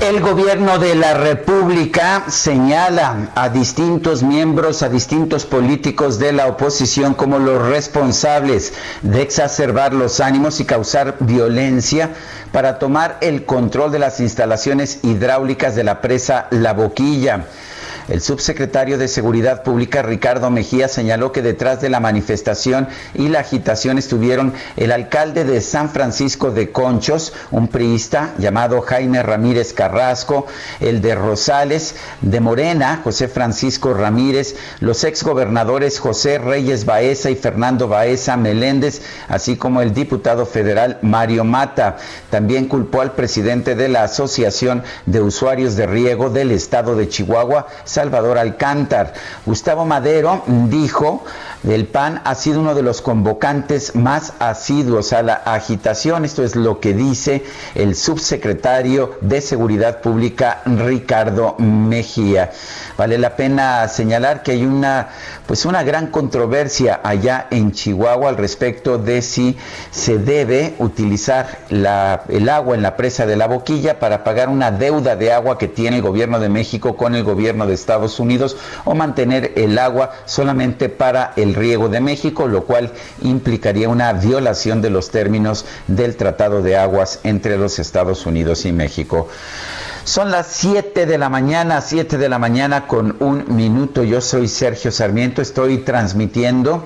El gobierno de la República señala a distintos miembros, a distintos políticos de la oposición como los responsables de exacerbar los ánimos y causar violencia para tomar el control de las instalaciones hidráulicas de la presa La Boquilla. El subsecretario de Seguridad Pública, Ricardo Mejía, señaló que detrás de la manifestación y la agitación estuvieron el alcalde de San Francisco de Conchos, un priista llamado Jaime Ramírez Carrasco, el de Rosales, de Morena, José Francisco Ramírez, los exgobernadores José Reyes Baeza y Fernando Baeza Meléndez, así como el diputado federal Mario Mata. También culpó al presidente de la Asociación de Usuarios de Riego del Estado de Chihuahua, Salvador Alcántar. Gustavo Madero dijo, el PAN ha sido uno de los convocantes más asiduos a la agitación. Esto es lo que dice el subsecretario de Seguridad Pública, Ricardo Mejía. Vale la pena señalar que hay una, pues una gran controversia allá en Chihuahua al respecto de si se debe utilizar la, el agua en la presa de la boquilla para pagar una deuda de agua que tiene el gobierno de México con el gobierno de Estados Unidos o mantener el agua solamente para el riego de México, lo cual implicaría una violación de los términos del Tratado de Aguas entre los Estados Unidos y México. Son las 7 de la mañana, 7 de la mañana con un minuto. Yo soy Sergio Sarmiento, estoy transmitiendo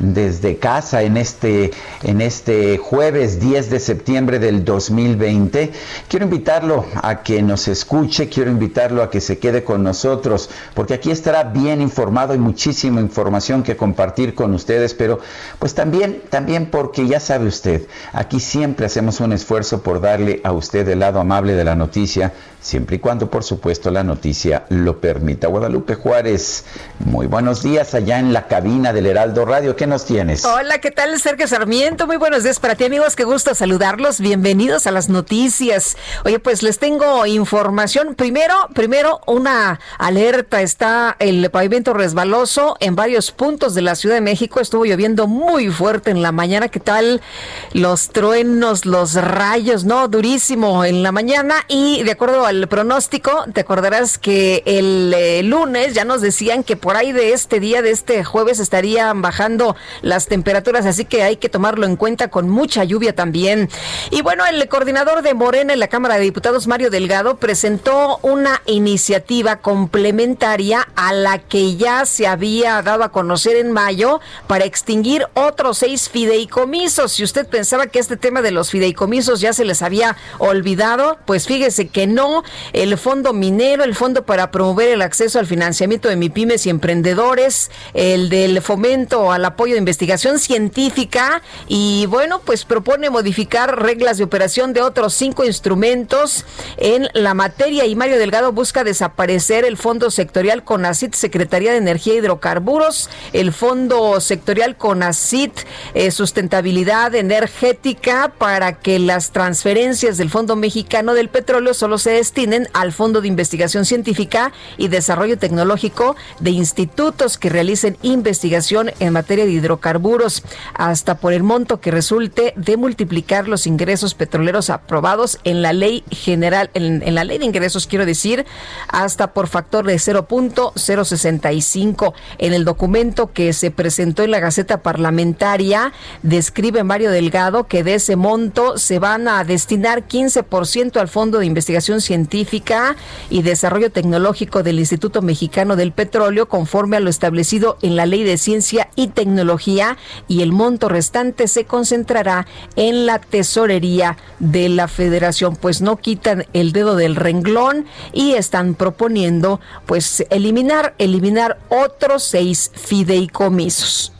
desde casa en este, en este jueves 10 de septiembre del 2020. Quiero invitarlo a que nos escuche, quiero invitarlo a que se quede con nosotros, porque aquí estará bien informado y muchísima información que compartir con ustedes, pero pues también, también porque ya sabe usted, aquí siempre hacemos un esfuerzo por darle a usted el lado amable de la noticia, siempre y cuando por supuesto la noticia lo permita. Guadalupe Juárez, muy buenos días allá en la cabina del Heraldo Radio. ¿Qué nos tienes? Hola, ¿qué tal? Sergio Sarmiento. Muy buenos días para ti, amigos. Qué gusto saludarlos. Bienvenidos a las noticias. Oye, pues les tengo información. Primero, primero una alerta. Está el pavimento resbaloso en varios puntos de la Ciudad de México. Estuvo lloviendo muy fuerte en la mañana. ¿Qué tal? Los truenos, los rayos, ¿no? Durísimo en la mañana. Y de acuerdo al pronóstico, te acordarás que el eh, lunes ya nos decían que por ahí de este día, de este jueves, estarían bajando las temperaturas, así que hay que tomarlo en cuenta con mucha lluvia también. Y bueno, el coordinador de Morena en la Cámara de Diputados, Mario Delgado, presentó una iniciativa complementaria a la que ya se había dado a conocer en mayo para extinguir otros seis fideicomisos. Si usted pensaba que este tema de los fideicomisos ya se les había olvidado, pues fíjese que no. El Fondo Minero, el Fondo para promover el acceso al financiamiento de MIPIMES y emprendedores, el del fomento al apoyo de investigación científica y bueno, pues propone modificar reglas de operación de otros cinco instrumentos en la materia y Mario Delgado busca desaparecer el Fondo Sectorial CONACIT, Secretaría de Energía y Hidrocarburos, el Fondo Sectorial CONACIT, eh, Sustentabilidad Energética, para que las transferencias del Fondo Mexicano del Petróleo solo se destinen al Fondo de Investigación Científica y Desarrollo Tecnológico de institutos que realicen investigación en materia de hidrocarburos, hasta por el monto que resulte de multiplicar los ingresos petroleros aprobados en la ley general, en, la ley de ingresos, quiero decir, hasta por factor de 0.065. En el documento que se presentó en la Gaceta Parlamentaria, describe Mario Delgado que de ese monto se van a destinar 15% al Fondo de Investigación Científica y Desarrollo Tecnológico del Instituto Mexicano del Petróleo, conforme a lo establecido en la Ley de Ciencia y Tecnología, y el monto restante se concentrará en la tesorería de la Federación. Pues no quitan el dedo del renglón y están proponiendo pues eliminar, eliminar otros seis fideicomisos.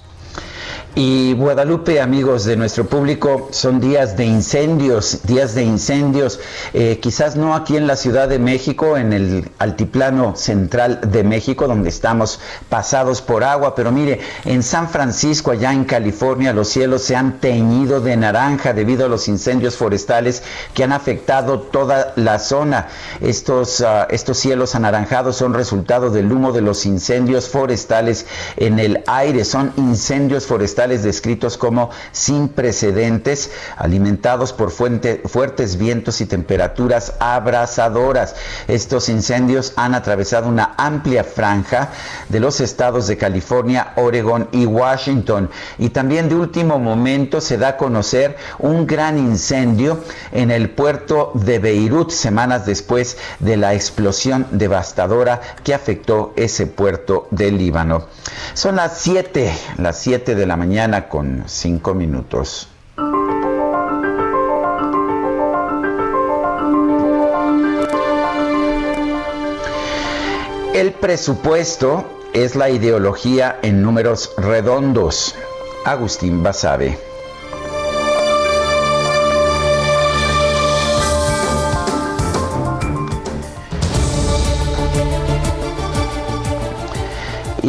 Y Guadalupe, amigos de nuestro público, son días de incendios, días de incendios, eh, quizás no aquí en la Ciudad de México, en el altiplano central de México, donde estamos pasados por agua, pero mire, en San Francisco, allá en California, los cielos se han teñido de naranja debido a los incendios forestales que han afectado toda la zona. Estos, uh, estos cielos anaranjados son resultado del humo de los incendios forestales en el aire, son incendios forestales descritos como sin precedentes, alimentados por fuertes vientos y temperaturas abrasadoras. Estos incendios han atravesado una amplia franja de los estados de California, Oregon y Washington. Y también de último momento se da a conocer un gran incendio en el puerto de Beirut, semanas después de la explosión devastadora que afectó ese puerto del Líbano. Son las 7, las 7 de la mañana mañana con cinco minutos. El presupuesto es la ideología en números redondos. Agustín Basabe.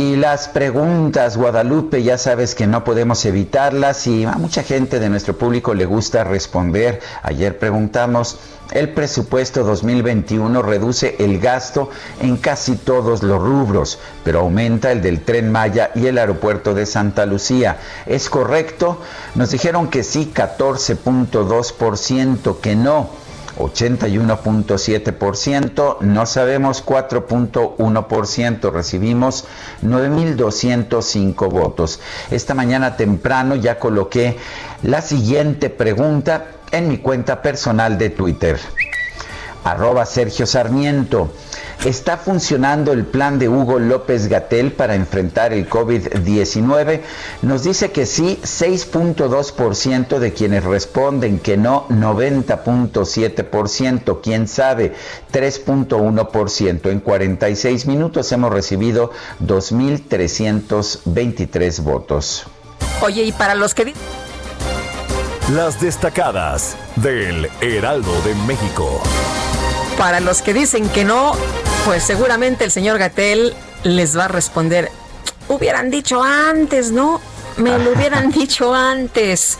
Y las preguntas, Guadalupe, ya sabes que no podemos evitarlas y a mucha gente de nuestro público le gusta responder. Ayer preguntamos, el presupuesto 2021 reduce el gasto en casi todos los rubros, pero aumenta el del tren Maya y el aeropuerto de Santa Lucía. ¿Es correcto? Nos dijeron que sí, 14.2%, que no. 81.7%, no sabemos 4.1%, recibimos 9.205 votos. Esta mañana temprano ya coloqué la siguiente pregunta en mi cuenta personal de Twitter. Arroba Sergio Sarmiento. ¿Está funcionando el plan de Hugo López Gatel para enfrentar el COVID-19? Nos dice que sí, 6.2% de quienes responden que no, 90.7%, quién sabe, 3.1%. En 46 minutos hemos recibido 2.323 votos. Oye, y para los que... Las destacadas del Heraldo de México. Para los que dicen que no, pues seguramente el señor Gatel les va a responder, hubieran dicho antes, ¿no? Me lo hubieran dicho antes.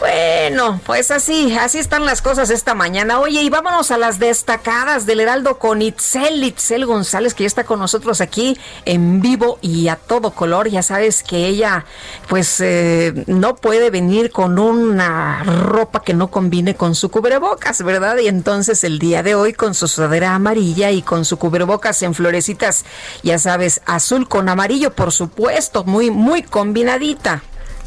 Bueno, pues así, así están las cosas esta mañana. Oye, y vámonos a las destacadas del Heraldo con Itzel, Itzel González, que ya está con nosotros aquí en vivo y a todo color. Ya sabes que ella, pues, eh, no puede venir con una ropa que no combine con su cubrebocas, ¿verdad? Y entonces el día de hoy con su sudadera amarilla y con su cubrebocas en florecitas, ya sabes, azul con amarillo, por supuesto, muy, muy combinadita.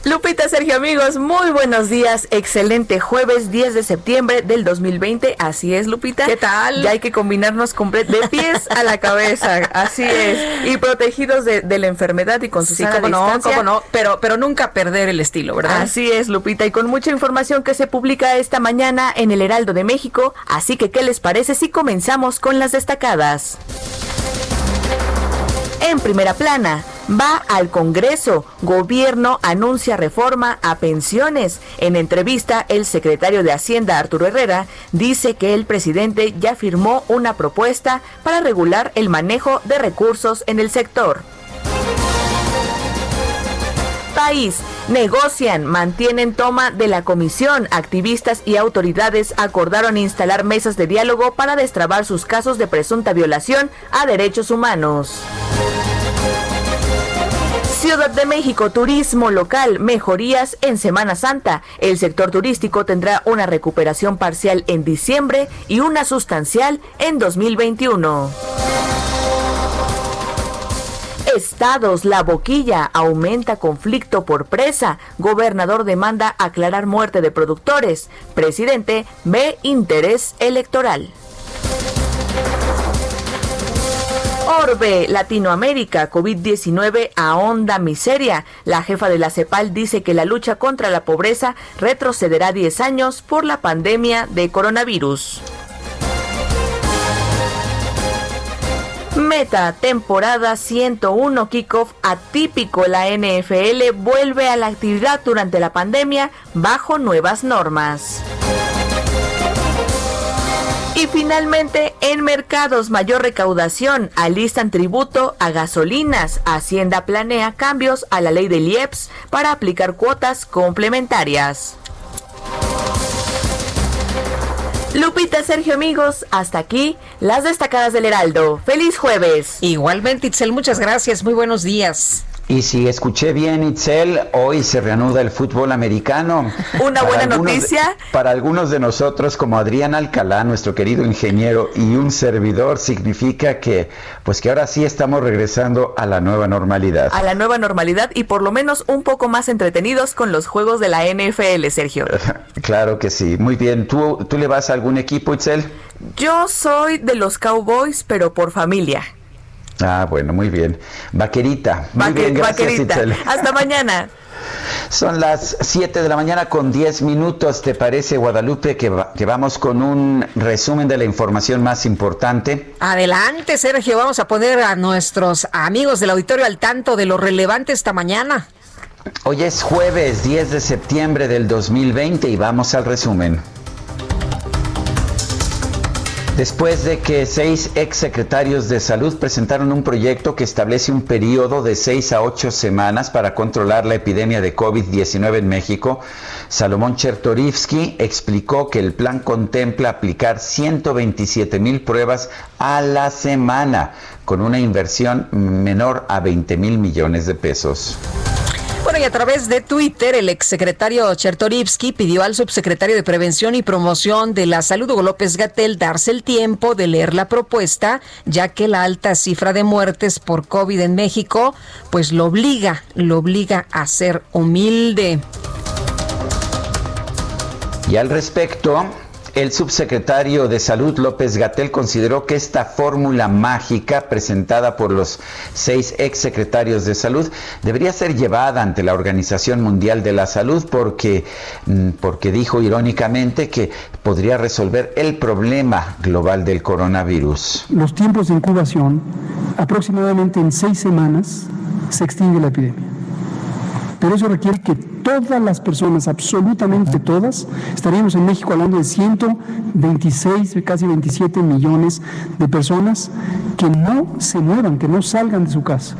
Lupita, Sergio, amigos, muy buenos días. Excelente jueves 10 de septiembre del 2020. Así es, Lupita. ¿Qué tal? Ya hay que combinarnos de pies a la cabeza. Así es. Y protegidos de, la enfermedad y con su sí, cómo no, cómo no. Pero, pero nunca perder el estilo, ¿verdad? Así es, Lupita. Y con mucha información que se publica esta mañana en el Heraldo de México. Así que, ¿qué les parece si comenzamos con las destacadas? En primera plana, va al Congreso. Gobierno anuncia reforma a pensiones. En entrevista, el secretario de Hacienda, Arturo Herrera, dice que el presidente ya firmó una propuesta para regular el manejo de recursos en el sector. País. Negocian, mantienen toma de la comisión. Activistas y autoridades acordaron instalar mesas de diálogo para destrabar sus casos de presunta violación a derechos humanos. Ciudad de México, turismo local, mejorías en Semana Santa. El sector turístico tendrá una recuperación parcial en diciembre y una sustancial en 2021. Estados, La Boquilla, aumenta conflicto por presa. Gobernador demanda aclarar muerte de productores. Presidente ve interés electoral. Orbe, Latinoamérica, COVID-19 ahonda miseria. La jefa de la CEPAL dice que la lucha contra la pobreza retrocederá 10 años por la pandemia de coronavirus. Meta, temporada 101, kickoff atípico. La NFL vuelve a la actividad durante la pandemia bajo nuevas normas. Y finalmente, en mercados mayor recaudación, alistan tributo a gasolinas. Hacienda planea cambios a la ley del IEPS para aplicar cuotas complementarias. Lupita, Sergio, amigos, hasta aquí las destacadas del Heraldo. ¡Feliz jueves! Igualmente, Itzel, muchas gracias. Muy buenos días. Y si escuché bien, Itzel, hoy se reanuda el fútbol americano. Una buena noticia. para algunos de nosotros, como Adrián Alcalá, nuestro querido ingeniero y un servidor, significa que, pues que ahora sí estamos regresando a la nueva normalidad. A la nueva normalidad y por lo menos un poco más entretenidos con los juegos de la NFL, Sergio. claro que sí. Muy bien. ¿Tú, tú le vas a algún equipo, Itzel? Yo soy de los Cowboys, pero por familia. Ah, bueno, muy bien. Vaquerita. Muy bien, gracias, Hasta mañana. Son las 7 de la mañana con 10 minutos. ¿Te parece, Guadalupe, que, que, vamos con un resumen de la información más importante? Adelante, Sergio. Vamos a poner a nuestros amigos del auditorio al tanto de lo relevante esta mañana. Hoy es jueves 10 de septiembre del 2020 y vamos al resumen. Después de que seis exsecretarios de salud presentaron un proyecto que establece un periodo de seis a ocho semanas para controlar la epidemia de COVID-19 en México, Salomón Chertorivsky explicó que el plan contempla aplicar 127 mil pruebas a la semana, con una inversión menor a 20 mil millones de pesos. Y a través de Twitter, el exsecretario Chertorivsky pidió al subsecretario de Prevención y Promoción de la Salud, Hugo López Gatel, darse el tiempo de leer la propuesta, ya que la alta cifra de muertes por COVID en México, pues lo obliga, lo obliga a ser humilde. Y al respecto, el subsecretario de Salud López Gatel consideró que esta fórmula mágica presentada por los seis exsecretarios de Salud debería ser llevada ante la Organización Mundial de la Salud porque, mm, porque dijo irónicamente que podría resolver el problema global del coronavirus. Los tiempos de incubación, aproximadamente en seis semanas, se extingue la epidemia. Pero eso requiere que todas las personas, absolutamente todas, estaríamos en México hablando de 126, casi 27 millones de personas que no se muevan, que no salgan de su casa.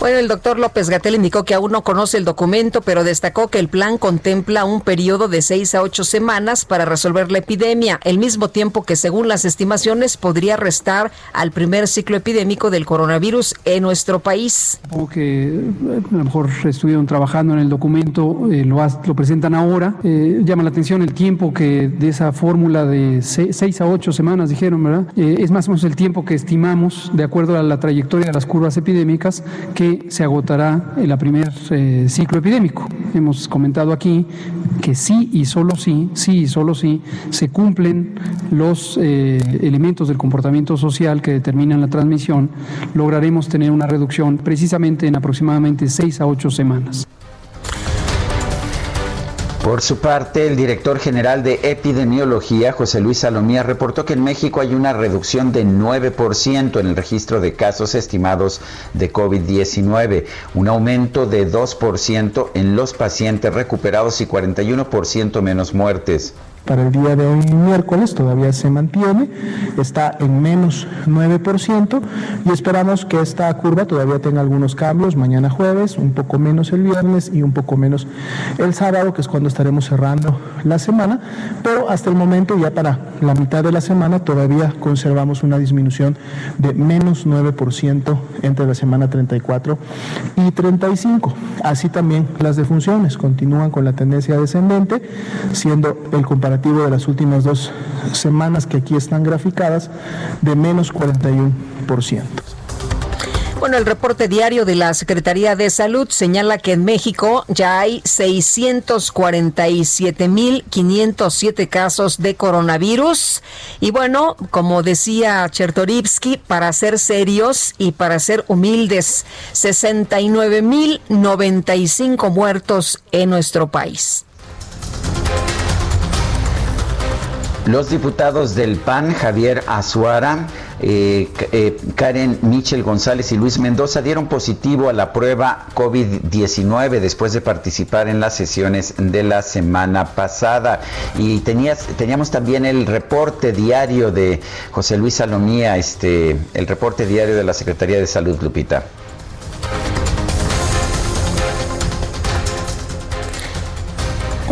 Bueno, el doctor López Gatel indicó que aún no conoce el documento, pero destacó que el plan contempla un periodo de seis a ocho semanas para resolver la epidemia, el mismo tiempo que según las estimaciones podría restar al primer ciclo epidémico del coronavirus en nuestro país. Como que eh, a lo mejor estuvieron trabajando en el documento, eh, lo, presentan ahora. Eh, llama la atención el tiempo que de esa fórmula de seis a ocho semanas, dijeron, ¿verdad? es más o menos el tiempo que estimamos, de acuerdo a la trayectoria de las curvas epidémicas, se agotará el primer eh, ciclo epidémico. Hemos comentado aquí que sí y solo sí, sí y solo sí, se cumplen los eh, elementos del comportamiento social que determinan la transmisión, lograremos tener una reducción precisamente en aproximadamente seis a ocho semanas. Por su parte, el director general de epidemiología, José Luis Salomía, reportó que en México hay una reducción de 9% en el registro de casos estimados de COVID-19, un aumento de 2% en los pacientes recuperados y 41% menos muertes. Para el día de hoy miércoles todavía se mantiene, está en menos 9% y esperamos que esta curva todavía tenga algunos cambios mañana jueves, un poco menos el viernes y un poco menos el sábado, que es cuando estaremos cerrando la semana, pero hasta el momento ya para la mitad de la semana todavía conservamos una disminución de menos 9% entre la semana 34 y 35. Así también las defunciones continúan con la tendencia descendente, siendo el comparativo de las últimas dos semanas que aquí están graficadas de menos 41%. Bueno, el reporte diario de la Secretaría de Salud señala que en México ya hay 647.507 casos de coronavirus. Y bueno, como decía Chertorivsky, para ser serios y para ser humildes, 69.095 muertos en nuestro país. Los diputados del PAN, Javier Azuara, eh, eh, Karen Michel González y Luis Mendoza dieron positivo a la prueba COVID-19 después de participar en las sesiones de la semana pasada. Y tenías, teníamos también el reporte diario de José Luis Salomía, este, el reporte diario de la Secretaría de Salud, Lupita.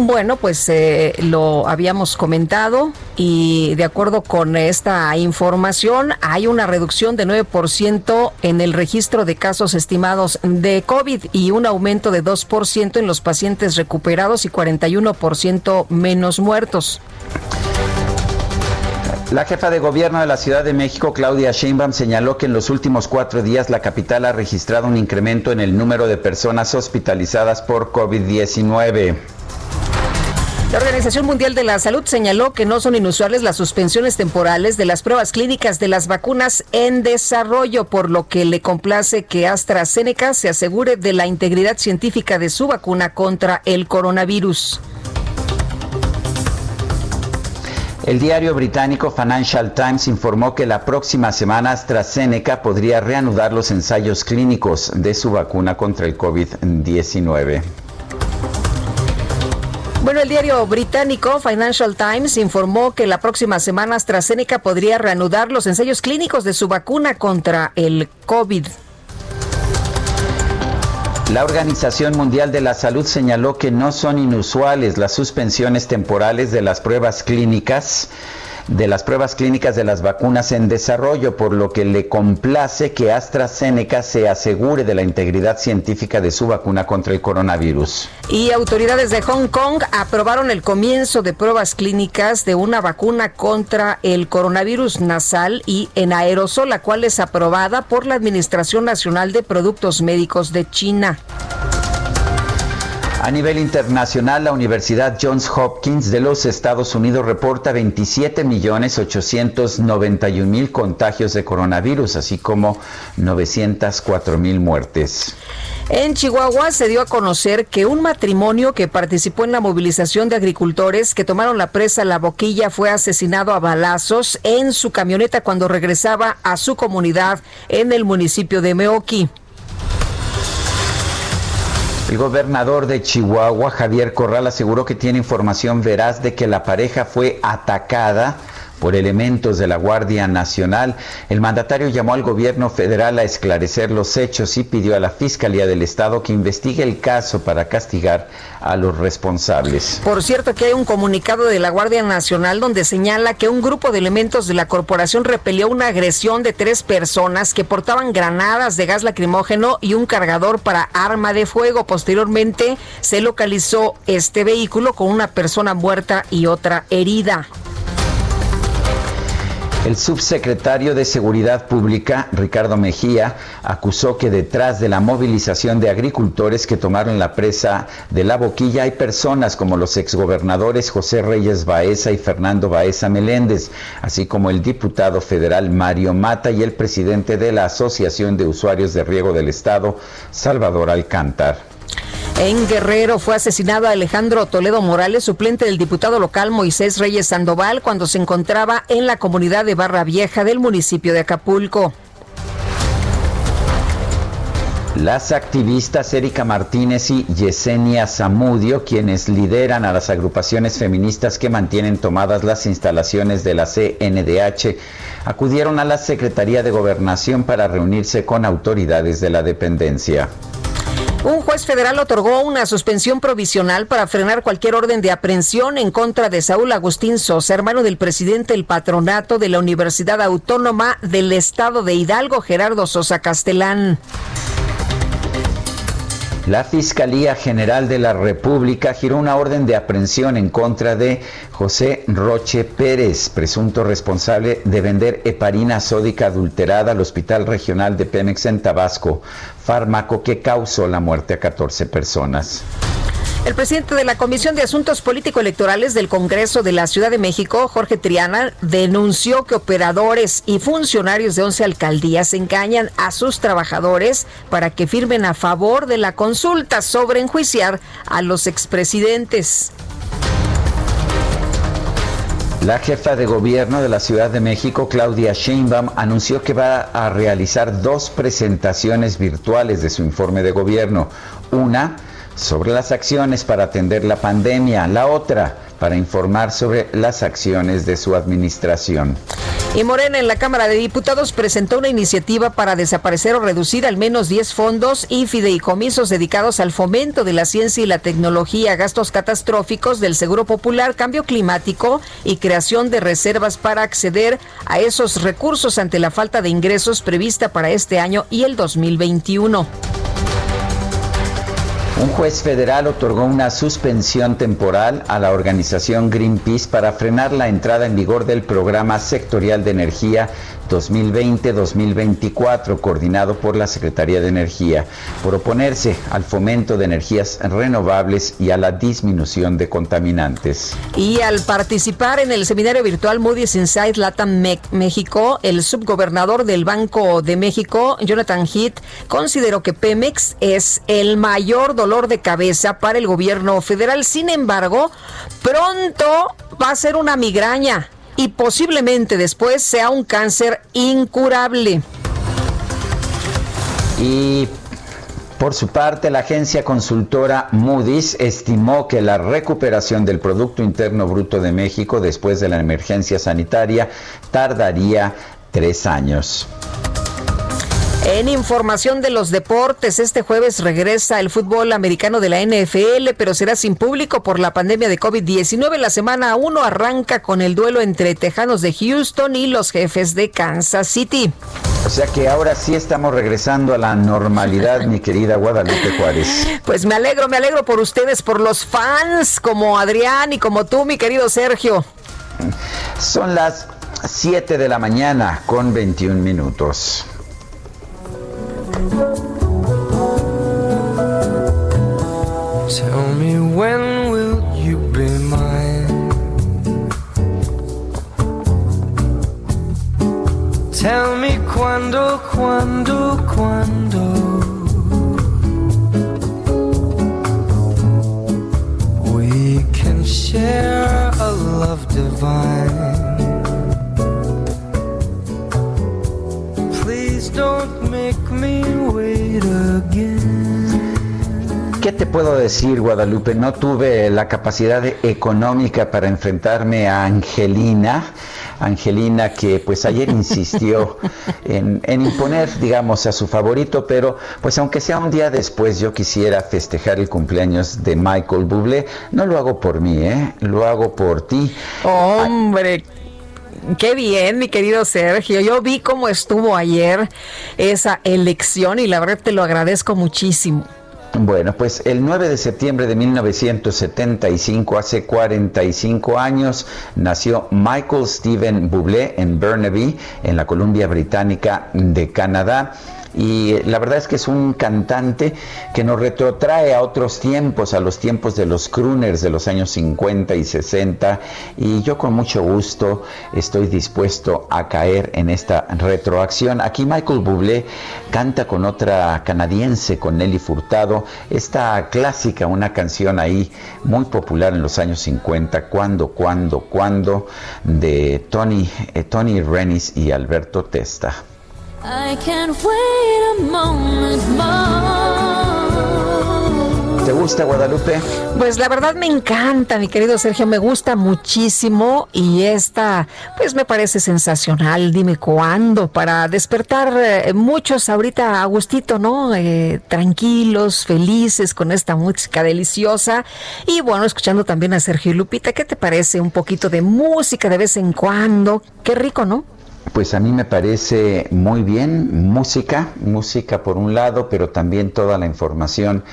Bueno, pues eh, lo habíamos comentado y de acuerdo con esta información hay una reducción de 9% en el registro de casos estimados de COVID y un aumento de 2% en los pacientes recuperados y 41% menos muertos. La jefa de gobierno de la Ciudad de México, Claudia Sheinbaum, señaló que en los últimos cuatro días la capital ha registrado un incremento en el número de personas hospitalizadas por COVID-19. La Organización Mundial de la Salud señaló que no son inusuales las suspensiones temporales de las pruebas clínicas de las vacunas en desarrollo, por lo que le complace que AstraZeneca se asegure de la integridad científica de su vacuna contra el coronavirus. El diario británico Financial Times informó que la próxima semana AstraZeneca podría reanudar los ensayos clínicos de su vacuna contra el COVID-19. Bueno, el diario británico Financial Times informó que la próxima semana AstraZeneca podría reanudar los ensayos clínicos de su vacuna contra el COVID. La Organización Mundial de la Salud señaló que no son inusuales las suspensiones temporales de las pruebas clínicas de las pruebas clínicas de las vacunas en desarrollo, por lo que le complace que AstraZeneca se asegure de la integridad científica de su vacuna contra el coronavirus. Y autoridades de Hong Kong aprobaron el comienzo de pruebas clínicas de una vacuna contra el coronavirus nasal y en aerosol, la cual es aprobada por la Administración Nacional de Productos Médicos de China. A nivel internacional, la Universidad Johns Hopkins de los Estados Unidos reporta 27.891.000 contagios de coronavirus, así como 904.000 muertes. En Chihuahua se dio a conocer que un matrimonio que participó en la movilización de agricultores que tomaron la presa La Boquilla fue asesinado a balazos en su camioneta cuando regresaba a su comunidad en el municipio de Meoqui. El gobernador de Chihuahua, Javier Corral, aseguró que tiene información veraz de que la pareja fue atacada por elementos de la Guardia Nacional. El mandatario llamó al gobierno federal a esclarecer los hechos y pidió a la Fiscalía del Estado que investigue el caso para castigar a los responsables. Por cierto, que hay un comunicado de la Guardia Nacional donde señala que un grupo de elementos de la corporación repelió una agresión de tres personas que portaban granadas de gas lacrimógeno y un cargador para arma de fuego. Posteriormente se localizó este vehículo con una persona muerta y otra herida. El subsecretario de Seguridad Pública, Ricardo Mejía, acusó que detrás de la movilización de agricultores que tomaron la presa de la boquilla hay personas como los exgobernadores José Reyes Baeza y Fernando Baeza Meléndez, así como el diputado federal Mario Mata y el presidente de la Asociación de Usuarios de Riego del Estado, Salvador Alcántar. En Guerrero fue asesinado Alejandro Toledo Morales, suplente del diputado local Moisés Reyes Sandoval, cuando se encontraba en la comunidad de Barra Vieja del municipio de Acapulco. Las activistas Erika Martínez y Yesenia Zamudio, quienes lideran a las agrupaciones feministas que mantienen tomadas las instalaciones de la CNDH, acudieron a la Secretaría de Gobernación para reunirse con autoridades de la dependencia. Un juez federal otorgó una suspensión provisional para frenar cualquier orden de aprehensión en contra de Saúl Agustín Sosa, hermano del presidente del patronato de la Universidad Autónoma del Estado de Hidalgo, Gerardo Sosa Castelán. La Fiscalía General de la República giró una orden de aprehensión en contra de José Roche Pérez, presunto responsable de vender heparina sódica adulterada al Hospital Regional de Pemex en Tabasco, fármaco que causó la muerte a 14 personas. El presidente de la Comisión de Asuntos Político-Electorales del Congreso de la Ciudad de México, Jorge Triana, denunció que operadores y funcionarios de 11 alcaldías engañan a sus trabajadores para que firmen a favor de la consulta sobre enjuiciar a los expresidentes. La jefa de gobierno de la Ciudad de México, Claudia Sheinbaum, anunció que va a realizar dos presentaciones virtuales de su informe de gobierno. Una sobre las acciones para atender la pandemia, la otra para informar sobre las acciones de su administración. Y Morena en la Cámara de Diputados presentó una iniciativa para desaparecer o reducir al menos 10 fondos y fideicomisos dedicados al fomento de la ciencia y la tecnología, gastos catastróficos del Seguro Popular, cambio climático y creación de reservas para acceder a esos recursos ante la falta de ingresos prevista para este año y el 2021. Un juez federal otorgó una suspensión temporal a la organización Greenpeace para frenar la entrada en vigor del programa sectorial de energía 2020-2024, coordinado por la Secretaría de Energía, por oponerse al fomento de energías renovables y a la disminución de contaminantes. Y al participar en el seminario virtual Moody's Inside Latam México, el subgobernador del Banco de México, Jonathan Heath, consideró que Pemex es el mayor dolor de cabeza para el gobierno federal. Sin embargo, pronto va a ser una migraña y posiblemente después sea un cáncer incurable. Y por su parte, la agencia consultora Moody's estimó que la recuperación del Producto Interno Bruto de México después de la emergencia sanitaria tardaría tres años. En información de los deportes, este jueves regresa el fútbol americano de la NFL, pero será sin público por la pandemia de COVID-19. La semana 1 arranca con el duelo entre Tejanos de Houston y los jefes de Kansas City. O sea que ahora sí estamos regresando a la normalidad, mi querida Guadalupe Juárez. Pues me alegro, me alegro por ustedes, por los fans como Adrián y como tú, mi querido Sergio. Son las 7 de la mañana con 21 minutos. Tell me when will you be mine? Tell me quando, quando, quando. We can share a love divine. ¿Qué te puedo decir, Guadalupe? No tuve la capacidad económica para enfrentarme a Angelina. Angelina que pues ayer insistió en, en, imponer, digamos, a su favorito, pero pues aunque sea un día después yo quisiera festejar el cumpleaños de Michael Bublé, no lo hago por mí, ¿eh? Lo hago por ti. Hombre, Qué bien, mi querido Sergio. Yo vi cómo estuvo ayer esa elección y la verdad te lo agradezco muchísimo. Bueno, pues el 9 de septiembre de 1975, hace 45 años, nació Michael Stephen Bublé en Burnaby, en la Columbia Británica de Canadá y la verdad es que es un cantante que nos retrotrae a otros tiempos, a los tiempos de los crooners de los años 50 y 60 y yo con mucho gusto estoy dispuesto a caer en esta retroacción. Aquí Michael Bublé canta con otra canadiense, con Nelly Furtado, esta clásica, una canción ahí muy popular en los años 50, Cuando, Cuando, Cuando, de Tony, eh, Tony Rennis y Alberto Testa. I can't wait a moment ¿Te gusta Guadalupe? Pues la verdad me encanta, mi querido Sergio, me gusta muchísimo y esta, pues me parece sensacional. Dime cuándo para despertar eh, muchos ahorita a gustito, ¿no? Eh, tranquilos, felices con esta música deliciosa y bueno, escuchando también a Sergio y Lupita. ¿Qué te parece un poquito de música de vez en cuando? Qué rico, ¿no? Pues a mí me parece muy bien música, música por un lado, pero también toda la información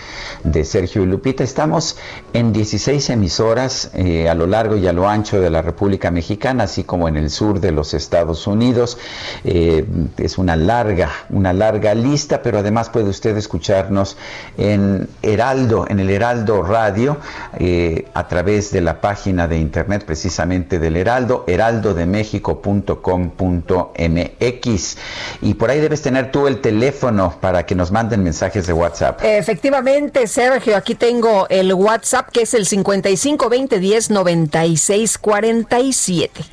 de Sergio y Lupita. Estamos en 16 emisoras eh, a lo largo y a lo ancho de la República Mexicana, así como en el sur de los Estados Unidos. Eh, es una larga, una larga lista, pero además puede usted escucharnos en Heraldo, en el Heraldo Radio, eh, a través de la página de internet precisamente del Heraldo, heraldodemexico.com mx Y por ahí debes tener tú el teléfono para que nos manden mensajes de WhatsApp. Efectivamente, Sergio, aquí tengo el WhatsApp que es el 55 20 10 96 47.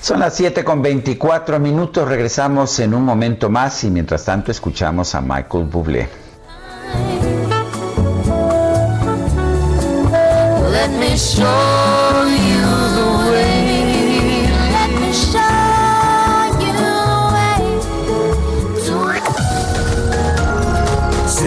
Son las 7 con 24 minutos, regresamos en un momento más y mientras tanto escuchamos a Michael Bublé. Let me show you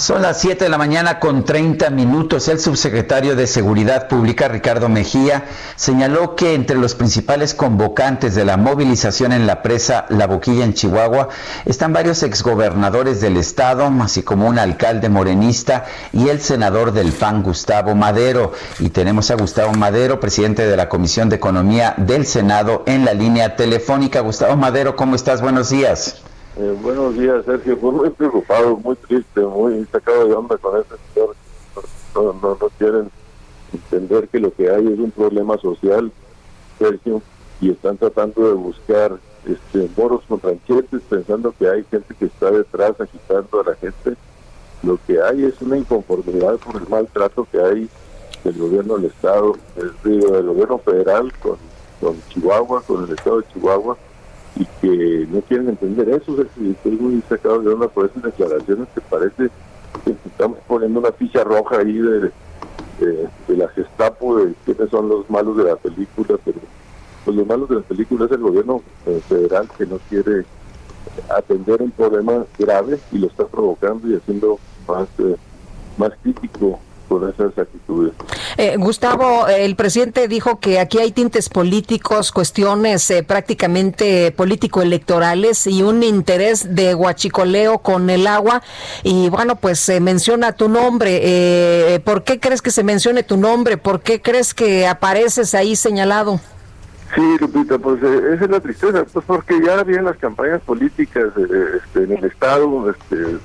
Son las 7 de la mañana con 30 minutos. El subsecretario de Seguridad Pública, Ricardo Mejía, señaló que entre los principales convocantes de la movilización en la presa La Boquilla en Chihuahua están varios exgobernadores del estado, así como un alcalde morenista y el senador del PAN, Gustavo Madero. Y tenemos a Gustavo Madero, presidente de la Comisión de Economía del Senado, en la línea telefónica. Gustavo Madero, ¿cómo estás? Buenos días. Eh, buenos días, Sergio. Pues muy preocupado, muy triste, muy sacado de onda con ese señor. No, no, quieren entender que lo que hay es un problema social, Sergio, y están tratando de buscar este moros con ranchetes pensando que hay gente que está detrás agitando a la gente. Lo que hay es una inconformidad por el maltrato que hay del gobierno del Estado, del, del gobierno federal con, con Chihuahua, con el Estado de Chihuahua y que no quieren entender eso. estoy muy sacado de una por esas declaraciones que parece que estamos poniendo una ficha roja ahí de, de, la Gestapo, de quiénes son los malos de la película, pero pues los malos de la película es el gobierno eh, federal que no quiere atender un problema grave y lo está provocando y haciendo más, eh, más crítico esas actitudes. Eh, Gustavo, el presidente dijo que aquí hay tintes políticos, cuestiones eh, prácticamente político-electorales y un interés de guachicoleo con el agua. Y bueno, pues se menciona tu nombre. Eh, ¿Por qué crees que se mencione tu nombre? ¿Por qué crees que apareces ahí señalado? Sí, Lupita, pues esa es la tristeza, pues porque ya vienen las campañas políticas este, en el Estado, este,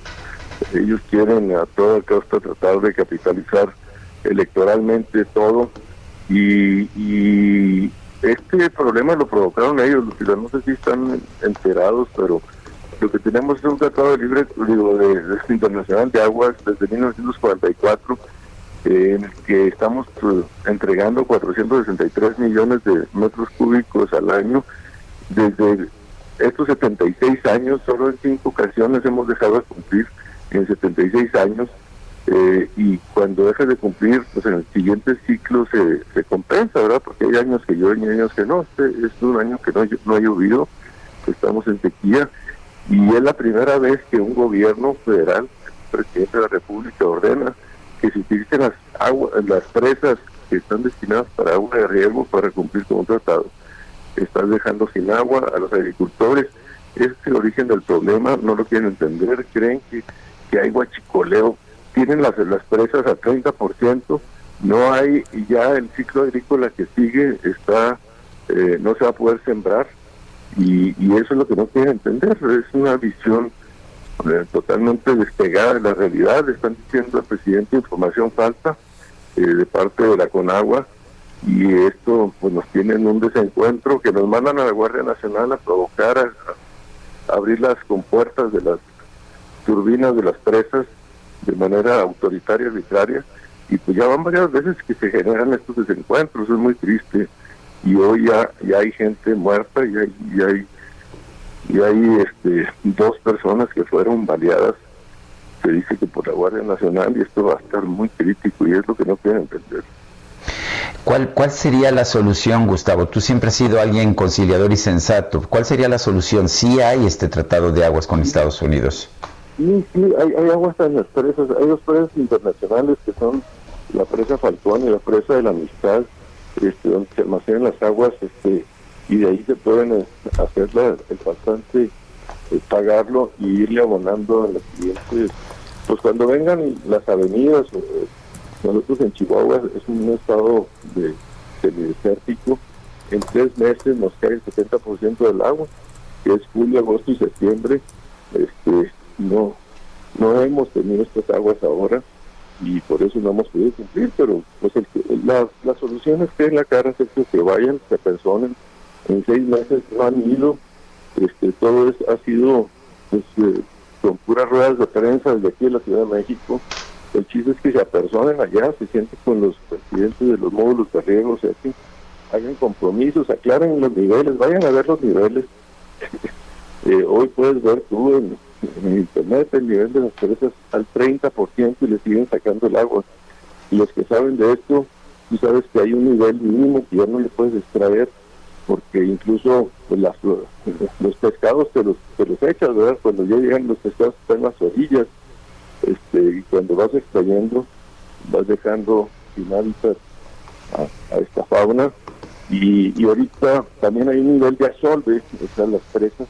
ellos quieren a toda costa tratar de capitalizar electoralmente todo y, este problema lo provocaron ellos, no sé si están enterados, pero lo que tenemos es un tratado de libre digo, de, de, internacional de aguas desde 1944 en el que estamos pues, entregando 463 millones de metros cúbicos al año. Desde estos 76 años solo en cinco ocasiones hemos dejado de cumplir en 76 años eh, y cuando deja de cumplir, pues en el siguiente ciclo se, compensa, ¿verdad? Porque hay años que llueven y años que no. Este, es un año que no, no ha llovido, estamos en sequía y es la primera vez que un gobierno federal, el presidente de la República, ordena que se utilicen las, aguas, las presas que están destinadas para agua de riego para cumplir con un tratado. Están dejando sin agua a los agricultores. Ese es el origen del problema, no lo quieren entender, creen que que hay guachicoleo, tienen las, las presas a 30%, no hay ya el ciclo agrícola que sigue está eh, no se va a poder sembrar y, eso es lo que no quieren entender es una visión eh, totalmente despegada de la realidad están diciendo al presidente información falsa eh, de parte de la Conagua y esto pues nos tiene en un desencuentro que nos mandan a la Guardia Nacional a provocar a abrir las compuertas de las turbinas de las presas de manera autoritaria, arbitraria, y pues ya van varias veces que se generan estos desencuentros, es muy triste, y hoy ya, ya hay gente muerta, y hay, y hay, y hay este, dos personas que fueron baleadas, se dice que por la Guardia Nacional, y esto va a estar muy crítico, y es lo que no quieren entender. ¿Cuál, ¿Cuál sería la solución, Gustavo? Tú siempre has sido alguien conciliador y sensato. ¿Cuál sería la solución si hay este tratado de aguas con Estados Unidos? Sí, sí, hay, hay aguas en las presas, hay dos presas internacionales que son la presa Falcón y la presa de la Amistad, este, donde se almacenan las aguas, este, y de ahí se pueden eh, hacer el faltante, eh, pagarlo y irle abonando a los clientes. Pues cuando vengan las avenidas, eh, nosotros en Chihuahua es un estado de desértico, en tres meses nos cae el 70% del agua, que es julio, agosto y septiembre. Este, no, no hemos tenido estas aguas ahora y por eso no hemos podido cumplir, pero pues la, la solución es que en la cara es que vayan, se personen, en seis meses no han ido, este, todo es, ha sido pues, eh, con puras ruedas de prensa desde aquí en la Ciudad de México, el chiste es que se apersonen allá, se sienten con los presidentes de los módulos de riego, o que hagan compromisos, aclaren los niveles, vayan a ver los niveles. Eh, hoy puedes ver tú en, en internet el nivel de las presas al 30% y le siguen sacando el agua. Y los que saben de esto, tú sabes que hay un nivel mínimo que ya no le puedes extraer porque incluso pues, las, los pescados te los, te los echas, ¿verdad? Cuando ya llegan los pescados están las orillas este, y cuando vas extrayendo vas dejando sin hábitat a, esta fauna y, y ahorita también hay un nivel de asolve, o sea, las presas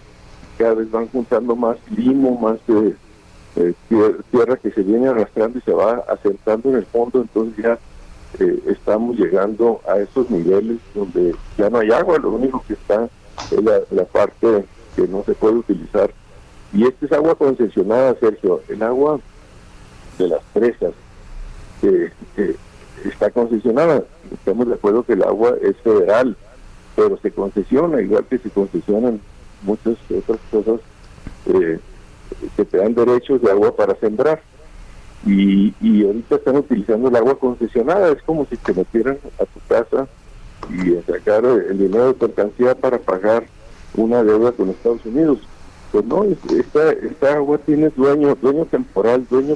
cada vez van juntando más limo, más de tierra que se viene arrastrando y se va acercando en el fondo, entonces ya eh, estamos llegando a esos niveles donde ya no hay agua, lo único que está es la, parte que no se puede utilizar. Y esta es agua concesionada, Sergio, el agua de las presas que está concesionada. Estamos de acuerdo que el agua es federal, pero se concesiona, igual que se concesionan muchas otras cosas eh, que te dan derechos de agua para sembrar. Y, y ahorita están utilizando el agua concesionada, es como si te metieran a tu casa y sacar el dinero de mercancía para pagar una deuda con Estados Unidos. Pues no, esta, esta agua tiene dueño, dueño temporal, dueño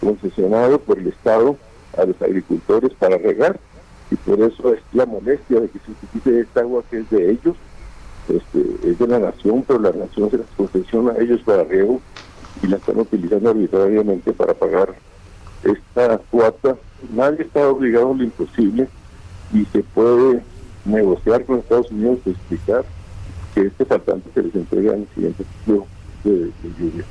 concesionado por el Estado a los agricultores para regar. Y por eso es la molestia de que se utilice esta agua que es de ellos este, es de la nación, pero la nación se las concesiona a ellos para riego y la están utilizando arbitrariamente para pagar esta cuota. Nadie está obligado a lo imposible y se puede negociar con Estados Unidos y explicar que este faltante se les entrega en el siguiente ciclo de, de lluvias.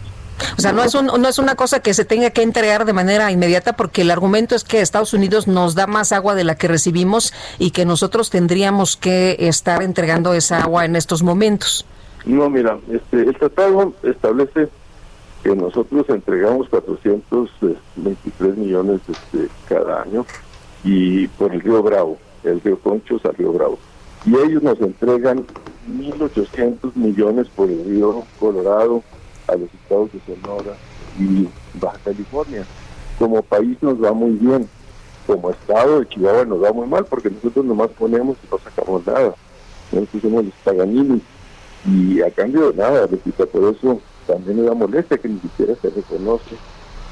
O sea, no es, un, no es una cosa que se tenga que entregar de manera inmediata porque el argumento es que Estados Unidos nos da más agua de la que recibimos y que nosotros tendríamos que estar entregando esa agua en estos momentos. No, mira, este, el tratado establece que nosotros entregamos 423 millones este, cada año y por el río Bravo, el río Conchos al río Bravo. Y ellos nos entregan 1.800 millones por el río Colorado, a los estados de Sonora y Baja California. Como país nos va muy bien, como estado de Chihuahua nos va muy mal porque nosotros nomás ponemos y no sacamos nada. Nosotros somos los paganinis y a cambio de nada, repito, por eso también me da molestia que ni siquiera se reconoce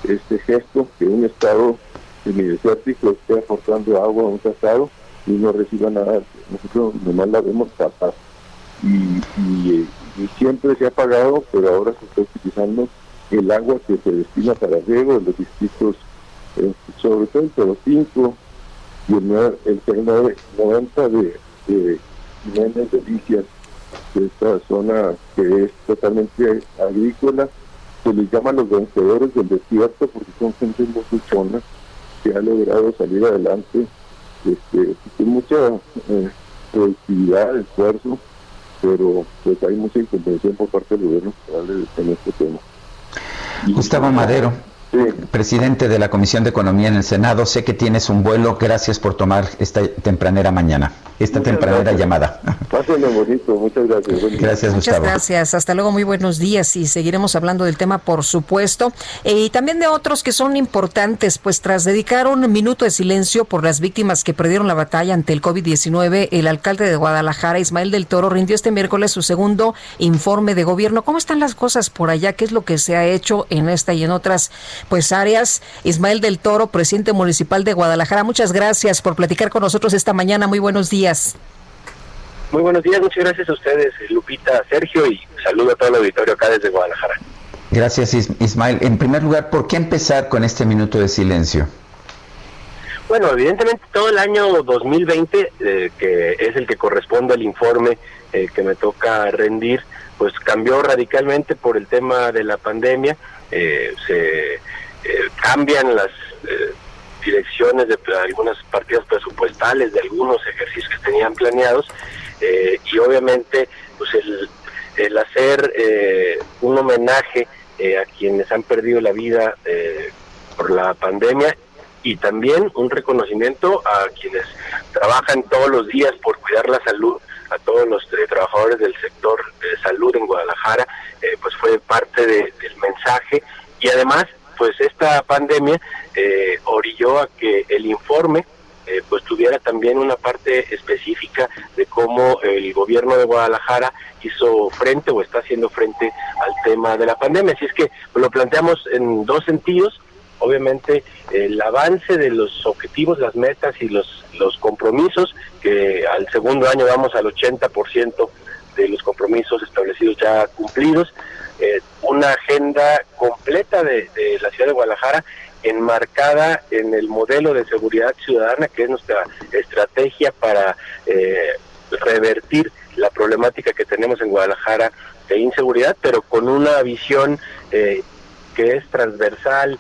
este gesto que un estado semidesértico esté aportando agua a un tratado y no reciba nada. Nosotros nomás la vemos capaz. Y, y, siempre se ha pagado, pero ahora se está utilizando el agua que se destina para riego en los distritos, eh, sobre todo el 05 y el, el 90 de, de Jiménez de esta zona que es totalmente agrícola, se les llama los vencedores del desierto porque son gente muy luchona, se ha logrado salir adelante este, con mucha eh, productividad, esfuerzo, pero pues hay mucha incomprensión por parte del gobierno en este tema. Gustavo Madero. Presidente de la Comisión de Economía en el Senado, sé que tienes un vuelo. Gracias por tomar esta tempranera mañana, esta tempranera llamada. Pásenlo bonito, muchas gracias. Gracias, Muchas gracias. Hasta luego, muy buenos días y seguiremos hablando del tema, por supuesto, eh, y también de otros que son importantes, pues tras dedicar un minuto de silencio por las víctimas que perdieron la batalla ante el COVID-19, el alcalde de Guadalajara, Ismael del Toro, rindió este miércoles su segundo informe de gobierno. ¿Cómo están las cosas por allá? ¿Qué es lo que se ha hecho en esta y en otras? Pues áreas. Ismael del Toro, presidente municipal de Guadalajara, muchas gracias por platicar con nosotros esta mañana. Muy buenos días. Muy buenos días, muchas gracias a ustedes, Lupita, Sergio, y saludo a todo el auditorio acá desde Guadalajara. Gracias, Ismael. En primer lugar, ¿por qué empezar con este minuto de silencio? Bueno, evidentemente todo el año 2020, eh, que es el que corresponde al informe eh, que me toca rendir, pues cambió radicalmente por el tema de la pandemia eh, se eh, cambian las eh, direcciones de algunas partidas presupuestales de algunos ejercicios que tenían planeados y obviamente pues el, el hacer un homenaje a quienes han perdido la vida por la pandemia y también un reconocimiento a quienes trabajan todos los días por cuidar la salud a todos los trabajadores del sector de salud en Guadalajara, pues fue parte del mensaje y además pues esta pandemia eh, orilló a que el informe eh, pues tuviera también una parte específica de cómo el gobierno de Guadalajara hizo frente o está haciendo frente al tema de la pandemia. Así es que lo planteamos en dos sentidos. Obviamente el avance de los objetivos, las metas y los, los compromisos, que al segundo año vamos al 80% de los compromisos establecidos ya cumplidos. Eh, una agenda completa de, la ciudad de Guadalajara enmarcada en el modelo de seguridad ciudadana, que es nuestra estrategia para eh, revertir la problemática que tenemos en Guadalajara de inseguridad, pero con una visión eh, que es transversal,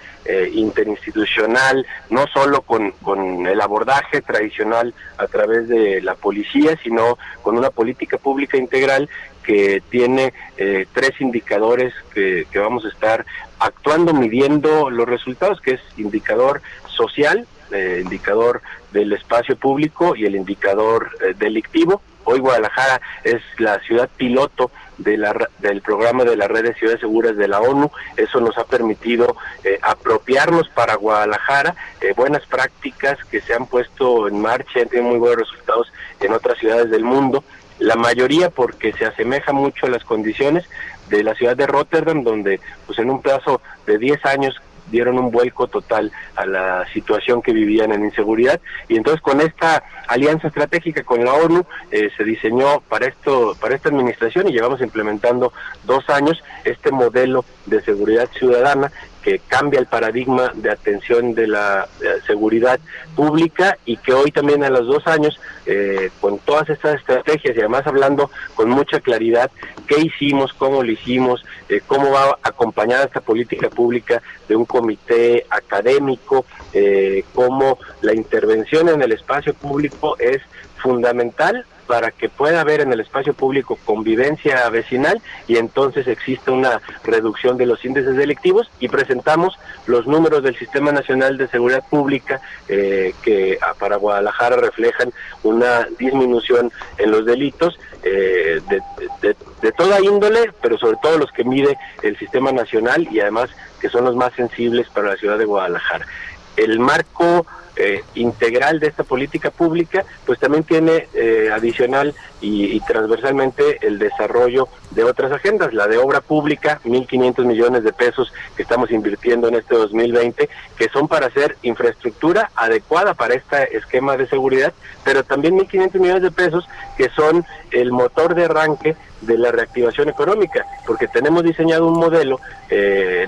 interinstitucional, no solo con, con, el abordaje tradicional a través de la policía, sino con una política pública integral que tiene eh, tres indicadores que, vamos a estar actuando, midiendo los resultados, que es indicador social, eh, indicador del espacio público y el indicador eh, delictivo. Hoy Guadalajara es la ciudad piloto de la, del programa de la red de ciudades seguras de la ONU. Eso nos ha permitido apropiarnos para Guadalajara buenas prácticas que se han puesto en marcha, tenido muy buenos resultados en otras ciudades del mundo la mayoría porque se asemeja mucho a las condiciones de la ciudad de Rotterdam, donde pues en un plazo de 10 años dieron un vuelco total a la situación que vivían en inseguridad. Y entonces con esta alianza estratégica con la ONU eh, se diseñó para esto para esta administración y llevamos implementando dos años este modelo de seguridad ciudadana que cambia el paradigma de atención de la seguridad pública y que hoy también a los dos años, eh, con todas estas estrategias y además hablando con mucha claridad qué hicimos, cómo lo hicimos, eh, cómo va acompañada esta política pública de un comité académico, eh, cómo la intervención en el espacio público es fundamental para que pueda haber en el espacio público convivencia vecinal y entonces existe una reducción de los índices delictivos y presentamos los números del Sistema Nacional de Seguridad Pública eh, que para Guadalajara reflejan una disminución en los delitos eh, de, de toda índole, pero sobre todo los que mide el Sistema Nacional y además que son los más sensibles para la ciudad de Guadalajara. El marco eh, integral de esta política pública, pues también tiene eh, adicional y, transversalmente el desarrollo de otras agendas, la de obra pública, 1.500 millones de pesos que estamos invirtiendo en este 2020, que son para hacer infraestructura adecuada para este esquema de seguridad, pero también 1.500 millones de pesos que son el motor de arranque de la reactivación económica, porque tenemos diseñado un modelo eh,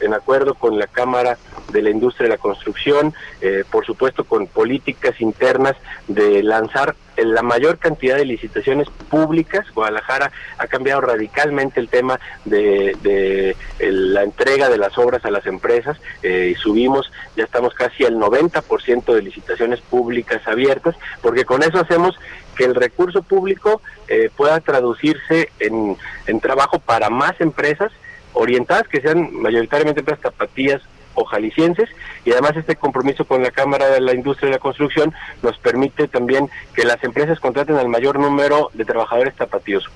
en, acuerdo con la Cámara de la Industria de la Construcción, eh, por supuesto con políticas internas de lanzar la mayor cantidad de licitaciones públicas. Guadalajara ha cambiado radicalmente el tema de, la entrega de las obras a las empresas eh, y subimos, ya estamos casi al 90% de licitaciones públicas abiertas, porque con eso hacemos que el recurso público eh, pueda traducirse en, en trabajo para más empresas orientadas que sean mayoritariamente empresas tapatías o jaliscienses y además este compromiso con la Cámara de la Industria de la Construcción nos permite también que las empresas contraten al mayor número de trabajadores tapatíos.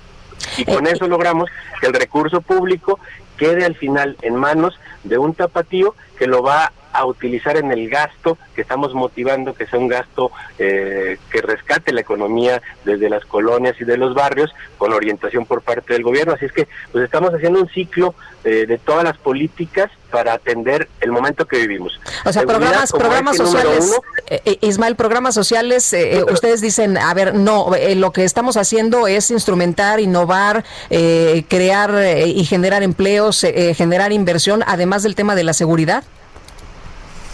Y con eh, eso logramos que el recurso público quede al final en manos de un tapatío que lo va a utilizar en el gasto que estamos motivando, que sea un gasto eh, que rescate la economía desde las colonias y de los barrios con orientación por parte del gobierno. Así es que pues estamos haciendo un ciclo eh, de todas las políticas para atender el momento que vivimos. O sea, programas, programas sociales, eh, Ismael, programas sociales, ustedes dicen, a ver, no, lo que estamos haciendo es instrumentar, innovar, crear y generar empleos, generar inversión, además del tema de la seguridad.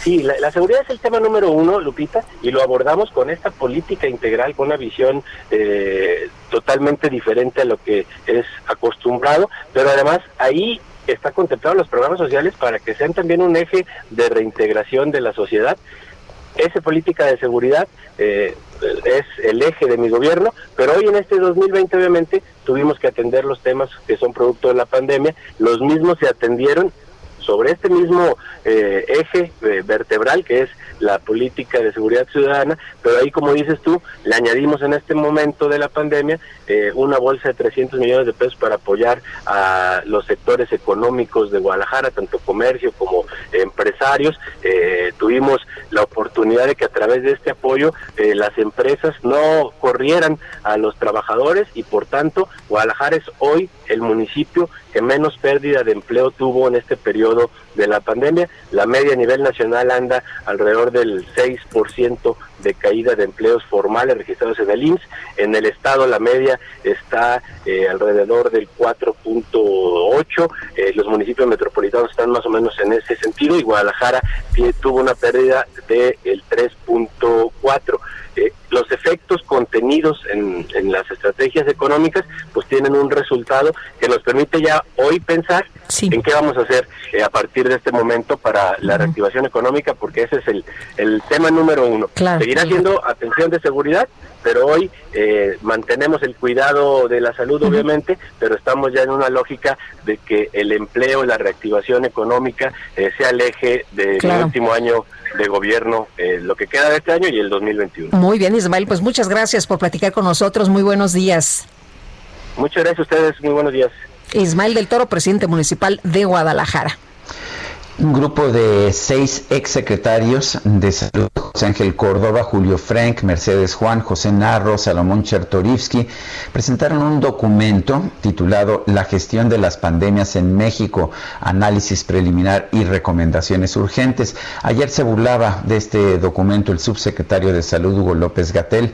Sí, la, seguridad es el tema número uno, Lupita, y lo abordamos con esta política integral, con una visión eh, totalmente diferente a lo que es acostumbrado, pero además ahí está contemplado los programas sociales para que sean también un eje de reintegración de la sociedad. Esa política de seguridad eh, es el eje de mi gobierno, pero hoy en este 2020 obviamente tuvimos que atender los temas que son producto de la pandemia, los mismos se atendieron sobre este mismo eh, eje eh, vertebral que es la política de seguridad ciudadana, pero ahí como dices tú, le añadimos en este momento de la pandemia eh, una bolsa de 300 millones de pesos para apoyar a los sectores económicos de Guadalajara, tanto comercio como empresarios. tuvimos la oportunidad de que a través de este apoyo las empresas no corrieran a los trabajadores y por tanto Guadalajara es hoy el municipio que menos pérdida de empleo tuvo en este periodo de la pandemia. La media a nivel nacional anda alrededor del 6% de caída de empleos formales registrados en el IMSS. En el estado la media está eh, alrededor del 4.8. Eh, los municipios metropolitanos están más o menos en ese sentido y Guadalajara tuvo una pérdida del 3.4. Eh, los efectos contenidos en, las estrategias económicas pues tienen un resultado que nos permite ya hoy pensar en qué vamos a hacer eh, a partir de este momento para la reactivación económica porque ese es el, el tema número uno. Seguirá siendo atención de seguridad, pero hoy eh, mantenemos el cuidado de la salud obviamente, pero estamos ya en una lógica de que el empleo, la reactivación económica sea el eje del último año de gobierno, eh, lo que queda de este año y el 2021. Muy bien, Ismael, pues muchas gracias por platicar con nosotros. Muy buenos días. Muchas gracias a ustedes. Muy buenos días. Ismael del Toro, presidente municipal de Guadalajara. Un grupo de seis exsecretarios de salud, José Ángel Córdoba, Julio Frank, Mercedes Juan, José Narro, Salomón Chertorivsky, presentaron un documento titulado La gestión de las pandemias en México, análisis preliminar y recomendaciones urgentes. Ayer se burlaba de este documento el subsecretario de Salud, Hugo López Gatel.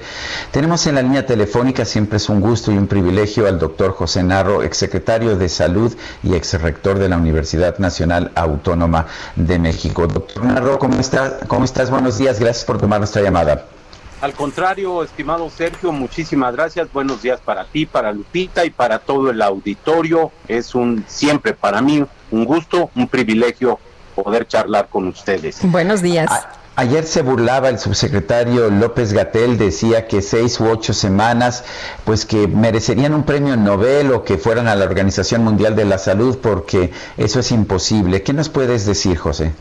Tenemos en la línea telefónica, siempre es un gusto y un privilegio, al doctor José Narro, exsecretario de Salud y exrector de la Universidad Nacional Autónoma de México. Doctor Narro, ¿cómo, está? ¿cómo estás? Buenos días, gracias por tomar nuestra llamada. Al contrario, estimado Sergio, muchísimas gracias. Buenos días para ti, para Lupita y para todo el auditorio. Es un siempre para mí un gusto, un privilegio poder charlar con ustedes. Buenos días. Ayer se burlaba el subsecretario López Gatel, decía que seis u ocho semanas, pues que merecerían un premio Nobel o que fueran a la Organización Mundial de la Salud, porque eso es imposible. ¿Qué nos puedes decir, José?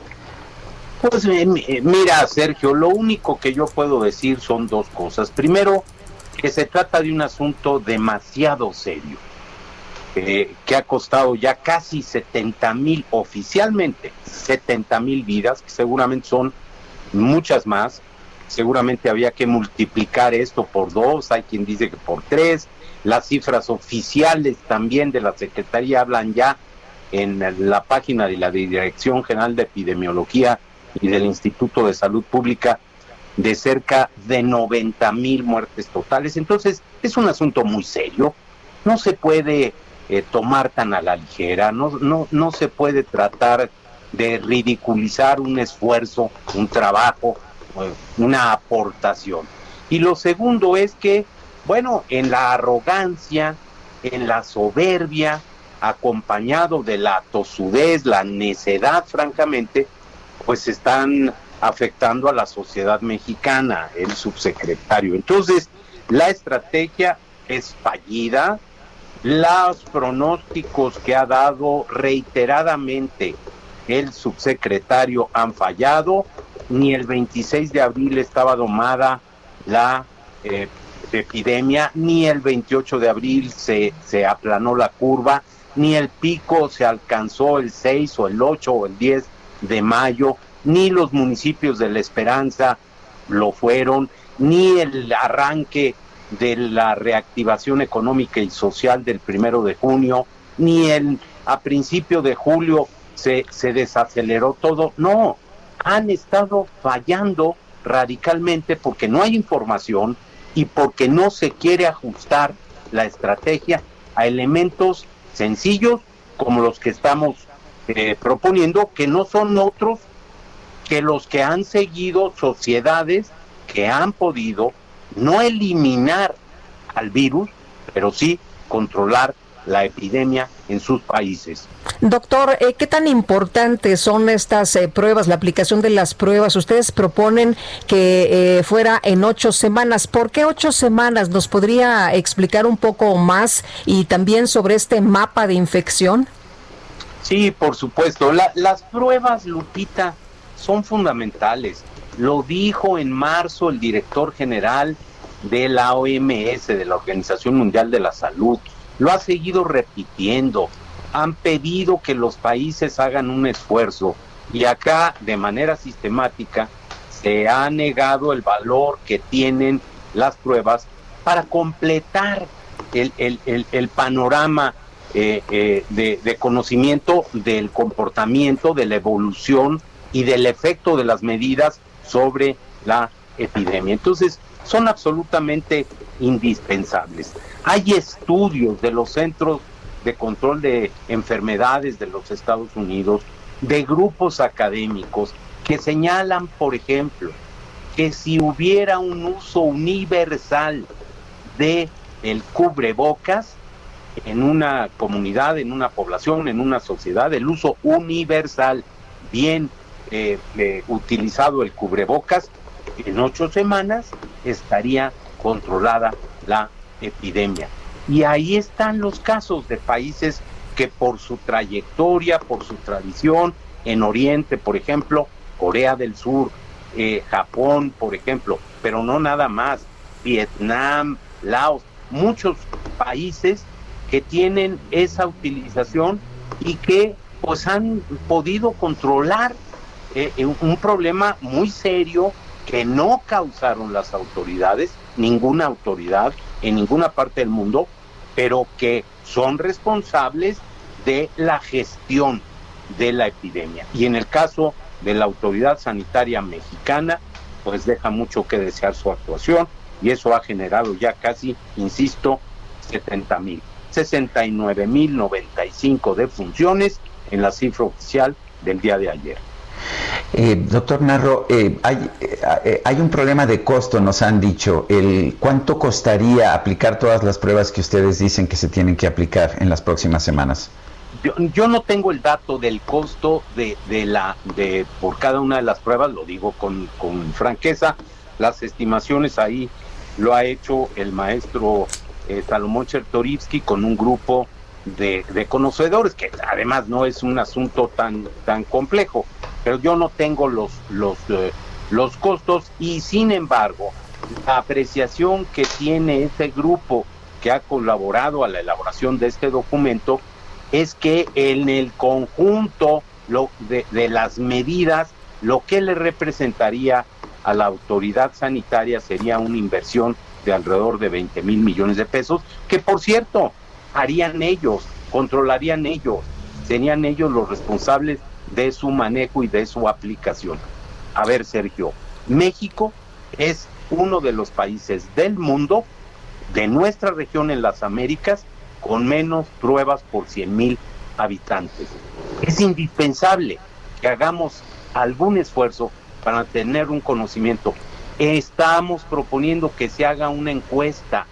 Pues eh, eh, mira, Sergio, lo único que yo puedo decir son dos cosas. Primero, que se trata de un asunto demasiado serio, eh, que ha costado ya casi 70 mil, oficialmente 70 mil vidas, que seguramente son muchas más. Seguramente había que multiplicar esto por dos, hay quien dice que por tres. Las cifras oficiales también de la Secretaría hablan ya en la página de la Dirección General de Epidemiología y del Instituto de Salud Pública de cerca de 90 mil muertes totales. Entonces, es un asunto muy serio. No se puede eh, tomar tan a la ligera, no, no, no se puede tratar de ridiculizar un esfuerzo, un trabajo, una aportación. Y lo segundo es que, bueno, en la arrogancia, en la soberbia, acompañado de la tosudez, la necedad, francamente, pues están afectando a la sociedad mexicana, el subsecretario. Entonces, la estrategia es fallida, los pronósticos que ha dado reiteradamente el subsecretario han fallado, ni el 26 de abril estaba domada la eh, epidemia, ni el 28 de abril se, se aplanó la curva, ni el pico se alcanzó el 6 o el 8 o el 10 de mayo, ni los municipios de La Esperanza lo fueron, ni el arranque de la reactivación económica y social del primero de junio, ni el a principio de julio se, se desaceleró todo. No, han estado fallando radicalmente porque no hay información y porque no se quiere ajustar la estrategia a elementos sencillos como los que estamos eh, proponiendo, que no son otros que los que han seguido sociedades que han podido no eliminar al virus, pero sí controlar la epidemia en sus países. Doctor, eh, ¿qué tan importantes son estas eh, pruebas, la aplicación de las pruebas? Ustedes proponen que eh, fuera en ocho semanas. ¿Por qué ocho semanas? ¿Nos podría explicar un poco más y también sobre este mapa de infección? Sí, por supuesto. las pruebas, Lupita, son fundamentales. Lo dijo en marzo el director general de la OMS, de la Organización Mundial de la Salud. Lo ha seguido repitiendo. Han pedido que los países hagan un esfuerzo y acá de manera sistemática se ha negado el valor que tienen las pruebas para completar el, panorama eh, eh, de, de conocimiento del comportamiento, de la evolución y del efecto de las medidas sobre la epidemia. Entonces, son absolutamente indispensables. Hay estudios de los centros de control de enfermedades de los Estados Unidos, de grupos académicos, que señalan, por ejemplo, que si hubiera un uso universal de el cubrebocas en una comunidad, en una población, en una sociedad, el uso universal bien eh, eh, utilizado el cubrebocas, en ocho semanas estaría controlada la epidemia. Y ahí están los casos de países que por su trayectoria, por su tradición, en Oriente, por ejemplo, Corea del Sur, eh, Japón, por ejemplo, pero no nada más, Vietnam, Laos, muchos países que tienen esa utilización y que pues han podido controlar eh, eh, un problema muy serio que no causaron las autoridades, ninguna autoridad en ninguna parte del mundo, pero que son responsables de la gestión de la epidemia. Y en el caso de la autoridad sanitaria mexicana, pues deja mucho que desear su actuación y eso ha generado ya casi, insisto, 70 mil, 69 mil 95 defunciones en la cifra oficial del día de ayer. Eh, doctor Narro, eh, hay, eh, hay, un problema de costo, nos han dicho. El, ¿Cuánto costaría aplicar todas las pruebas que ustedes dicen que se tienen que aplicar en las próximas semanas? Yo, no tengo el dato del costo de, de, la de por cada una de las pruebas, lo digo con, con franqueza. Las estimaciones ahí lo ha hecho el maestro Salomón Chertorivsky con un grupo de, conocedores, que además no es un asunto tan, tan complejo pero yo no tengo los, los, eh, los costos y sin embargo la apreciación que tiene este grupo que ha colaborado a la elaboración de este documento es que en el conjunto de, de las medidas lo que le representaría a la autoridad sanitaria sería una inversión de alrededor de 20 mil millones de pesos, que por cierto harían ellos, controlarían ellos, serían ellos los responsables de su manejo y de su aplicación. A ver, Sergio, México es uno de los países del mundo, de nuestra región en las Américas, con menos pruebas por 100 mil habitantes. Es indispensable que hagamos algún esfuerzo para tener un conocimiento Estamos proponiendo que se haga una encuesta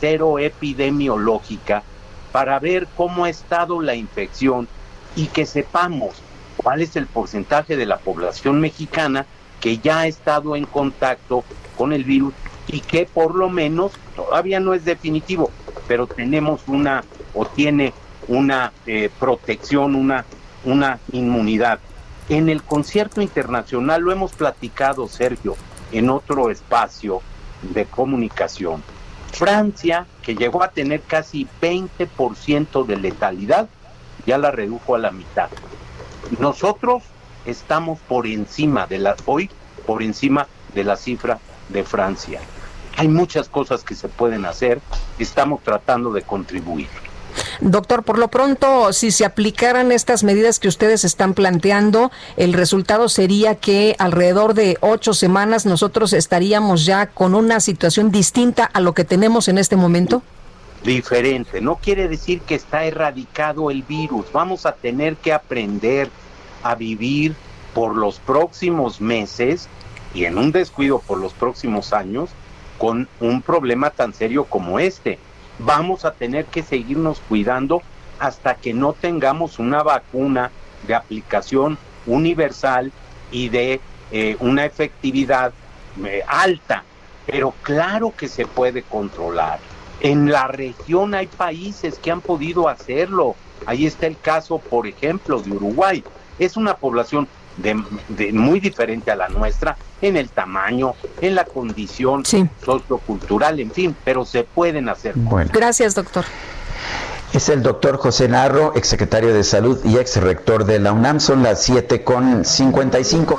cero epidemiológica para ver cómo ha estado la infección y que sepamos cuál es el porcentaje de la población mexicana que ya ha estado en contacto con el virus y que por lo menos todavía no es definitivo, pero tenemos una o tiene una eh, protección, una, una inmunidad. En el concierto internacional lo hemos platicado, Sergio, en otro espacio de comunicación. Francia, que llegó a tener casi 20% de letalidad, ya la redujo a la mitad. Nosotros estamos por encima de la, hoy, por encima de la cifra de Francia. Hay muchas cosas que se pueden hacer, estamos tratando de contribuir. Doctor, por lo pronto, si se aplicaran estas medidas que ustedes están planteando, el resultado sería que alrededor de ocho semanas nosotros estaríamos ya con una situación distinta a lo que tenemos en este momento. Diferente, no quiere decir que está erradicado el virus, vamos a tener que aprender a vivir por los próximos meses y en un descuido por los próximos años con un problema tan serio como este vamos a tener que seguirnos cuidando hasta que no tengamos una vacuna de aplicación universal y de eh, una efectividad eh, alta. Pero claro que se puede controlar. En la región hay países que han podido hacerlo. Ahí está el caso, por ejemplo, de Uruguay. Es una población de, muy diferente a la nuestra en el tamaño, en la condición sociocultural, en fin, pero se pueden hacer. Bueno. Gracias, doctor. Es el doctor José Narro, exsecretario de Salud y ex rector de la UNAM. Son las 7 con 55.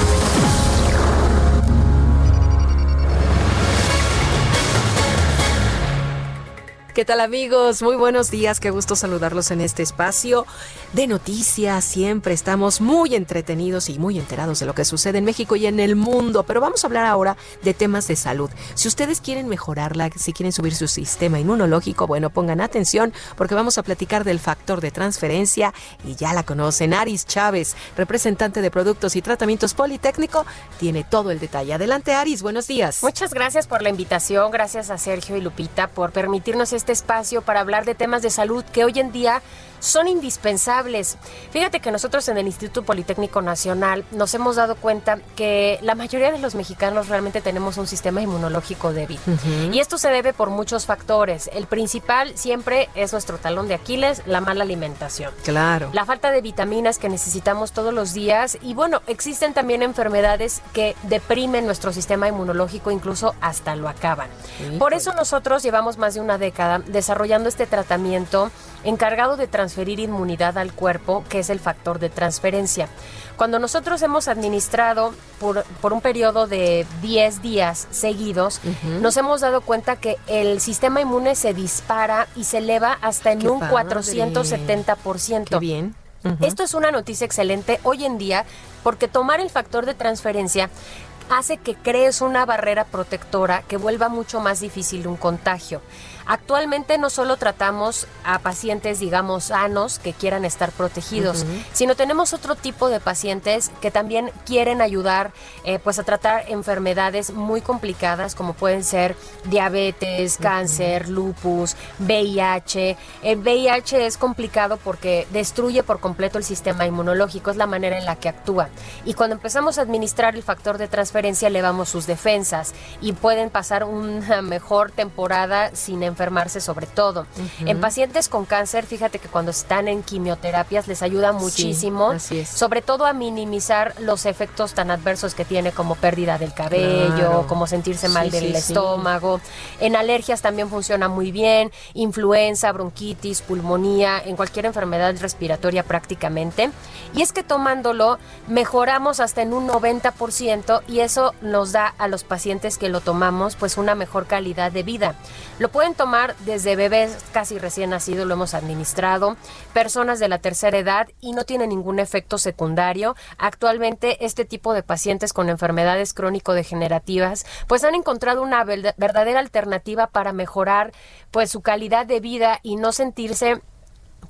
¿Qué tal amigos? Muy buenos días, qué gusto saludarlos en este espacio de noticias. Siempre estamos muy entretenidos y muy enterados de lo que sucede en México y en el mundo, pero vamos a hablar ahora de temas de salud. Si ustedes quieren mejorarla, si quieren subir su sistema inmunológico, bueno, pongan atención porque vamos a platicar del factor de transferencia y ya la conocen. Aris Chávez, representante de productos y tratamientos Politécnico, tiene todo el detalle. Adelante Aris, buenos días. Muchas gracias por la invitación, gracias a Sergio y Lupita por permitirnos este espacio para hablar de temas de salud que hoy en día son indispensables. Fíjate que nosotros en el Instituto Politécnico Nacional nos hemos dado cuenta que la mayoría de los mexicanos realmente tenemos un sistema inmunológico débil. Y esto se debe por muchos factores. El principal siempre es nuestro talón de Aquiles, la mala alimentación. Claro. La falta de vitaminas que necesitamos todos los días. Y bueno, existen también enfermedades que deprimen nuestro sistema inmunológico, incluso hasta lo acaban. Por eso nosotros llevamos más de una década desarrollando este tratamiento encargado de transferir inmunidad al cuerpo, que es el factor de transferencia. Cuando nosotros hemos administrado por, un periodo de 10 días seguidos, nos hemos dado cuenta que el sistema inmune se dispara y se eleva hasta en un 470%. Qué bien. Esto es una noticia excelente hoy en día porque tomar el factor de transferencia hace que crees una barrera protectora que vuelva mucho más difícil un contagio. Actualmente no solo tratamos a pacientes, digamos, sanos que quieran estar protegidos, sino tenemos otro tipo de pacientes que también quieren ayudar eh, pues a tratar enfermedades muy complicadas como pueden ser diabetes, cáncer, lupus, VIH. El VIH es complicado porque destruye por completo el sistema inmunológico, es la manera en la que actúa. Y cuando empezamos a administrar el factor de transferencia elevamos sus defensas y pueden pasar una mejor temporada sin enfermedades enfermarse sobre todo. En pacientes con cáncer, fíjate que cuando están en quimioterapias les ayuda muchísimo, sobre todo a minimizar los efectos tan adversos que tiene como pérdida del cabello, como sentirse mal del estómago. En alergias también funciona muy bien, influenza, bronquitis, pulmonía, en cualquier enfermedad respiratoria prácticamente. Y es que tomándolo mejoramos hasta en un 90% y eso nos da a los pacientes que lo tomamos pues una mejor calidad de vida. Lo pueden tomar desde bebés casi recién nacidos, lo hemos administrado, personas de la tercera edad y no tiene ningún efecto secundario. Actualmente este tipo de pacientes con enfermedades crónico-degenerativas pues han encontrado una verdadera alternativa para mejorar pues su calidad de vida y no sentirse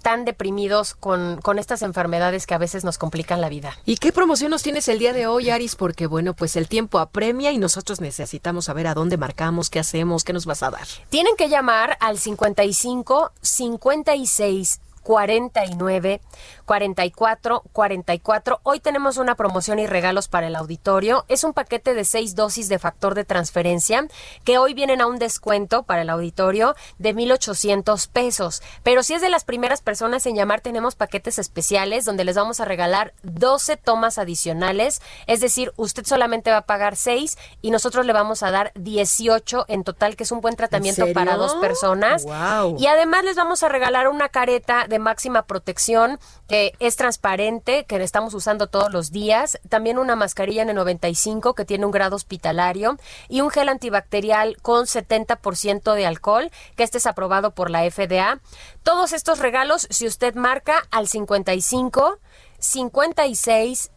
tan deprimidos con, con estas enfermedades que a veces nos complican la vida. ¿Y qué promoción nos tienes el día de hoy, Aris? Porque bueno, pues el tiempo apremia y nosotros necesitamos saber a dónde marcamos, qué hacemos, qué nos vas a dar. Tienen que llamar al 55 56 49 44 44. Hoy tenemos una promoción y regalos para el auditorio. Es un paquete de seis dosis de factor de transferencia que hoy vienen a un descuento para el auditorio de 1,800 pesos. Pero si es de las primeras personas en llamar, tenemos paquetes especiales donde les vamos a regalar 12 tomas adicionales. Es decir, usted solamente va a pagar 6 y nosotros le vamos a dar 18 en total, que es un buen tratamiento para dos personas. Y además les vamos a regalar una careta de máxima protección que es transparente, que estamos usando todos los días, también una mascarilla N95 que tiene un grado hospitalario y un gel antibacterial con 70% de alcohol, que este es aprobado por la FDA. Todos estos regalos, si usted marca al 55 56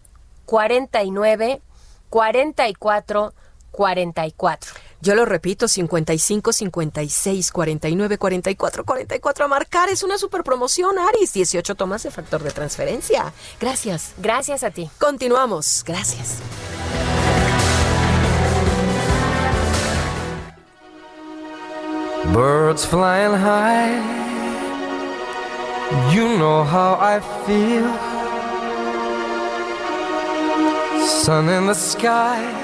49 44 44. Yo lo repito, 55 56 49 44 44 a marcar. Es una super promoción, Aris. 18 tomas de factor de transferencia. Gracias. Gracias a ti. Continuamos. Gracias. Birds flying high. You know how I feel. Sun in the sky.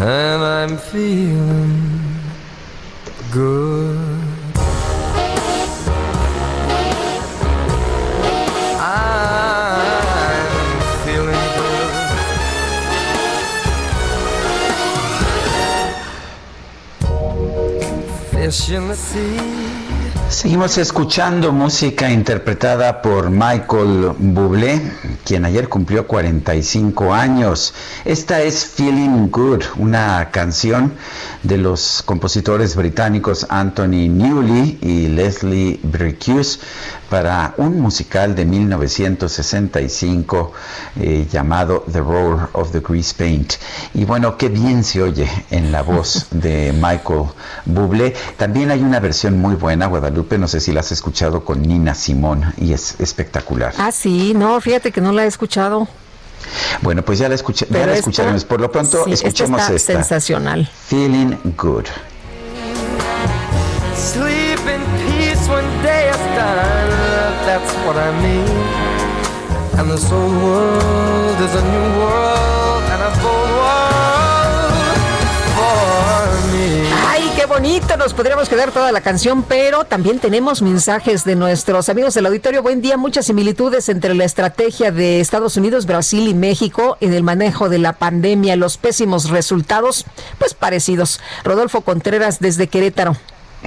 And I'm feeling good. I'm feeling good. Fish in the sea. Seguimos escuchando música interpretada por Michael Bublé, quien ayer cumplió 45 años. Esta es Feeling Good, una canción de los compositores británicos Anthony Newley y Leslie Bricusse para un musical de 1965 eh, llamado The Roar of the Grease Paint. Y bueno, qué bien se oye en la voz de Michael Bublé. También hay una versión muy buena, Guadalupe, no sé si la has escuchado con Nina Simón y es espectacular. Ah, sí, no, fíjate que no la he escuchado. Bueno, pues ya la, escuché, ya la escucharemos. Por lo pronto, escuchemos esta, esta. Sensacional. Feeling good. Sleep in peace when day is done. That's what I mean. And this old world is a new world nos podríamos quedar toda la canción, pero también tenemos mensajes de nuestros amigos del auditorio. Buen día, muchas similitudes entre la estrategia de Estados Unidos, Brasil y México en el manejo de la pandemia, los pésimos resultados, pues parecidos. Rodolfo Contreras desde Querétaro.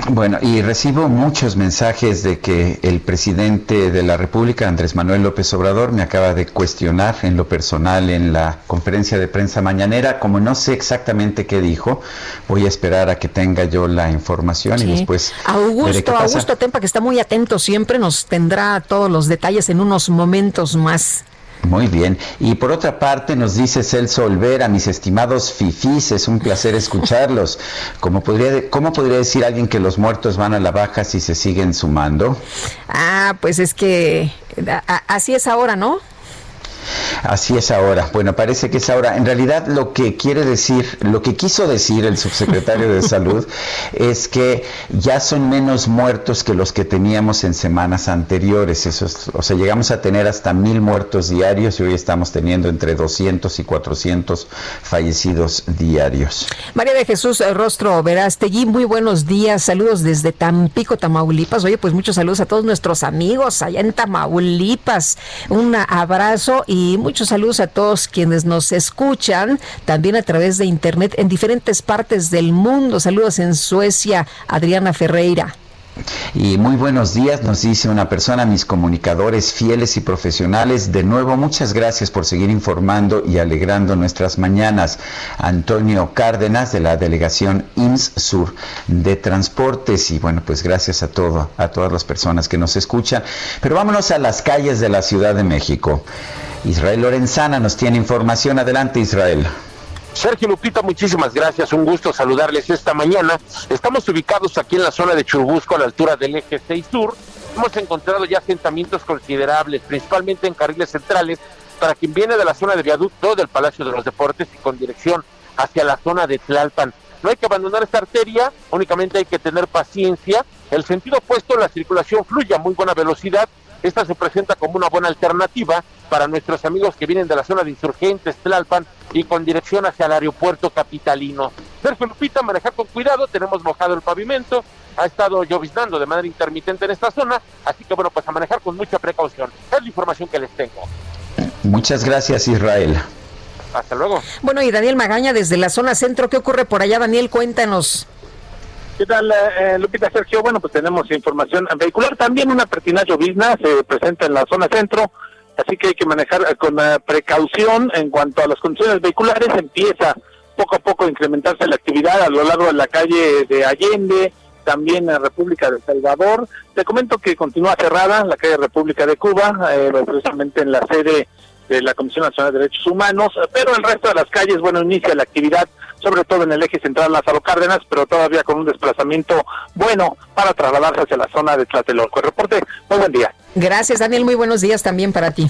Bueno, y recibo muchos mensajes de que el presidente de la República, Andrés Manuel López Obrador, me acaba de cuestionar en lo personal en la conferencia de prensa mañanera. Como no sé exactamente qué dijo, voy a esperar a que tenga yo la información y después. Augusto, Augusto Tempa, que está muy atento siempre, nos tendrá todos los detalles en unos momentos más. Muy bien. Y por otra parte, nos dice Celso Olvera, mis estimados fifís, es un placer escucharlos. ¿Cómo podría, ¿Cómo podría decir alguien que los muertos van a la baja si se siguen sumando? Ah, pues es que así es ahora, ¿no? Así es ahora. Bueno, parece que es ahora. En realidad lo que quiere decir, lo que quiso decir el subsecretario de Salud es que ya son menos muertos que los que teníamos en semanas anteriores. Eso o sea, llegamos a tener hasta mil muertos diarios y hoy estamos teniendo entre 200 y 400 fallecidos diarios. María de Jesús Rostro Verástegui, muy buenos días. Saludos desde Tampico, Tamaulipas. Oye, pues muchos saludos a todos nuestros amigos allá en Tamaulipas. Un abrazo y muchos saludos a todos quienes nos escuchan también a través de internet en diferentes partes del mundo. Saludos en Suecia, Adriana Ferreira. Y muy buenos días, nos dice una persona, mis comunicadores fieles y profesionales. De nuevo, muchas gracias por seguir informando y alegrando nuestras mañanas. Antonio Cárdenas de la delegación IMSS Sur de Transportes. Y bueno, pues gracias a todo, a todas las personas que nos escuchan. Pero vámonos a las calles de la Ciudad de México. Israel Lorenzana nos tiene información. Adelante, Israel. Sergio Lupita, muchísimas gracias. Un gusto saludarles esta mañana. Estamos ubicados aquí en la zona de Churubusco, a la altura del eje 6 Sur. Hemos encontrado ya asentamientos considerables, principalmente en carriles centrales, para quien viene de la zona de viaducto del Palacio de los Deportes y con dirección hacia la zona de Tlalpan. No hay que abandonar esta arteria, únicamente hay que tener paciencia. El sentido opuesto, la circulación fluye a muy buena velocidad esta se presenta como una buena alternativa para nuestros amigos que vienen de la zona de insurgentes, Tlalpan, y con dirección hacia el aeropuerto capitalino. Sergio Lupita, manejar con cuidado, tenemos mojado el pavimento, ha estado lloviznando de manera intermitente en esta zona, así que bueno, pues a manejar con mucha precaución. Es la información que les tengo. Muchas gracias, Israel. Hasta luego. Bueno, y Daniel Magaña desde la zona centro, ¿qué ocurre por allá, Daniel? Cuéntanos. ¿Qué tal, eh, eh, Lupita Sergio? Bueno, pues tenemos información vehicular. También una pertinaz llovizna se presenta en la zona centro, así que hay que manejar eh, con precaución en cuanto a las condiciones vehiculares. Empieza poco a poco a incrementarse la actividad a lo largo de la calle de Allende, también en República de Salvador. Te comento que continúa cerrada la calle República de Cuba, precisamente en la sede de la Comisión Nacional de Derechos Humanos, pero el resto de las calles, bueno, inicia la actividad, sobre todo en el eje central Lázaro Cárdenas, pero todavía con un desplazamiento bueno para trasladarse hacia la zona de Tlatelolco. El reporte, muy buen día. Gracias, Daniel, muy buenos días también para ti.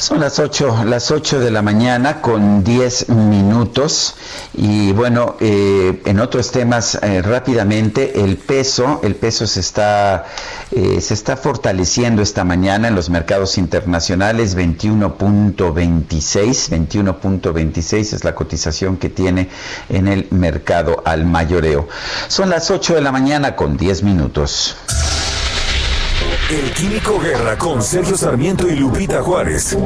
Son las 8, las 8 de la mañana con 10 minutos y bueno, eh, en otros temas eh, rápidamente, el peso, el peso se está, eh, se está fortaleciendo esta mañana en los mercados internacionales, 21.26, 21.26 es la cotización que tiene en el mercado al mayoreo. Son las 8 de la mañana con 10 minutos. El Químico Guerra con Sergio Sarmiento y Lupita Juárez.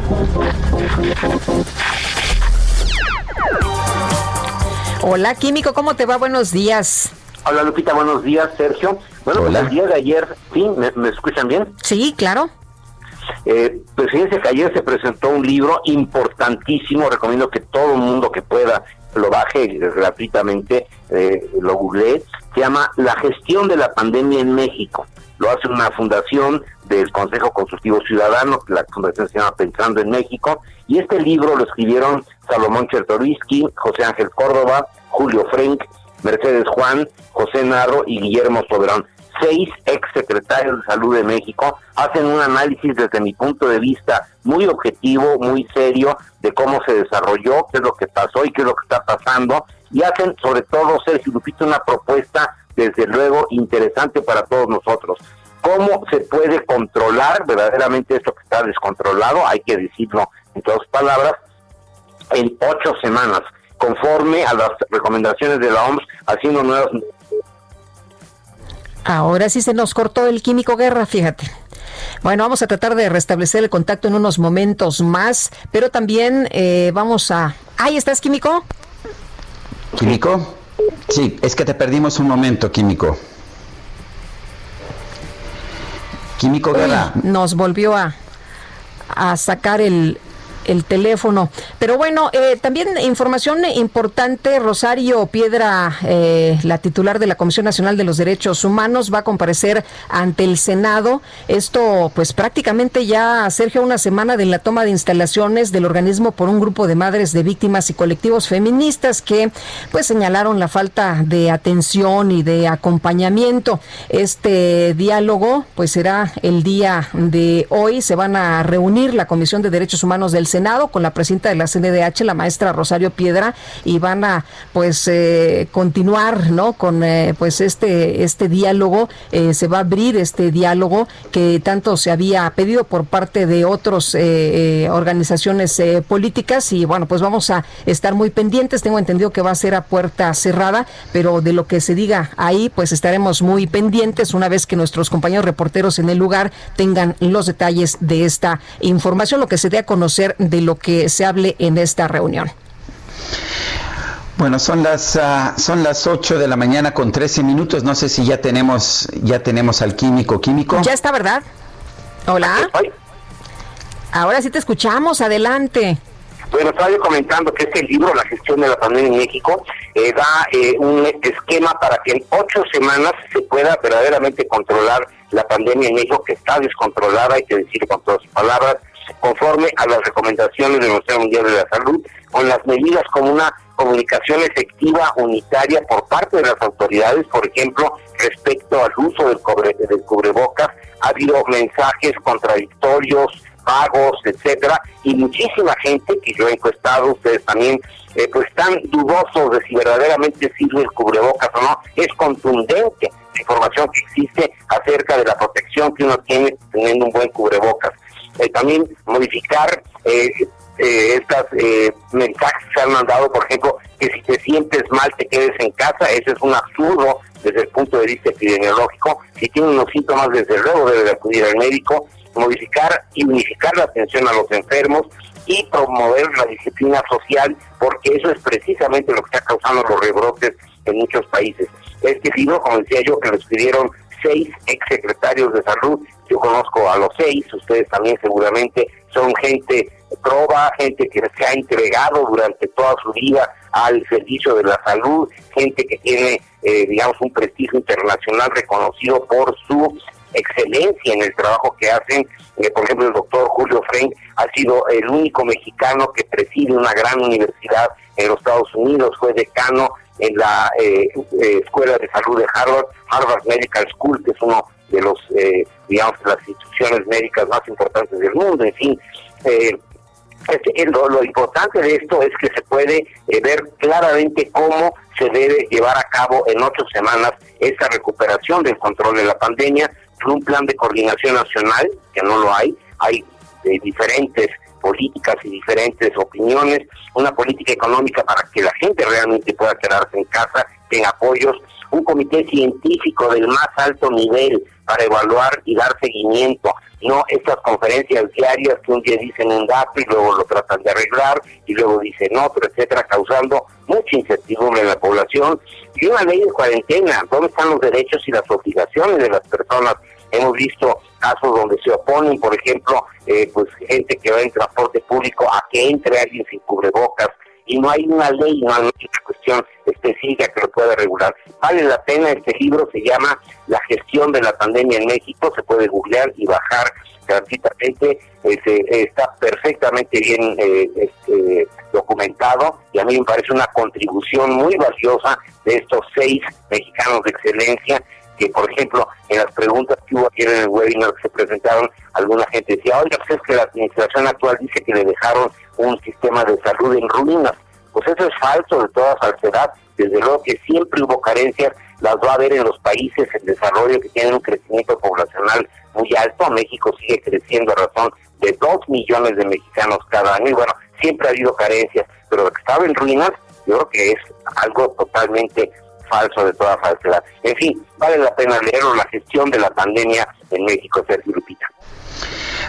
Hola Químico, ¿cómo te va? Buenos días. Hola Lupita, buenos días Sergio. Bueno, pues el día de ayer, ¿sí? ¿Me, escuchan bien? Sí, claro. Eh, pues fíjense que ayer se presentó un libro importantísimo, recomiendo que todo el mundo que pueda lo baje gratuitamente, eh, lo googlee, se llama La gestión de la pandemia en México lo hace una fundación del Consejo Consultivo Ciudadano, la fundación se llama Pensando en México, y este libro lo escribieron Salomón Chertorisky, José Ángel Córdoba, Julio Frank, Mercedes Juan, José Narro y Guillermo Soberón. Seis ex secretarios de salud de México hacen un análisis desde mi punto de vista muy objetivo, muy serio, de cómo se desarrolló, qué es lo que pasó y qué es lo que está pasando, y hacen sobre todo, Sergio Lupito, una propuesta desde luego interesante para todos nosotros. ¿Cómo se puede controlar verdaderamente esto que está descontrolado? Hay que decirlo en todas palabras, en ocho semanas, conforme a las recomendaciones de la OMS, haciendo nuevas... Ahora sí se nos cortó el químico guerra, fíjate. Bueno, vamos a tratar de restablecer el contacto en unos momentos más, pero también eh, vamos a... Ahí estás, químico. Químico. Sí, es que te perdimos un momento, Químico. Químico Guerra. Nos volvió a, a sacar el, el teléfono. Pero bueno, eh, también información importante, Rosario Piedra, eh, la titular de la Comisión Nacional de los Derechos Humanos, va a comparecer ante el Senado. Esto, pues prácticamente ya, Sergio, una semana de la toma de instalaciones del organismo por un grupo de madres de víctimas y colectivos feministas que, pues, señalaron la falta de atención y de acompañamiento. Este diálogo, pues, será el día de hoy. Se van a reunir la Comisión de Derechos Humanos del con la presidenta de la CNDH, la maestra Rosario Piedra, y van a pues eh, continuar, ¿no? Con eh, pues este este diálogo, eh, se va a abrir este diálogo que tanto se había pedido por parte de otras organizaciones políticas y bueno, pues vamos a estar muy pendientes. Tengo entendido que va a ser a puerta cerrada, pero de lo que se diga ahí, pues estaremos muy pendientes una vez que nuestros compañeros reporteros en el lugar tengan los detalles de esta información, lo que se dé a conocer de lo que se hable en esta reunión. Bueno, son las uh, son las 8 de la mañana con 13 minutos. No sé si ya tenemos ya tenemos al químico químico. Ya está, ¿verdad? Hola. Ahora sí te escuchamos. Adelante. Bueno, estaba yo comentando que este libro, La gestión de la pandemia en México, eh, da eh, un esquema para que en ocho semanas se pueda verdaderamente controlar la pandemia en México, que está descontrolada, hay que decir con todas sus palabras, conforme a las recomendaciones del Ministerio Mundial de la Salud, con las medidas como una comunicación efectiva, unitaria por parte de las autoridades, por ejemplo, respecto al uso del, del cubrebocas, ha habido mensajes contradictorios, pagos, etcétera, y muchísima gente que yo he encuestado, ustedes también, eh, pues están dudosos de si verdaderamente sirve el cubrebocas o no. Es contundente la información que existe acerca de la protección que uno tiene teniendo un buen cubrebocas. Eh, también modificar eh, eh, estas eh, mensajes que se han mandado, por ejemplo, que si te sientes mal te quedes en casa, ese es un absurdo desde el punto de vista epidemiológico. Si tiene unos síntomas, desde luego debe de acudir al médico, modificar y unificar la atención a los enfermos y promover la disciplina social, porque eso es precisamente lo que está causando los rebrotes en muchos países. Este libro, como decía yo, que lo escribieron seis exsecretarios de salud, yo conozco a los seis, ustedes también seguramente. Son gente proba, gente que se ha entregado durante toda su vida al servicio de la salud, gente que tiene, eh, digamos, un prestigio internacional reconocido por su excelencia en el trabajo que hacen. Eh, por ejemplo, el doctor Julio Frank ha sido el único mexicano que preside una gran universidad en los Estados Unidos, fue decano en la eh, eh, Escuela de Salud de Harvard, Harvard Medical School, que es uno de los, eh, digamos, las instituciones médicas más importantes del mundo, en fin. Este, lo, lo, importante de esto es que se puede ver claramente cómo se debe llevar a cabo en ocho semanas esta recuperación del control de la pandemia, un plan de coordinación nacional, que no lo hay, hay diferentes políticas y diferentes opiniones, una política económica para que la gente realmente pueda quedarse en casa, tenga apoyos, un comité científico del más alto nivel para evaluar y dar seguimiento, no estas conferencias diarias que un día dicen un dato y luego lo tratan de arreglar y luego dicen otro, etcétera, causando mucha incertidumbre en la población. Y una ley de cuarentena, ¿dónde están los derechos y las obligaciones de las personas Hemos visto casos donde se oponen, por ejemplo, eh, pues gente que va en transporte público a que entre alguien sin cubrebocas y no hay una ley, no hay una cuestión específica que lo pueda regular. Vale la pena, este libro se llama La gestión de la pandemia en México, se puede googlear y bajar gratuitamente, eh, está perfectamente bien eh, este, documentado y a mí me parece una contribución muy valiosa de estos seis mexicanos de excelencia que, por ejemplo, en las preguntas que hubo ayer en el webinar que se presentaron, alguna gente decía, oiga, pues es que la administración actual dice que le dejaron un sistema de salud en ruinas. Pues eso es falso de toda falsedad. Desde luego que siempre hubo carencias, las va a haber en los países en desarrollo que tienen un crecimiento poblacional muy alto. México sigue creciendo a razón de dos millones de mexicanos cada año. Y bueno, siempre ha habido carencias, pero lo que estaba en ruinas, yo creo que es algo totalmente falso de toda falsedad. En fin, vale la pena leerlo, la gestión de la pandemia en México, Sergio Lupita.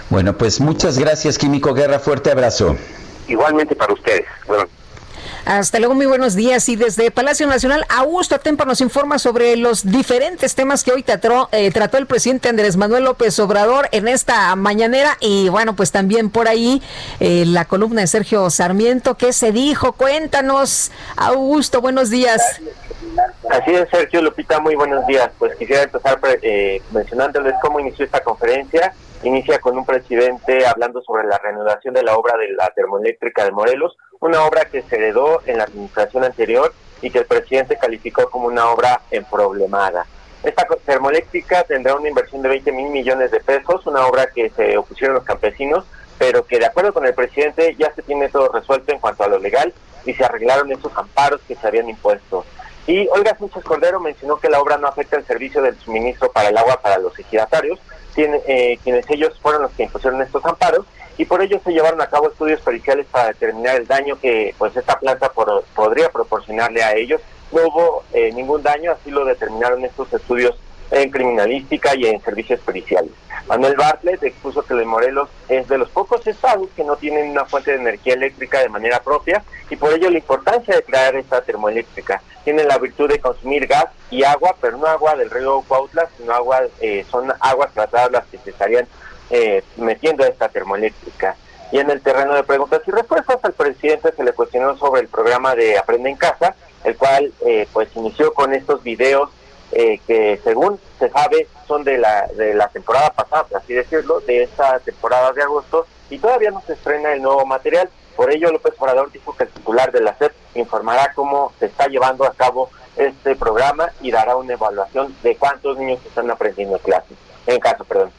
Bueno, pues muchas gracias, Químico Guerra, fuerte abrazo. Igualmente para ustedes. Bueno. Hasta luego, muy buenos días. Y desde Palacio Nacional, Augusto Atempa nos informa sobre los diferentes temas que hoy trató, eh, trató el presidente Andrés Manuel López Obrador en esta mañanera. Y bueno, pues también por ahí eh, la columna de Sergio Sarmiento. ¿Qué se dijo? Cuéntanos, Augusto, buenos días. Así es, Sergio Lupita, muy buenos días. Pues quisiera empezar eh, mencionándoles cómo inició esta conferencia. Inicia con un presidente hablando sobre la reanudación de la obra de la termoeléctrica de Morelos, una obra que se heredó en la administración anterior y que el presidente calificó como una obra emproblemada. Esta termoeléctrica tendrá una inversión de 20 mil millones de pesos, una obra que se opusieron los campesinos, pero que de acuerdo con el presidente ya se tiene todo resuelto en cuanto a lo legal y se arreglaron esos amparos que se habían impuesto. Y Olga Sánchez Cordero mencionó que la obra no afecta el servicio del suministro para el agua para los ejidatarios, eh, quienes ellos fueron los que impusieron estos amparos, y por ello se llevaron a cabo estudios periciales para determinar el daño que pues esta planta podría proporcionarle a ellos. No hubo eh, ningún daño, así lo determinaron estos estudios en criminalística y en servicios periciales. Manuel Bartlett expuso que el Morelos es de los pocos estados que no tienen una fuente de energía eléctrica de manera propia y por ello la importancia de crear esta termoeléctrica. Tienen la virtud de consumir gas y agua, pero no agua del río Cuautla, sino agua, eh, son aguas tratadas las que se estarían eh, metiendo a esta termoeléctrica. Y en el terreno de preguntas y respuestas al presidente se le cuestionó sobre el programa de Aprende en Casa, el cual eh, pues inició con estos videos eh, que según se sabe son de la, de la temporada pasada, por así decirlo, de esta temporada de agosto, y todavía no se estrena el nuevo material. Por ello, López Obrador dijo que el titular de la SEP informará cómo se está llevando a cabo este programa y dará una evaluación de cuántos niños están aprendiendo en clase, en caso, perdón.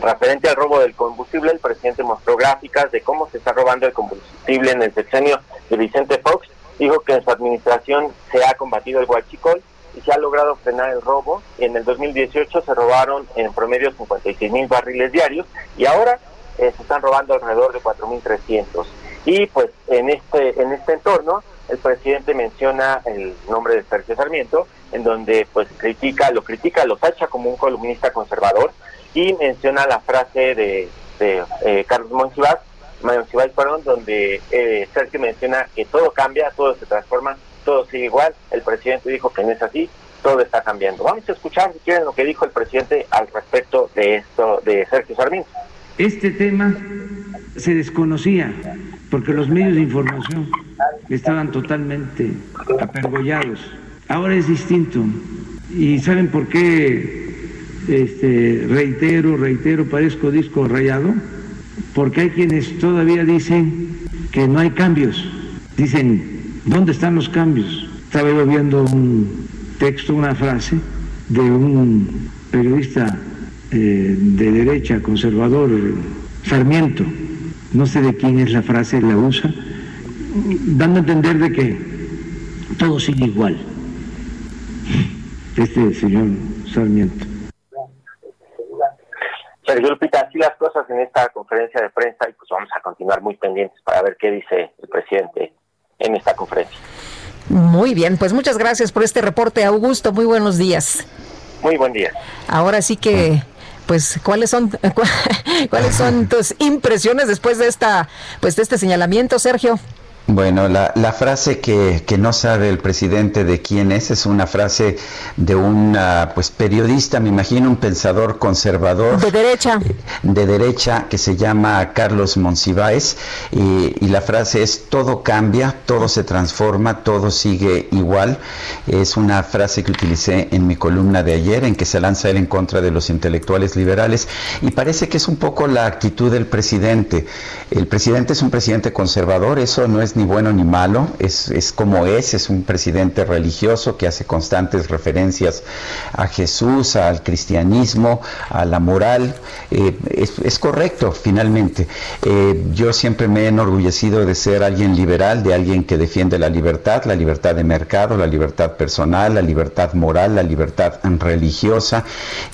Referente al robo del combustible, el presidente mostró gráficas de cómo se está robando el combustible en el sexenio de Vicente Fox. Dijo que en su administración se ha combatido el huachicol se ha logrado frenar el robo. En el 2018 se robaron en promedio 56 mil barriles diarios y ahora eh, se están robando alrededor de 4.300. Y pues en este, en este entorno el presidente menciona el nombre de Sergio Sarmiento, en donde pues critica, lo critica, lo tacha como un columnista conservador y menciona la frase de, eh, Carlos Monsiváis, perdón, donde eh, Sergio menciona que todo cambia, todo se transforma, todo sigue igual. El presidente dijo que no es así, todo está cambiando. Vamos a escuchar, si quieren, lo que dijo el presidente al respecto de esto de Sergio Sarmiento. Este tema se desconocía porque los medios de información estaban totalmente apergollados. Ahora es distinto. ¿Y saben por qué este, reitero, reitero, parezco disco rayado? Porque hay quienes todavía dicen que no hay cambios. Dicen, ¿Dónde están los cambios? Estaba yo viendo un texto, una frase de un periodista eh, de derecha, conservador, Sarmiento, no sé de quién es la frase, la usa, dando a entender de que todo sigue igual. Este señor Sarmiento. Sergio Lupita, así las cosas en esta conferencia de prensa y pues vamos a continuar muy pendientes para ver qué dice el presidente en esta conferencia. Muy bien, pues muchas gracias por este reporte, Augusto. Muy buenos días. Muy buen día. Ahora sí que pues cuáles son cuáles son tus impresiones después de esta pues de este señalamiento, Sergio. Bueno, la, la frase que, que, no sabe el presidente de quién es es una frase de un pues periodista, me imagino un pensador conservador. De derecha. De derecha, que se llama Carlos Monsiváis, y, y la frase es todo cambia, todo se transforma, todo sigue igual. Es una frase que utilicé en mi columna de ayer, en que se lanza él en contra de los intelectuales liberales, y parece que es un poco la actitud del presidente. El presidente es un presidente conservador, eso no es ni bueno ni malo, es, es, como es, es un presidente religioso que hace constantes referencias a Jesús, al cristianismo, a la moral, eh, es, es, correcto finalmente. Eh, yo siempre me he enorgullecido de ser alguien liberal, de alguien que defiende la libertad, la libertad de mercado, la libertad personal, la libertad moral, la libertad religiosa,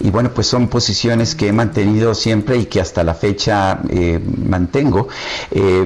y bueno, pues son posiciones que he mantenido siempre y que hasta la fecha eh, mantengo.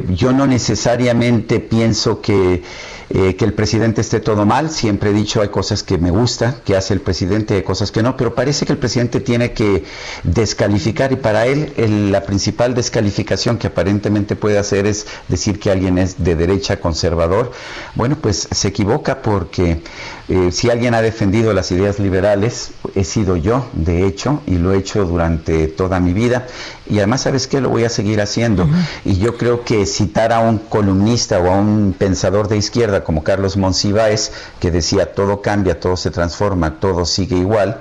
yo no necesariamente pienso que eh, que el presidente esté todo mal. Siempre he dicho, hay cosas que me gusta que hace el presidente, hay cosas que no, pero parece que el presidente tiene que descalificar y para él la principal descalificación que aparentemente puede hacer es decir que alguien es de derecha conservador. Bueno, pues se equivoca porque eh, si alguien ha defendido las ideas liberales, he sido yo, de hecho, y lo he hecho durante toda mi vida. Y además, ¿sabes qué? Lo voy a seguir haciendo. Y yo creo que citar a un columnista o a un pensador de izquierda como Carlos Monsiváis, que decía todo cambia, todo se transforma, todo sigue igual,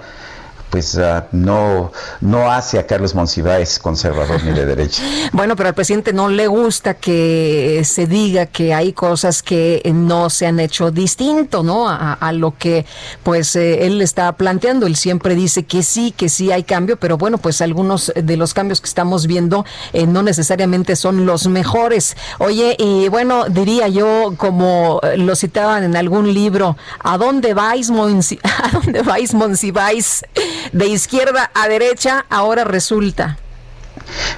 pues ah, no, no hace a Carlos Monsiváis conservador ni de derecha. Bueno, pero al presidente no le gusta que se diga que hay cosas que no se han hecho distinto, ¿no? A, lo que pues eh, él está planteando. Él siempre dice que sí, que sí hay cambio, pero bueno, pues algunos de los cambios que estamos viendo eh, no necesariamente son los mejores. Oye, y bueno, diría yo, como lo citaban en algún libro, ¿a dónde vais, ¿A dónde vais, Monsiváis? De izquierda a derecha, ahora resulta.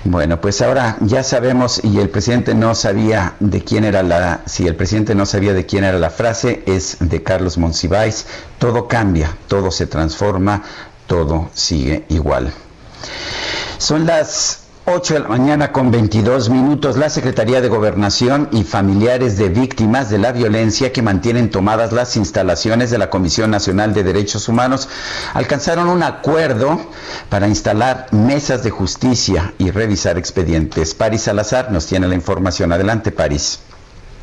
Bueno, pues ahora ya sabemos y el presidente no sabía de quién era la, si el presidente no sabía de quién era la frase, es de Carlos Monsiváis, todo cambia, todo se transforma, todo sigue igual. Son las 8 de la mañana con 22 minutos, la Secretaría de Gobernación y familiares de víctimas de la violencia que mantienen tomadas las instalaciones de la Comisión Nacional de Derechos Humanos alcanzaron un acuerdo para instalar mesas de justicia y revisar expedientes. Paris Salazar nos tiene la información. Adelante, París.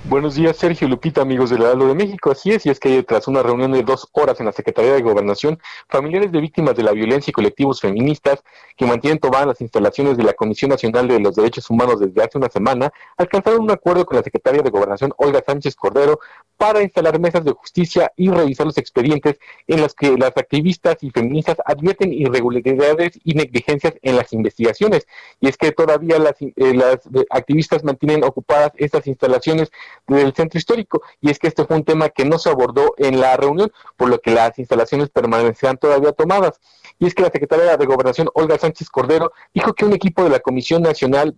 Buenos días, Sergio Lupita, amigos del Heraldo de México. Así es, y es que tras una reunión de dos horas en la Secretaría de Gobernación, familiares de víctimas de la violencia y colectivos feministas que mantienen tomadas las instalaciones de la Comisión Nacional de los Derechos Humanos desde hace una semana, alcanzaron un acuerdo con la Secretaria de Gobernación, Olga Sánchez Cordero, para instalar mesas de justicia y revisar los expedientes en los que las activistas y feministas advierten irregularidades y negligencias en las investigaciones. Y es que todavía las, eh, las activistas mantienen ocupadas estas instalaciones del centro histórico. Y es que este fue un tema que no se abordó en la reunión, por lo que las instalaciones permanecerán todavía tomadas. Y es que la secretaria de Gobernación, Olga Sánchez Cordero, dijo que un equipo de la Comisión Nacional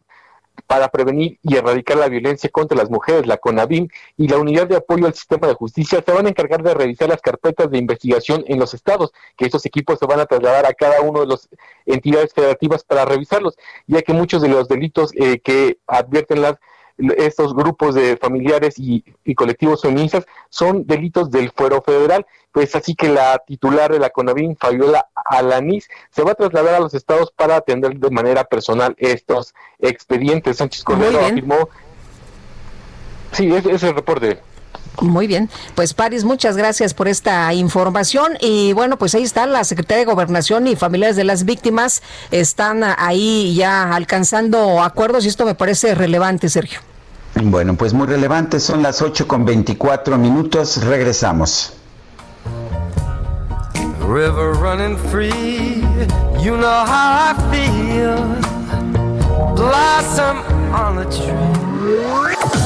para prevenir y erradicar la violencia contra las mujeres, la CONAVIM, y la Unidad de Apoyo al Sistema de Justicia se van a encargar de revisar las carpetas de investigación en los estados, que estos equipos se van a trasladar a cada uno de las entidades federativas para revisarlos, ya que muchos de los delitos eh, que advierten las estos grupos de familiares y, colectivos feministas son delitos del fuero federal. Pues así que la titular de la CONAVIN, Fabiola Alanís, se va a trasladar a los estados para atender de manera personal estos expedientes. Sánchez Cordero afirmó. Sí, ese es el reporte. Muy bien, pues Paris, muchas gracias por esta información y bueno, pues ahí está la Secretaría de Gobernación y familiares de las víctimas están ahí ya alcanzando acuerdos y esto me parece relevante, Sergio. Bueno, pues muy relevante, son las 8 con 24 minutos, regresamos. River running free, you know how I feel. Blossom on the tree.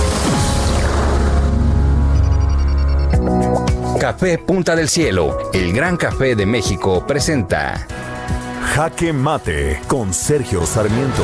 Café Punta del Cielo, el gran café de México, presenta Jaque Mate con Sergio Sarmiento.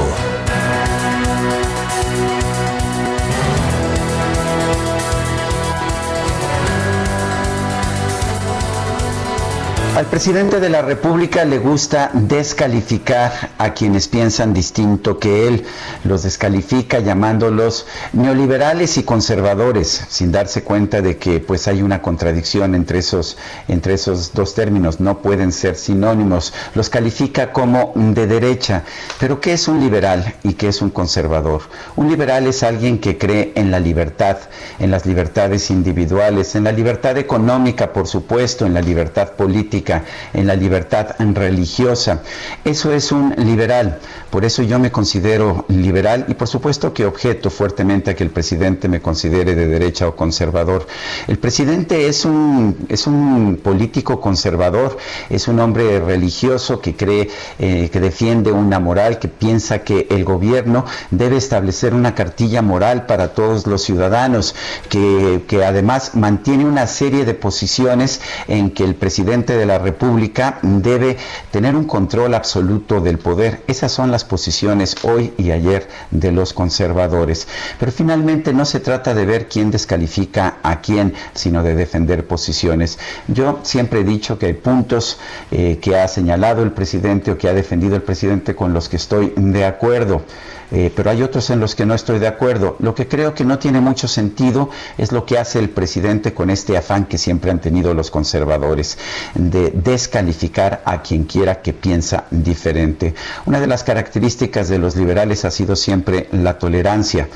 Al presidente de la República le gusta descalificar a quienes piensan distinto que él. Los descalifica llamándolos neoliberales y conservadores, sin darse cuenta de que pues hay una contradicción entre esos, entre esos dos términos, no pueden ser sinónimos. Los califica como de derecha. Pero ¿qué es un liberal y qué es un conservador? Un liberal es alguien que cree en la libertad, en las libertades individuales, en la libertad económica, por supuesto, en la libertad política en la libertad religiosa. Eso es un liberal. Por eso yo me considero liberal y por supuesto que objeto fuertemente a que el presidente me considere de derecha o conservador. El presidente es un, es un político conservador, es un hombre religioso que cree, eh, que defiende una moral, que piensa que el gobierno debe establecer una cartilla moral para todos los ciudadanos, que, que además mantiene una serie de posiciones en que el presidente de República debe tener un control absoluto del poder. Esas son las posiciones hoy y ayer de los conservadores. Pero finalmente no se trata de ver quién descalifica a quién, sino de defender posiciones. Yo siempre he dicho que hay puntos eh, que ha señalado el presidente o que ha defendido el presidente con los que estoy de acuerdo. Eh, pero hay otros en los que no estoy de acuerdo. Lo que creo que no tiene mucho sentido es lo que hace el presidente con este afán que siempre han tenido los conservadores, de descalificar a quien quiera que piensa diferente. Una de las características de los liberales ha sido siempre la tolerancia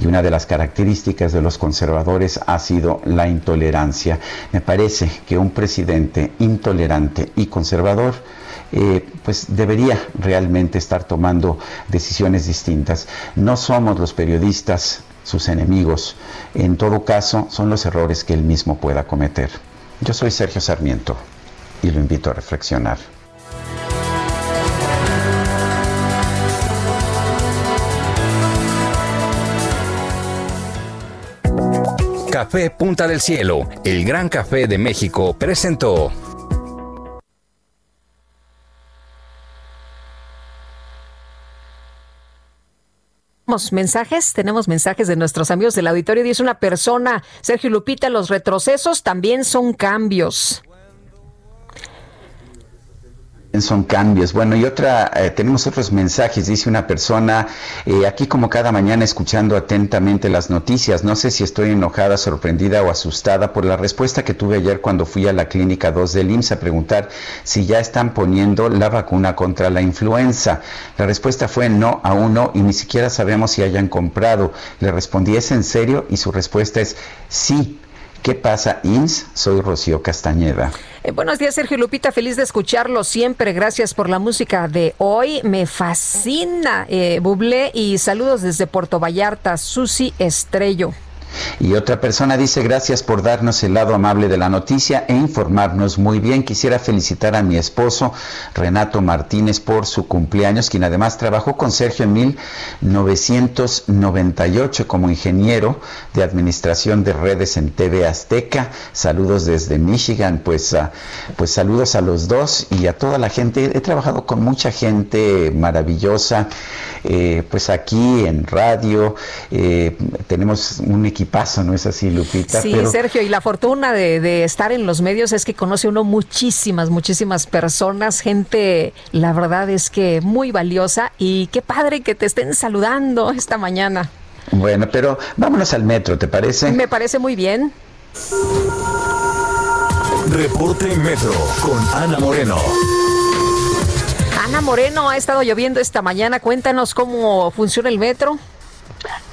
y una de las características de los conservadores ha sido la intolerancia. Me parece que un presidente intolerante y conservador eh, pues debería realmente estar tomando decisiones distintas. No somos los periodistas sus enemigos. En todo caso, son los errores que él mismo pueda cometer. Yo soy Sergio Sarmiento y lo invito a reflexionar. Café Punta del Cielo, el gran café de México, presentó. Tenemos mensajes, tenemos mensajes de nuestros amigos del auditorio. Dice una persona, Sergio Lupita, los retrocesos también son cambios son cambios. Bueno, y otra, eh, tenemos otros mensajes, dice una persona, eh, aquí como cada mañana escuchando atentamente las noticias, no sé si estoy enojada, sorprendida o asustada por la respuesta que tuve ayer cuando fui a la clínica 2 del IMSS a preguntar si ya están poniendo la vacuna contra la influenza. La respuesta fue no, aún no, y ni siquiera sabemos si hayan comprado. Le respondí, ¿es en serio? Y su respuesta es sí. ¿Qué pasa, INS? Soy Rocío Castañeda. Eh, buenos días, Sergio Lupita. Feliz de escucharlo siempre. Gracias por la música de hoy. Me fascina, eh, Bublé. Y saludos desde Puerto Vallarta, Susi Estrello. Y otra persona dice, gracias por darnos el lado amable de la noticia e informarnos muy bien. Quisiera felicitar a mi esposo, Renato Martínez, por su cumpleaños, quien además trabajó con Sergio en 1998 como ingeniero de administración de redes en TV Azteca. Saludos desde Michigan, pues, ah, pues saludos a los dos y a toda la gente. He trabajado con mucha gente maravillosa, eh, pues aquí en radio. Eh, tenemos un ¿no es así, Lupita? Sí, Sergio, y la fortuna de, estar en los medios es que conoce uno muchísimas, muchísimas personas, gente, la verdad es que muy valiosa y qué padre que te estén saludando esta mañana. Bueno, pero vámonos al metro, ¿te parece? Me parece muy bien. Reporte Metro con Ana Moreno. Ana Moreno, ha estado lloviendo esta mañana. Cuéntanos cómo funciona el metro.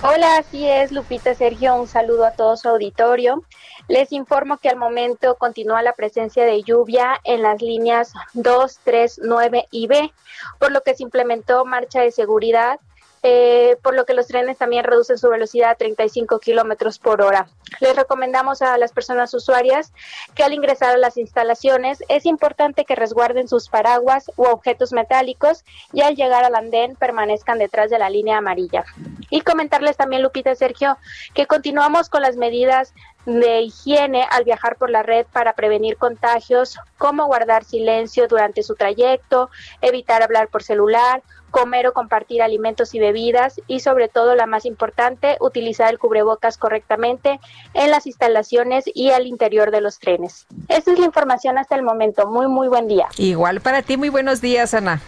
Hola, así es, Lupita Sergio, un saludo a todo su auditorio. Les informo que al momento continúa la presencia de lluvia en las líneas 2, 3, 9 y B, por lo que se implementó marcha de seguridad eh, por lo que los trenes también reducen su velocidad a 35 kilómetros por hora. Les recomendamos a las personas usuarias que al ingresar a las instalaciones es importante que resguarden sus paraguas u objetos metálicos y al llegar al andén permanezcan detrás de la línea amarilla. Y comentarles también, Lupita Sergio, que continuamos con las medidas de higiene al viajar por la red para prevenir contagios, como guardar silencio durante su trayecto, evitar hablar por celular, comer o compartir alimentos y bebidas y sobre todo la más importante, utilizar el cubrebocas correctamente en las instalaciones y al interior de los trenes. Esa es la información hasta el momento. Muy, muy buen día. Igual para ti, muy buenos días, Ana.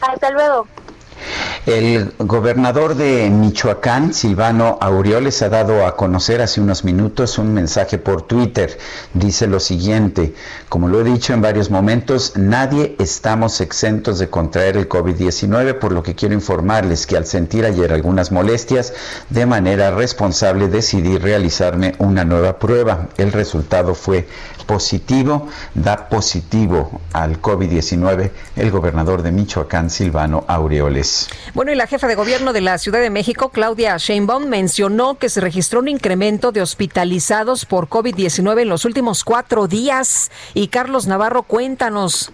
Hasta luego. El gobernador de Michoacán, Silvano Aureoles, ha dado a conocer hace unos minutos un mensaje por Twitter. Dice lo siguiente, como lo he dicho en varios momentos, nadie estamos exentos de contraer el COVID-19, por lo que quiero informarles que al sentir ayer algunas molestias, de manera responsable decidí realizarme una nueva prueba. El resultado fue positivo, da positivo al COVID-19 el gobernador de Michoacán, Silvano Aureoles. Bueno, y la jefa de gobierno de la Ciudad de México, Claudia Sheinbaum, mencionó que se registró un incremento de hospitalizados por COVID-19 en los últimos cuatro días. Y Carlos Navarro, cuéntanos.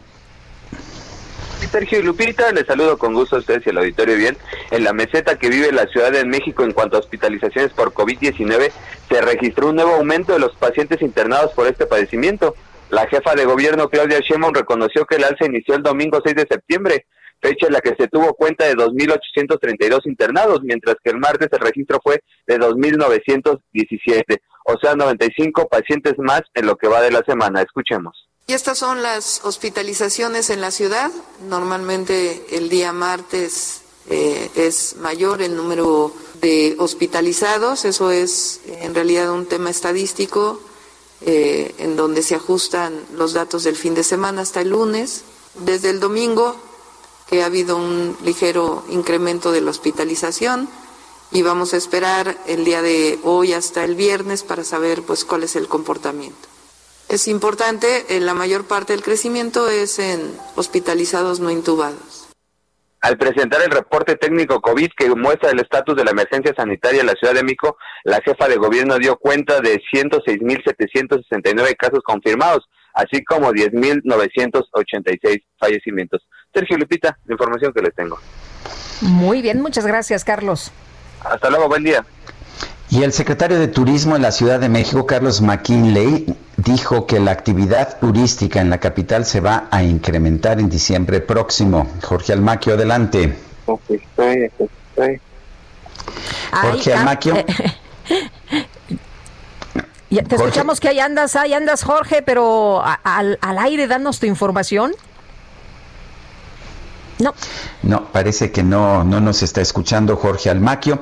Sergio y Lupita, les saludo con gusto a ustedes y al auditorio bien. En la meseta que vive la Ciudad de México en cuanto a hospitalizaciones por COVID-19, se registró un nuevo aumento de los pacientes internados por este padecimiento. La jefa de gobierno, Claudia Sheinbaum, reconoció que el alza inició el domingo 6 de septiembre, fecha en la que se tuvo cuenta de 2.832 internados, mientras que el martes el registro fue de 2.917, o sea, 95 pacientes más en lo que va de la semana. Escuchemos. Y estas son las hospitalizaciones en la ciudad. Normalmente el día martes eh, es mayor el número de hospitalizados. Eso es en realidad un tema estadístico eh, en donde se ajustan los datos del fin de semana hasta el lunes. Desde el domingo, que ha habido un ligero incremento de la hospitalización y vamos a esperar el día de hoy hasta el viernes para saber pues cuál es el comportamiento. Es importante, en la mayor parte del crecimiento es en hospitalizados no intubados. Al presentar el reporte técnico COVID que muestra el estatus de la emergencia sanitaria en la Ciudad de México, la jefa de gobierno dio cuenta de 106.769 casos confirmados, así como 10.986 fallecimientos. Sergio Lupita, la información que les tengo. Muy bien, muchas gracias, Carlos. Hasta luego, buen día. Y el secretario de Turismo en la Ciudad de México, Carlos McKinley, dijo que la actividad turística en la capital se va a incrementar en diciembre próximo. Jorge Almaquio, adelante. Jorge Almaquio. Te escuchamos que ahí andas, ahí andas, Jorge, pero al, al aire, danos tu información. No. No, parece que no, no nos está escuchando Jorge Almaquio,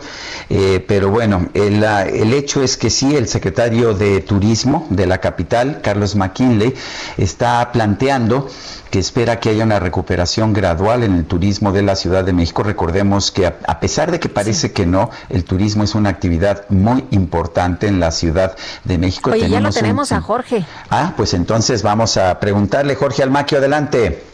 eh, pero bueno, el, el, hecho es que sí, el secretario de Turismo de la capital, Carlos McKinley, está planteando que espera que haya una recuperación gradual en el turismo de la Ciudad de México. Recordemos que a, pesar de que parece que no, el turismo es una actividad muy importante en la Ciudad de México. Oye, ya lo tenemos a Jorge. Ah, pues entonces vamos a preguntarle, Jorge Almaquio, adelante.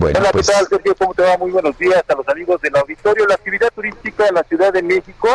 Hola, ¿qué pues tal, Sergio? ¿Cómo te va? Muy buenos días a los amigos del auditorio. La actividad turística en la Ciudad de México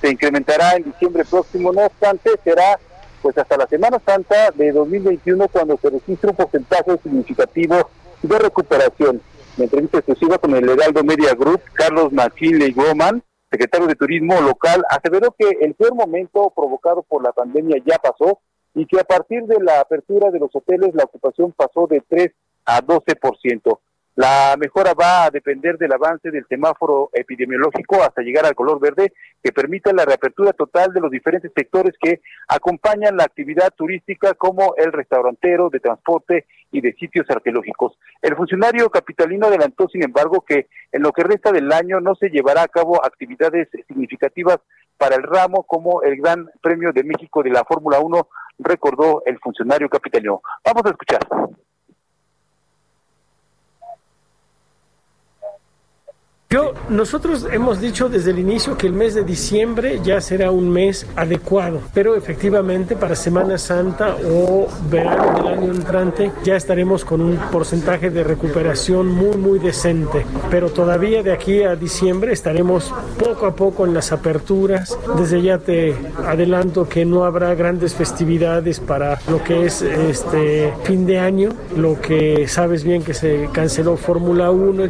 se incrementará en diciembre próximo, no obstante, será pues hasta la Semana Santa de 2021 cuando se registre un porcentaje significativo de recuperación. En entrevista exclusiva con el Heraldo Media Group, Carlos y Goman, secretario de Turismo local, aseveró que el peor momento provocado por la pandemia ya pasó y que a partir de la apertura de los hoteles la ocupación pasó de 3 a 12%. La mejora va a depender del avance del semáforo epidemiológico hasta llegar al color verde que permita la reapertura total de los diferentes sectores que acompañan la actividad turística como el restaurantero, de transporte y de sitios arqueológicos. El funcionario capitalino adelantó, sin embargo, que en lo que resta del año no se llevará a cabo actividades significativas para el ramo como el Gran Premio de México de la Fórmula 1, recordó el funcionario capitalino. Vamos a escuchar. Yo, nosotros hemos dicho desde el inicio que el mes de diciembre ya será un mes adecuado, pero efectivamente para Semana Santa o verano del año entrante ya estaremos con un porcentaje de recuperación muy, muy decente. Pero todavía de aquí a diciembre estaremos poco a poco en las aperturas. Desde ya te adelanto que no habrá grandes festividades para lo que es este fin de año, lo que sabes bien que se canceló Fórmula 1.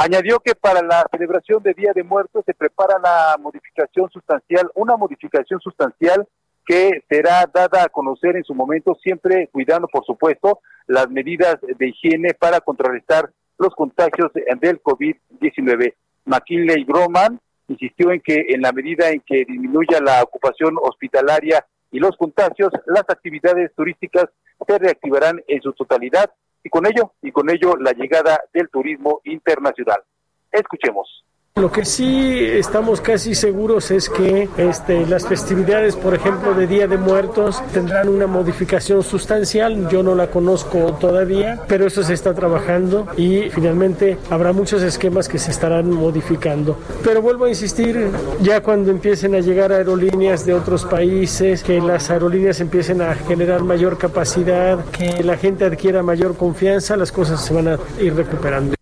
Añadió que para la celebración de Día de Muertos se prepara la modificación sustancial, una modificación sustancial que será dada a conocer en su momento, siempre cuidando, por supuesto, las medidas de higiene para contrarrestar los contagios del COVID-19. McKinley Groman insistió en que en la medida en que disminuya la ocupación hospitalaria y los contagios, las actividades turísticas se reactivarán en su totalidad y con ello y con ello la llegada del turismo internacional. Escuchemos. Lo que sí estamos casi seguros es que este, las festividades, por ejemplo, de Día de Muertos, tendrán una modificación sustancial. Yo no la conozco todavía, pero eso se está trabajando y finalmente habrá muchos esquemas que se estarán modificando. Pero vuelvo a insistir, ya cuando empiecen a llegar aerolíneas de otros países, que las aerolíneas empiecen a generar mayor capacidad, que la gente adquiera mayor confianza, las cosas se van a ir recuperando.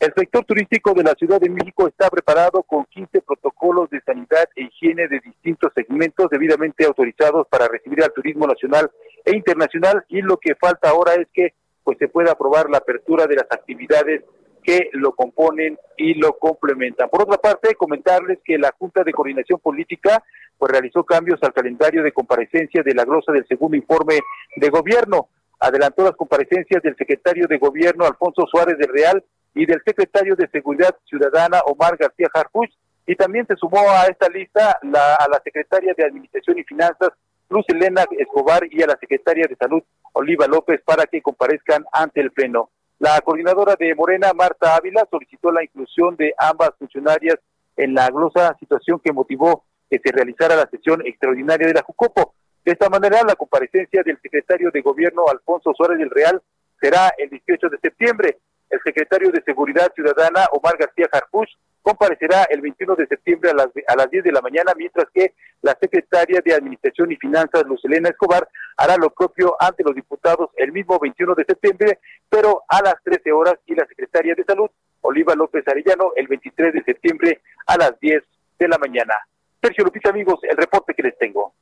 El sector turístico de la Ciudad de México está preparado con 15 protocolos de sanidad e higiene de distintos segmentos debidamente autorizados para recibir al turismo nacional e internacional y lo que falta ahora es que pues se pueda aprobar la apertura de las actividades que lo componen y lo complementan. Por otra parte, comentarles que la Junta de Coordinación Política pues realizó cambios al calendario de comparecencia de la glosa del segundo informe de gobierno. Adelantó las comparecencias del secretario de Gobierno Alfonso Suárez del Real y del secretario de Seguridad Ciudadana Omar García Harfuch y también se sumó a esta lista la, a la secretaria de Administración y Finanzas Luz Elena Escobar y a la secretaria de Salud Oliva López para que comparezcan ante el Pleno. La coordinadora de Morena, Marta Ávila, solicitó la inclusión de ambas funcionarias en la glosa situación que motivó que se realizara la sesión extraordinaria de la Jucopo. De esta manera, la comparecencia del secretario de Gobierno, Alfonso Suárez del Real, será el 18 de septiembre. El secretario de Seguridad Ciudadana, Omar García Harfuch, comparecerá el 21 de septiembre a las, a las 10 de la mañana, mientras que la secretaria de Administración y Finanzas, Luz Elena Escobar, hará lo propio ante los diputados el mismo 21 de septiembre, pero a las 13 horas, y la secretaria de Salud, Oliva López Arellano, el 23 de septiembre a las 10 de la mañana. Sergio Lupita, amigos, el reporte que les tengo.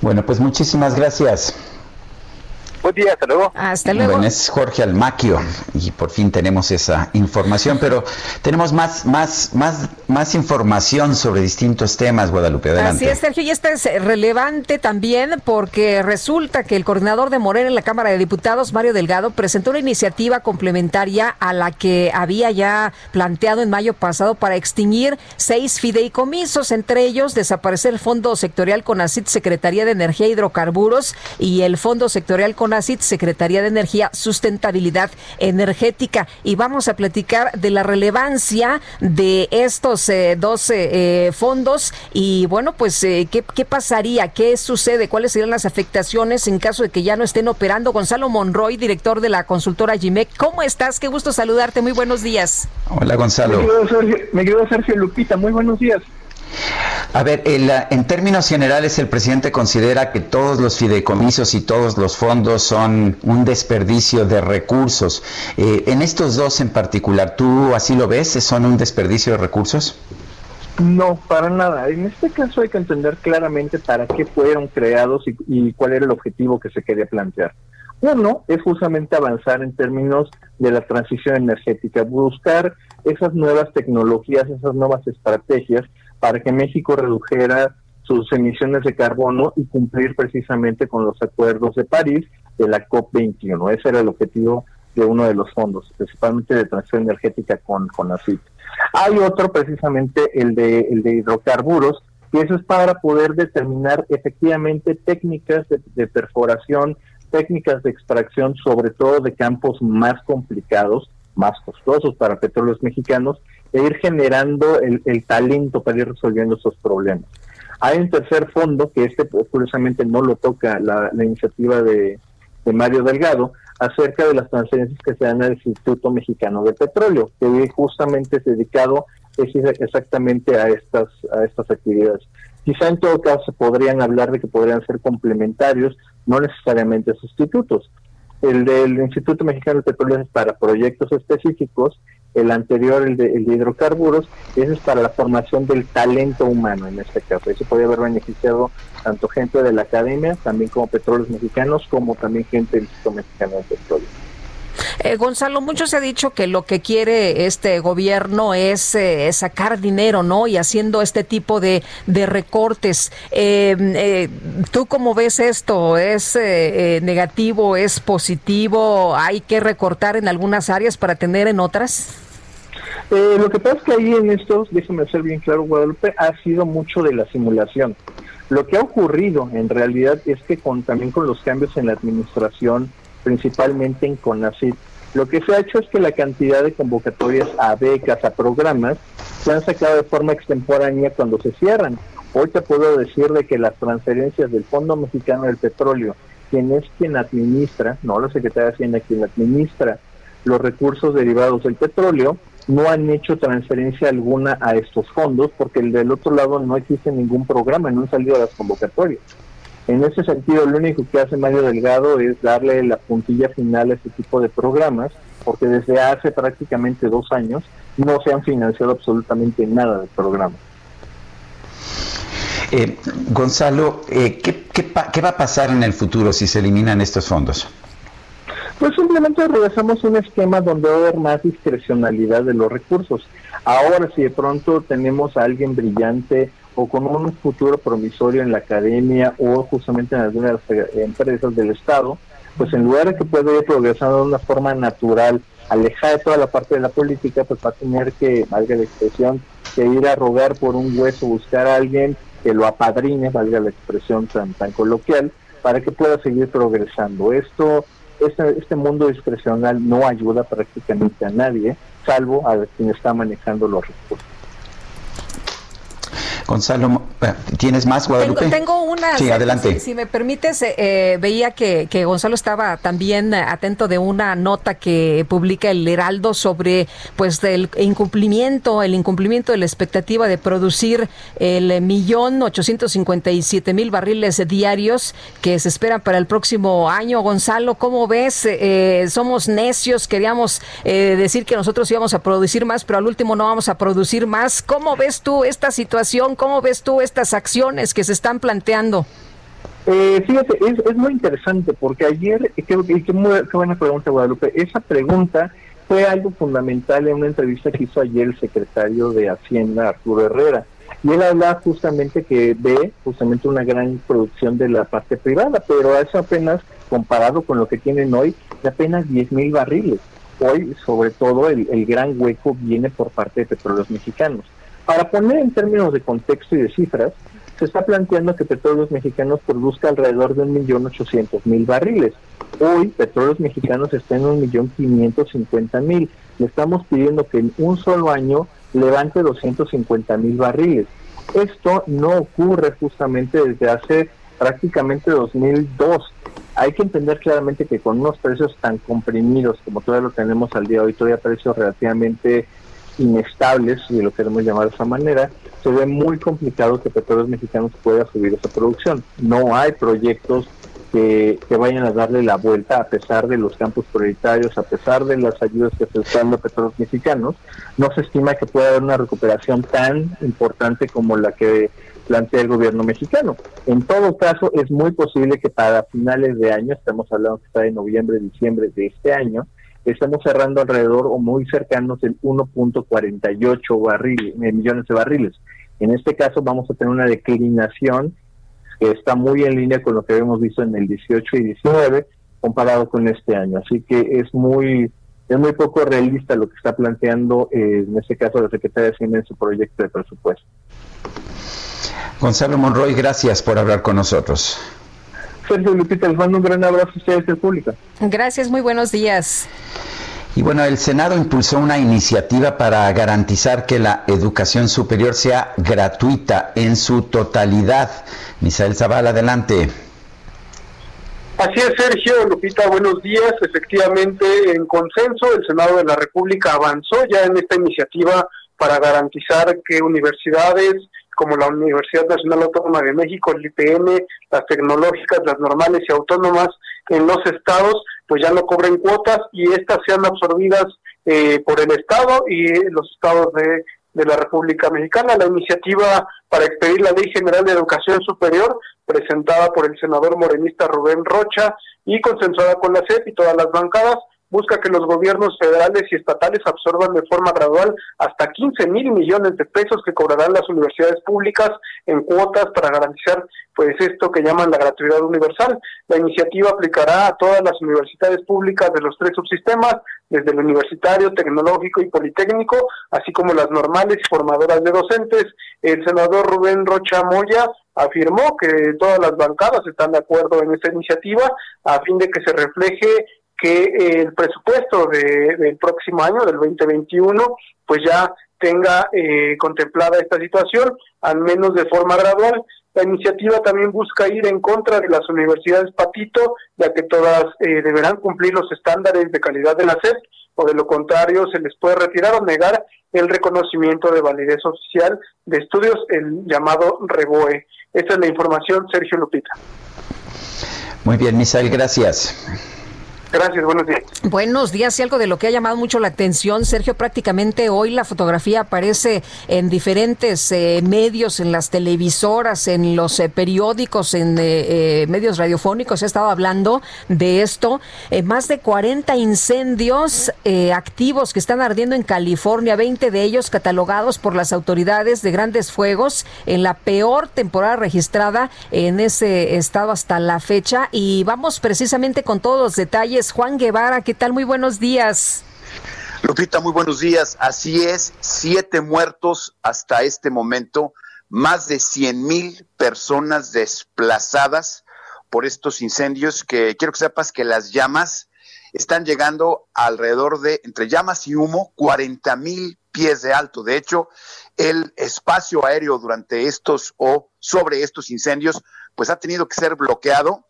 Bueno, pues muchísimas gracias. Buen día, hasta luego. Hasta luego. Bueno, es Jorge Almaquio y por fin tenemos esa información, pero tenemos más, más, más, más información sobre distintos temas, Guadalupe. Adelante. Así es, Sergio, y esto es relevante también porque resulta que el coordinador de Morena en la Cámara de Diputados, Mario Delgado, presentó una iniciativa complementaria a la que había ya planteado en mayo pasado para extinguir seis fideicomisos, entre ellos desaparecer el Fondo Sectorial CONACIT, Secretaría de Energía e Hidrocarburos, y el Fondo Sectorial CONACIT CONACIT, Secretaría de Energía, Sustentabilidad Energética. Y vamos a platicar de la relevancia de estos eh, 12 eh, fondos y bueno, pues eh, ¿qué, ¿qué, pasaría, qué sucede, cuáles serían las afectaciones en caso de que ya no estén operando. Gonzalo Monroy, director de la consultora GIMEC, ¿cómo estás? Qué gusto saludarte, muy buenos días. Hola Gonzalo. Me querido Sergio, Sergio Lupita, muy buenos días. A ver, el, en términos generales, el presidente considera que todos los fideicomisos y todos los fondos son un desperdicio de recursos. Eh, en estos dos en particular, ¿tú así lo ves? ¿Son un desperdicio de recursos? No, para nada. En este caso hay que entender claramente para qué fueron creados y, y cuál era el objetivo que se quería plantear. Uno es justamente avanzar en términos de la transición energética, buscar esas nuevas tecnologías, esas nuevas estrategias para que México redujera sus emisiones de carbono y cumplir precisamente con los acuerdos de París de la COP21. Ese era el objetivo de uno de los fondos, principalmente de transición energética con, con ACIT. Hay otro precisamente, el de, el de hidrocarburos, que eso es para poder determinar efectivamente técnicas de, de perforación, técnicas de extracción, sobre todo de campos más complicados, más costosos para petróleos mexicanos, e ir generando el, el, talento para ir resolviendo esos problemas. Hay un tercer fondo, que este pues, curiosamente no lo toca la, iniciativa de, Mario Delgado, acerca de las transferencias que se dan al Instituto Mexicano de Petróleo, que justamente es dedicado exactamente a estas, a estas actividades. Quizá en todo caso se podrían hablar de que podrían ser complementarios, no necesariamente sustitutos. El del Instituto Mexicano de Petróleo es para proyectos específicos, el anterior, el de, el de, hidrocarburos, ese es para la formación del talento humano en este caso. Eso podría haber beneficiado tanto gente de la academia, también como petróleos mexicanos, como también gente del Instituto Mexicano de Petróleo. Eh, Gonzalo, mucho se ha dicho que lo que quiere este gobierno es eh, sacar dinero, ¿no? Y haciendo este tipo de, de recortes. Eh, ¿Tú cómo ves esto? ¿Es negativo? ¿Es positivo? ¿Hay que recortar en algunas áreas para tener en otras? Eh, lo que pasa es que ahí en estos, déjeme ser bien claro, Guadalupe, ha sido mucho de la simulación. Lo que ha ocurrido en realidad es que con, también con los cambios en la administración, principalmente en CONACYT, Lo que se ha hecho es que la cantidad de convocatorias a becas, a programas, se han sacado de forma extemporánea cuando se cierran. Hoy te puedo decir de que las transferencias del Fondo Mexicano del Petróleo, quien es quien administra, no la Secretaría de Hacienda, quien administra los recursos derivados del petróleo, no han hecho transferencia alguna a estos fondos porque del otro lado no existe ningún programa, no han salido las convocatorias. En ese sentido, lo único que hace Mario Delgado es darle la puntilla final a este tipo de programas, porque desde hace prácticamente dos años no se han financiado absolutamente nada del programa. Eh, Gonzalo, eh, ¿qué, qué va a pasar en el futuro si se eliminan estos fondos? Pues simplemente regresamos a un esquema donde va a haber más discrecionalidad de los recursos. Ahora, si de pronto tenemos a alguien brillante o con un futuro promisorio en la academia o justamente en algunas de las eh, empresas del Estado, pues en lugar de que pueda ir progresando de una forma natural, alejada de toda la parte de la política, pues va a tener que, valga la expresión, que ir a rogar por un hueso, buscar a alguien que lo apadrine, valga la expresión tan, tan coloquial, para que pueda seguir progresando. Esto este, este mundo discrecional no ayuda prácticamente a nadie, salvo a quien está manejando los recursos. Gonzalo, eh, ¿tienes más, Guadalupe? Tengo, una. Sí, adelante. Si, me permites, eh, eh, veía que, que, Gonzalo estaba también atento de una nota que publica el Heraldo sobre pues el incumplimiento, el incumplimiento de la expectativa de producir el millón ochocientos cincuenta y siete mil barriles diarios que se esperan para el próximo año. Gonzalo, ¿cómo ves? somos necios, queríamos decir que nosotros íbamos a producir más, pero al último no vamos a producir más. ¿Cómo ves tú esta situación? ¿Cómo ves tú estas acciones que se están planteando? Eh, fíjate, es, muy interesante porque ayer, qué, qué, buena pregunta Guadalupe, esa pregunta fue algo fundamental en una entrevista que hizo ayer el secretario de Hacienda, Arturo Herrera. Y él hablaba justamente que ve justamente una gran producción de la parte privada, pero eso apenas, comparado con lo que tienen hoy, de apenas 10 mil barriles. Hoy, sobre todo, el, el gran hueco viene por parte de petróleos mexicanos. Para poner en términos de contexto y de cifras, se está planteando que Petróleos Mexicanos produzca alrededor de 1.800.000 barriles. Hoy Petróleos Mexicanos está en 1.550.000. Le estamos pidiendo que en un solo año levante 250.000 barriles. Esto no ocurre justamente desde hace prácticamente 2002. Hay que entender claramente que con unos precios tan comprimidos como todavía lo tenemos al día de hoy, todavía precios relativamente inestables, si lo queremos llamar de esa manera, se ve muy complicado que Petróleos Mexicanos pueda subir esa producción. No hay proyectos que, vayan a darle la vuelta a pesar de los campos prioritarios, a pesar de las ayudas que se están dando a Petróleos Mexicanos. No se estima que pueda haber una recuperación tan importante como la que plantea el gobierno mexicano. En todo caso, es muy posible que para finales de año, estamos hablando que está de noviembre, diciembre de este año, estamos cerrando alrededor o muy cercanos del 1.48 barriles, eh, millones de barriles. En este caso vamos a tener una declinación que está muy en línea con lo que hemos visto en el 18 y 19 comparado con este año. Así que es muy es muy poco realista lo que está planteando eh, en este caso la Secretaría de Hacienda en su proyecto de presupuesto. Gonzalo Monroy, gracias por hablar con nosotros. Sergio Lupita, les mando un gran abrazo a ustedes del público. Gracias, muy buenos días. Y bueno, el Senado impulsó una iniciativa para garantizar que la educación superior sea gratuita en su totalidad. Misael Zavala, adelante. Así es, Sergio, Lupita, buenos días. Efectivamente, en consenso, el Senado de la República avanzó ya en esta iniciativa para garantizar que universidades, como la Universidad Nacional Autónoma de México, el IPN, las tecnológicas, las normales y autónomas en los estados, pues ya no cobren cuotas y estas sean absorbidas eh, por el Estado y los estados de, de la República Mexicana. La iniciativa para expedir la Ley General de Educación Superior, presentada por el senador morenista Rubén Rocha y consensuada con la CEP y todas las bancadas, busca que los gobiernos federales y estatales absorban de forma gradual hasta 15 mil millones de pesos que cobrarán las universidades públicas en cuotas para garantizar pues esto que llaman la gratuidad universal. La iniciativa aplicará a todas las universidades públicas de los tres subsistemas, desde el universitario, tecnológico y politécnico, así como las normales y formadoras de docentes. El senador Rubén Rocha Moya afirmó que todas las bancadas están de acuerdo en esta iniciativa a fin de que se refleje que eh, el presupuesto de, del próximo año, del 2021, pues ya tenga eh, contemplada esta situación, al menos de forma gradual. La iniciativa también busca ir en contra de las universidades Patito, ya que todas eh, deberán cumplir los estándares de calidad de la SEP, o de lo contrario se les puede retirar o negar el reconocimiento de validez oficial de estudios, el llamado REBOE. Esta es la información, Sergio Lupita. Muy bien, Misael, gracias. Gracias, buenos días. Buenos días. Y algo de lo que ha llamado mucho la atención, Sergio, prácticamente hoy la fotografía aparece en diferentes eh, medios, en las televisoras, en los eh, periódicos, en eh, medios radiofónicos. He estado hablando de esto. más de 40 incendios activos que están ardiendo en California, 20 de ellos catalogados por las autoridades de grandes fuegos en la peor temporada registrada en ese estado hasta la fecha. Y vamos precisamente con todos los detalles Juan Guevara, ¿qué tal? Muy buenos días. Lupita, muy buenos días. Así es, siete muertos hasta este momento, más de 100 mil personas desplazadas por estos incendios que quiero que sepas que las llamas están llegando alrededor de, entre llamas y humo, 40 mil pies de alto. De hecho, el espacio aéreo durante estos o sobre estos incendios, pues ha tenido que ser bloqueado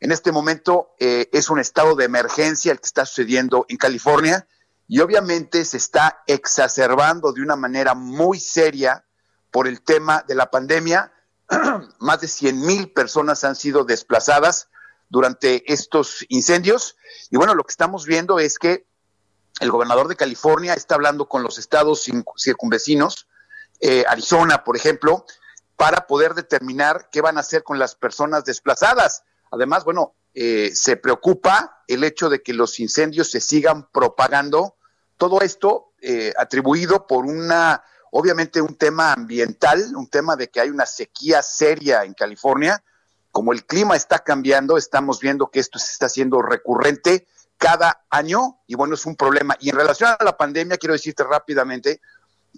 en este momento eh, es un estado de emergencia el que está sucediendo en California y obviamente se está exacerbando de una manera muy seria por el tema de la pandemia. Más de 100 mil personas han sido desplazadas durante estos incendios y bueno, lo que estamos viendo es que el gobernador de California está hablando con los estados circunvecinos, eh, Arizona, por ejemplo, para poder determinar qué van a hacer con las personas desplazadas. Además, bueno, eh, se preocupa el hecho de que los incendios se sigan propagando. Todo esto eh, atribuido por una, obviamente, un tema ambiental, un tema de que hay una sequía seria en California. Como el clima está cambiando, estamos viendo que esto se está haciendo recurrente cada año y bueno, es un problema. Y en relación a la pandemia, quiero decirte rápidamente,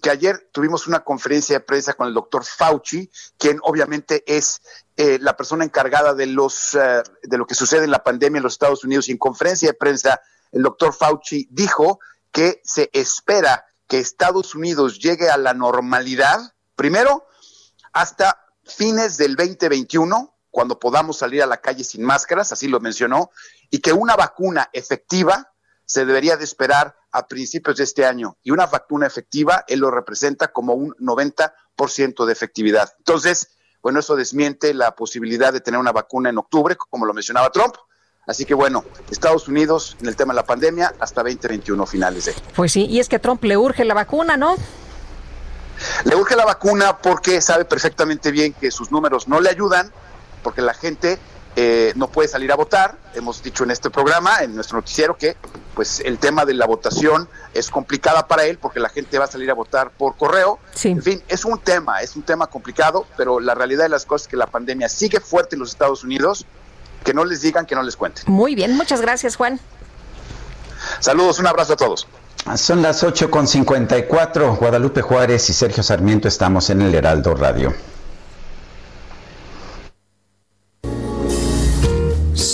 que ayer tuvimos una conferencia de prensa con el doctor Fauci, quien obviamente es eh, la persona encargada de, los, eh, de lo que sucede en la pandemia en los Estados Unidos. Y en conferencia de prensa, el doctor Fauci dijo que se espera que Estados Unidos llegue a la normalidad, primero, hasta fines del 2021, cuando podamos salir a la calle sin máscaras, así lo mencionó, y que una vacuna efectiva se debería de esperar a principios de este año y una vacuna efectiva, él lo representa como un 90% de efectividad. Entonces, bueno, eso desmiente la posibilidad de tener una vacuna en octubre, como lo mencionaba Trump. Así que bueno, Estados Unidos en el tema de la pandemia hasta 2021 finales de. Pues sí, y es que a Trump le urge la vacuna, ¿no? Le urge la vacuna porque sabe perfectamente bien que sus números no le ayudan, porque la gente eh, no puede salir a votar. Hemos dicho en este programa, en nuestro noticiero, que pues el tema de la votación es complicada para él porque la gente va a salir a votar por correo. En fin, es un tema, es un tema complicado, pero la realidad de las cosas es que la pandemia sigue fuerte en los Estados Unidos. Que no les digan, que no les cuenten. Muy bien, muchas gracias, Juan. Saludos, un abrazo a todos. Son las 8.54. Guadalupe Juárez y Sergio Sarmiento estamos en el Heraldo Radio.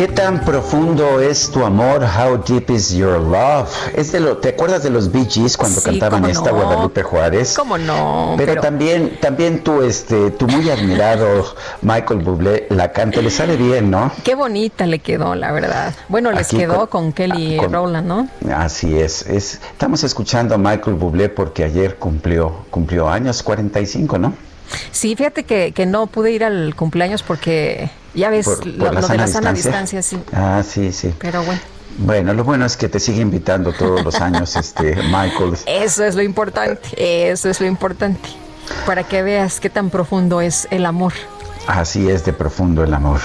¿Qué tan profundo es tu amor? How deep is your love? Es de lo, ¿Te acuerdas de los Bee Gees cuando Sí, cantaban esta no. Guadalupe Juárez? ¿Cómo no? Pero, Pero- también, también tu, este, tu muy admirado Michael Bublé la canta, le sale bien, ¿no? Qué bonita le quedó, la verdad. Bueno, les Aquí quedó con- con, Kelly con- Rowland, ¿no? Así es, es. Estamos escuchando a Michael Bublé porque ayer cumplió, cumplió años, 45, ¿no? Sí, fíjate que, que no pude ir al cumpleaños porque ya ves Por- lo, por la lo de la sana distancia. distancia, sí. Ah, sí, sí. Pero bueno, Bueno, lo bueno es que te sigue invitando todos los años, este, Michael. eso es lo importante, eso es lo importante. Para que veas qué tan profundo es el amor. Así es de profundo el amor.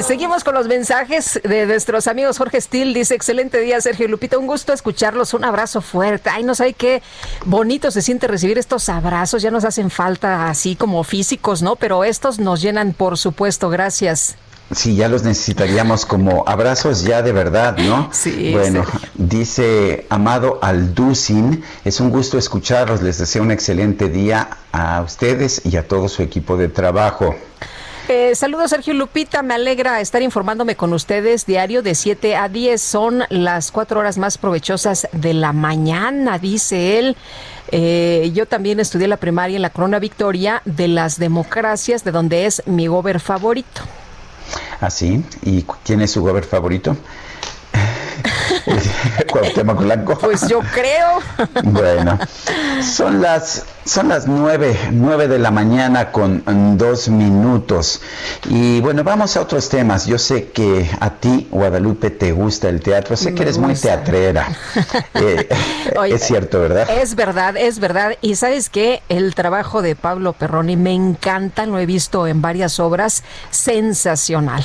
Y seguimos con los mensajes de nuestros amigos. Jorge Still dice, excelente día, Sergio y Lupita, un gusto escucharlos, un abrazo fuerte. Ay, no sé qué bonito se siente recibir estos abrazos, ya nos hacen falta así como físicos, ¿no? Pero estos nos llenan, por supuesto, gracias. Sí, ya los necesitaríamos como abrazos ya de verdad, ¿no? Sí, Bueno, dice Amado Alducin, es un gusto escucharlos, les deseo un excelente día a ustedes y a todo su equipo de trabajo. Eh, saludos Sergio y Lupita, me alegra estar informándome con ustedes diario de 7 a 10. Son las cuatro horas más provechosas de la mañana, dice él. Eh, yo también estudié la primaria en la Corona Victoria de las democracias, de donde es mi gober favorito. Así, ¿y cu- quién es su gober favorito? Cuauhtémoc Blanco. Pues yo creo. Bueno, son las son las nueve, nueve de la mañana con dos minutos. Y bueno, vamos a otros temas. Yo sé que a ti, Guadalupe, te gusta el teatro. Sé que eres muy teatrera. Eh, Oye, es cierto, ¿verdad? Es verdad, es verdad. Y sabes qué, el trabajo de Pablo Perroni me encanta, lo he visto en varias obras, sensacional.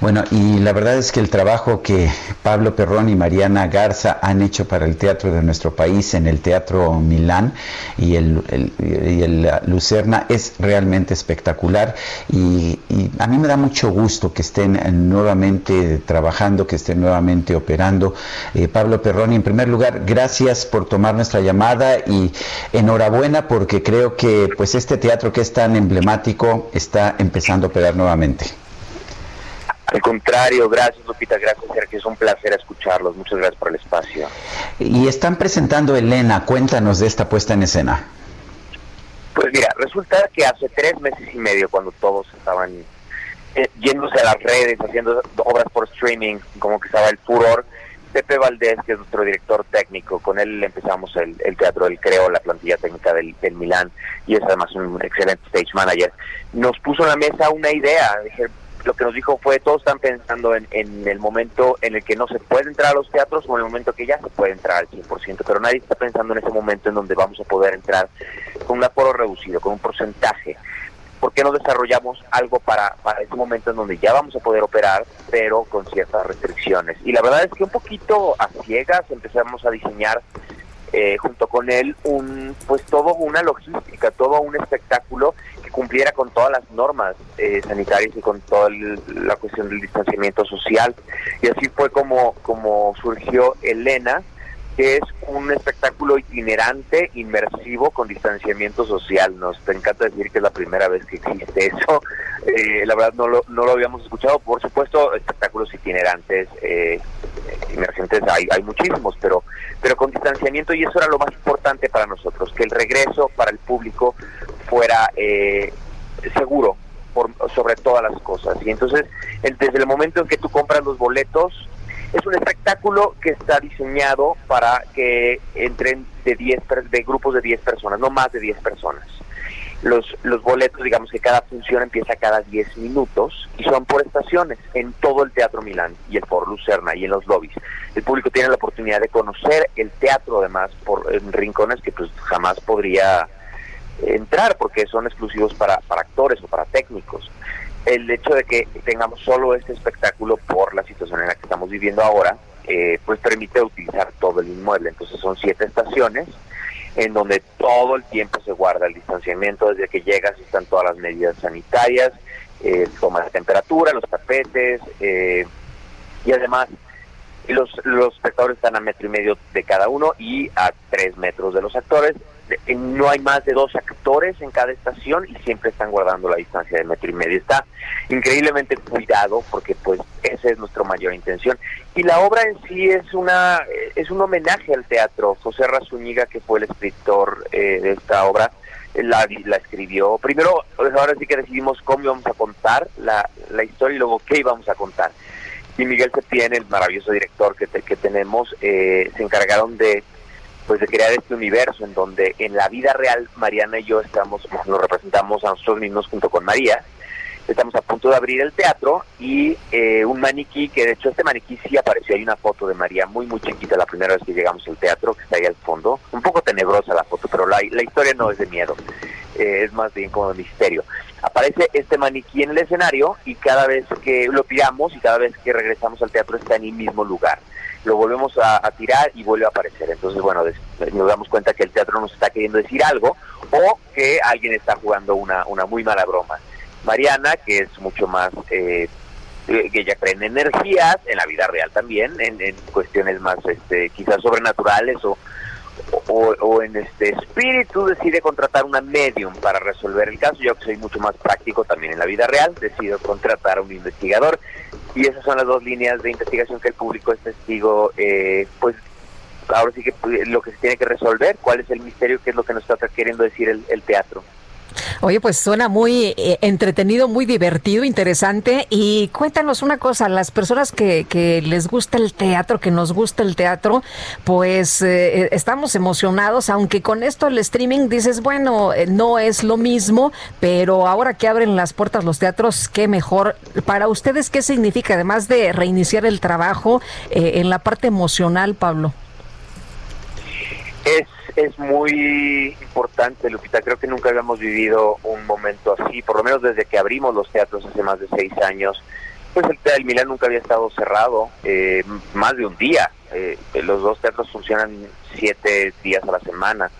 Bueno, y la verdad es que el trabajo que Pablo Perrón y Mariana Garza han hecho para el teatro de nuestro país en el Teatro Milán y el, Lucerna es realmente espectacular y, a mí me da mucho gusto que estén nuevamente trabajando, que estén nuevamente operando. Eh, Pablo Perrón, en primer lugar, gracias por tomar nuestra llamada y enhorabuena porque creo que pues este teatro que es tan emblemático está empezando a operar nuevamente. Al contrario, gracias Lupita, gracias Sergio, es un placer escucharlos, muchas gracias por el espacio. Y están presentando Elena, cuéntanos de esta puesta en escena. Pues mira, resulta que hace tres meses y medio, cuando todos estaban eh, yéndose a las redes, haciendo obras por streaming, como que estaba el furor, Pepe Valdés, que es nuestro director técnico, con él empezamos el, el teatro del Creo, la plantilla técnica del, del Milán, y es además un excelente stage manager, nos puso en la mesa una idea, dije, lo que nos dijo fue, todos están pensando en, en el momento en el que no se puede entrar a los teatros o en el momento que ya se puede entrar al 100%, pero nadie está pensando en ese momento en donde vamos a poder entrar con un aforo reducido, con un porcentaje. ¿Por qué no desarrollamos algo para, para ese momento en donde ya vamos a poder operar, pero con ciertas restricciones? Y la verdad es que un poquito a ciegas empezamos a diseñar eh, junto con él un pues todo una logística, todo un espectáculo cumpliera con todas las normas eh, sanitarias y con toda el- la cuestión del distanciamiento social. Y así fue como, como surgió Elena, que es un espectáculo itinerante, inmersivo, con distanciamiento social. Nos encanta decir que es la primera vez que existe eso. Eh, la verdad no lo, no lo habíamos escuchado. Por supuesto, espectáculos itinerantes, eh, emergentes hay, hay muchísimos, pero, pero con distanciamiento y eso era lo más importante para nosotros, que el regreso para el público fuera eh, seguro por, sobre todas las cosas. Y entonces, el- desde el momento en que tú compras los boletos, es un espectáculo que está diseñado para que entren de 10 per- de grupos de 10 personas, no más de 10 personas. Los, los boletos, digamos que cada función empieza cada 10 minutos y son por estaciones en todo el Teatro Milán y el Foro Lucerna y en los lobbies. El público tiene la oportunidad de conocer el teatro además por en rincones que pues jamás podría entrar porque son exclusivos para, para actores o para técnicos. El hecho de que tengamos solo este espectáculo por la situación en la que estamos viviendo ahora, eh, pues permite utilizar todo el inmueble. Entonces son siete estaciones en donde todo el tiempo se guarda el distanciamiento, desde que llegas están todas las medidas sanitarias, eh, toma de temperatura, los tapetes, eh, y además los, los espectadores están a metro y medio de cada uno y a tres metros de los actores. No hay más de dos actores en cada estación y siempre están guardando la distancia de metro y medio. Está increíblemente cuidado porque pues esa es nuestra mayor intención. Y la obra en sí es una eh, es un homenaje al teatro. José Razúñiga, que fue el escritor eh, de esta obra, la, la escribió. Primero, pues, ahora sí que decidimos cómo íbamos a contar la, la historia y luego qué íbamos a contar. Y Miguel Septién, el maravilloso director que, te- que tenemos, eh, se encargaron de pues de crear este universo en donde en la vida real Mariana y yo estamos, nos representamos a nosotros mismos junto con María, estamos a punto de abrir el teatro y eh, un maniquí, que de hecho este maniquí sí apareció, hay una foto de María muy muy chiquita la primera vez que llegamos al teatro, que está ahí al fondo, un poco tenebrosa la foto, pero la, la historia no es de miedo, eh, es más bien como de misterio. Aparece este maniquí en el escenario y cada vez que lo tiramos y cada vez que regresamos al teatro está en el mismo lugar lo volvemos a, tirar y vuelve a aparecer. Entonces, bueno, nos damos cuenta que el teatro nos está queriendo decir algo o que alguien está jugando una, una muy mala broma. Mariana, que es mucho más, eh, eh, que ella cree en energías, en la vida real también, en, en cuestiones más este, quizás sobrenaturales o, o, en este espíritu, decide contratar una medium para resolver el caso. Yo que soy mucho más práctico también en la vida real, decido contratar a un investigador y esas son las dos líneas de investigación que el público es testigo, eh, pues ahora sí que pues, lo que se tiene que resolver, cuál es el misterio, qué es lo que nos está queriendo decir el, el teatro. Oye, pues suena muy eh, entretenido, muy divertido, interesante. Y cuéntanos una cosa, las personas que, que les gusta el teatro, que nos gusta el teatro, pues eh, estamos emocionados, aunque con esto el streaming dices, bueno, eh, no es lo mismo, pero ahora que abren las puertas los teatros, qué mejor. Para ustedes, ¿qué significa, además de reiniciar el trabajo eh, en la parte emocional, Pablo? Es muy importante, Lupita. Creo que nunca habíamos vivido un momento así, por lo menos desde que abrimos los teatros hace más de seis años. Pues el, el Milán nunca había estado cerrado eh, más de un día. Eh, los dos teatros funcionan siete días a la semana.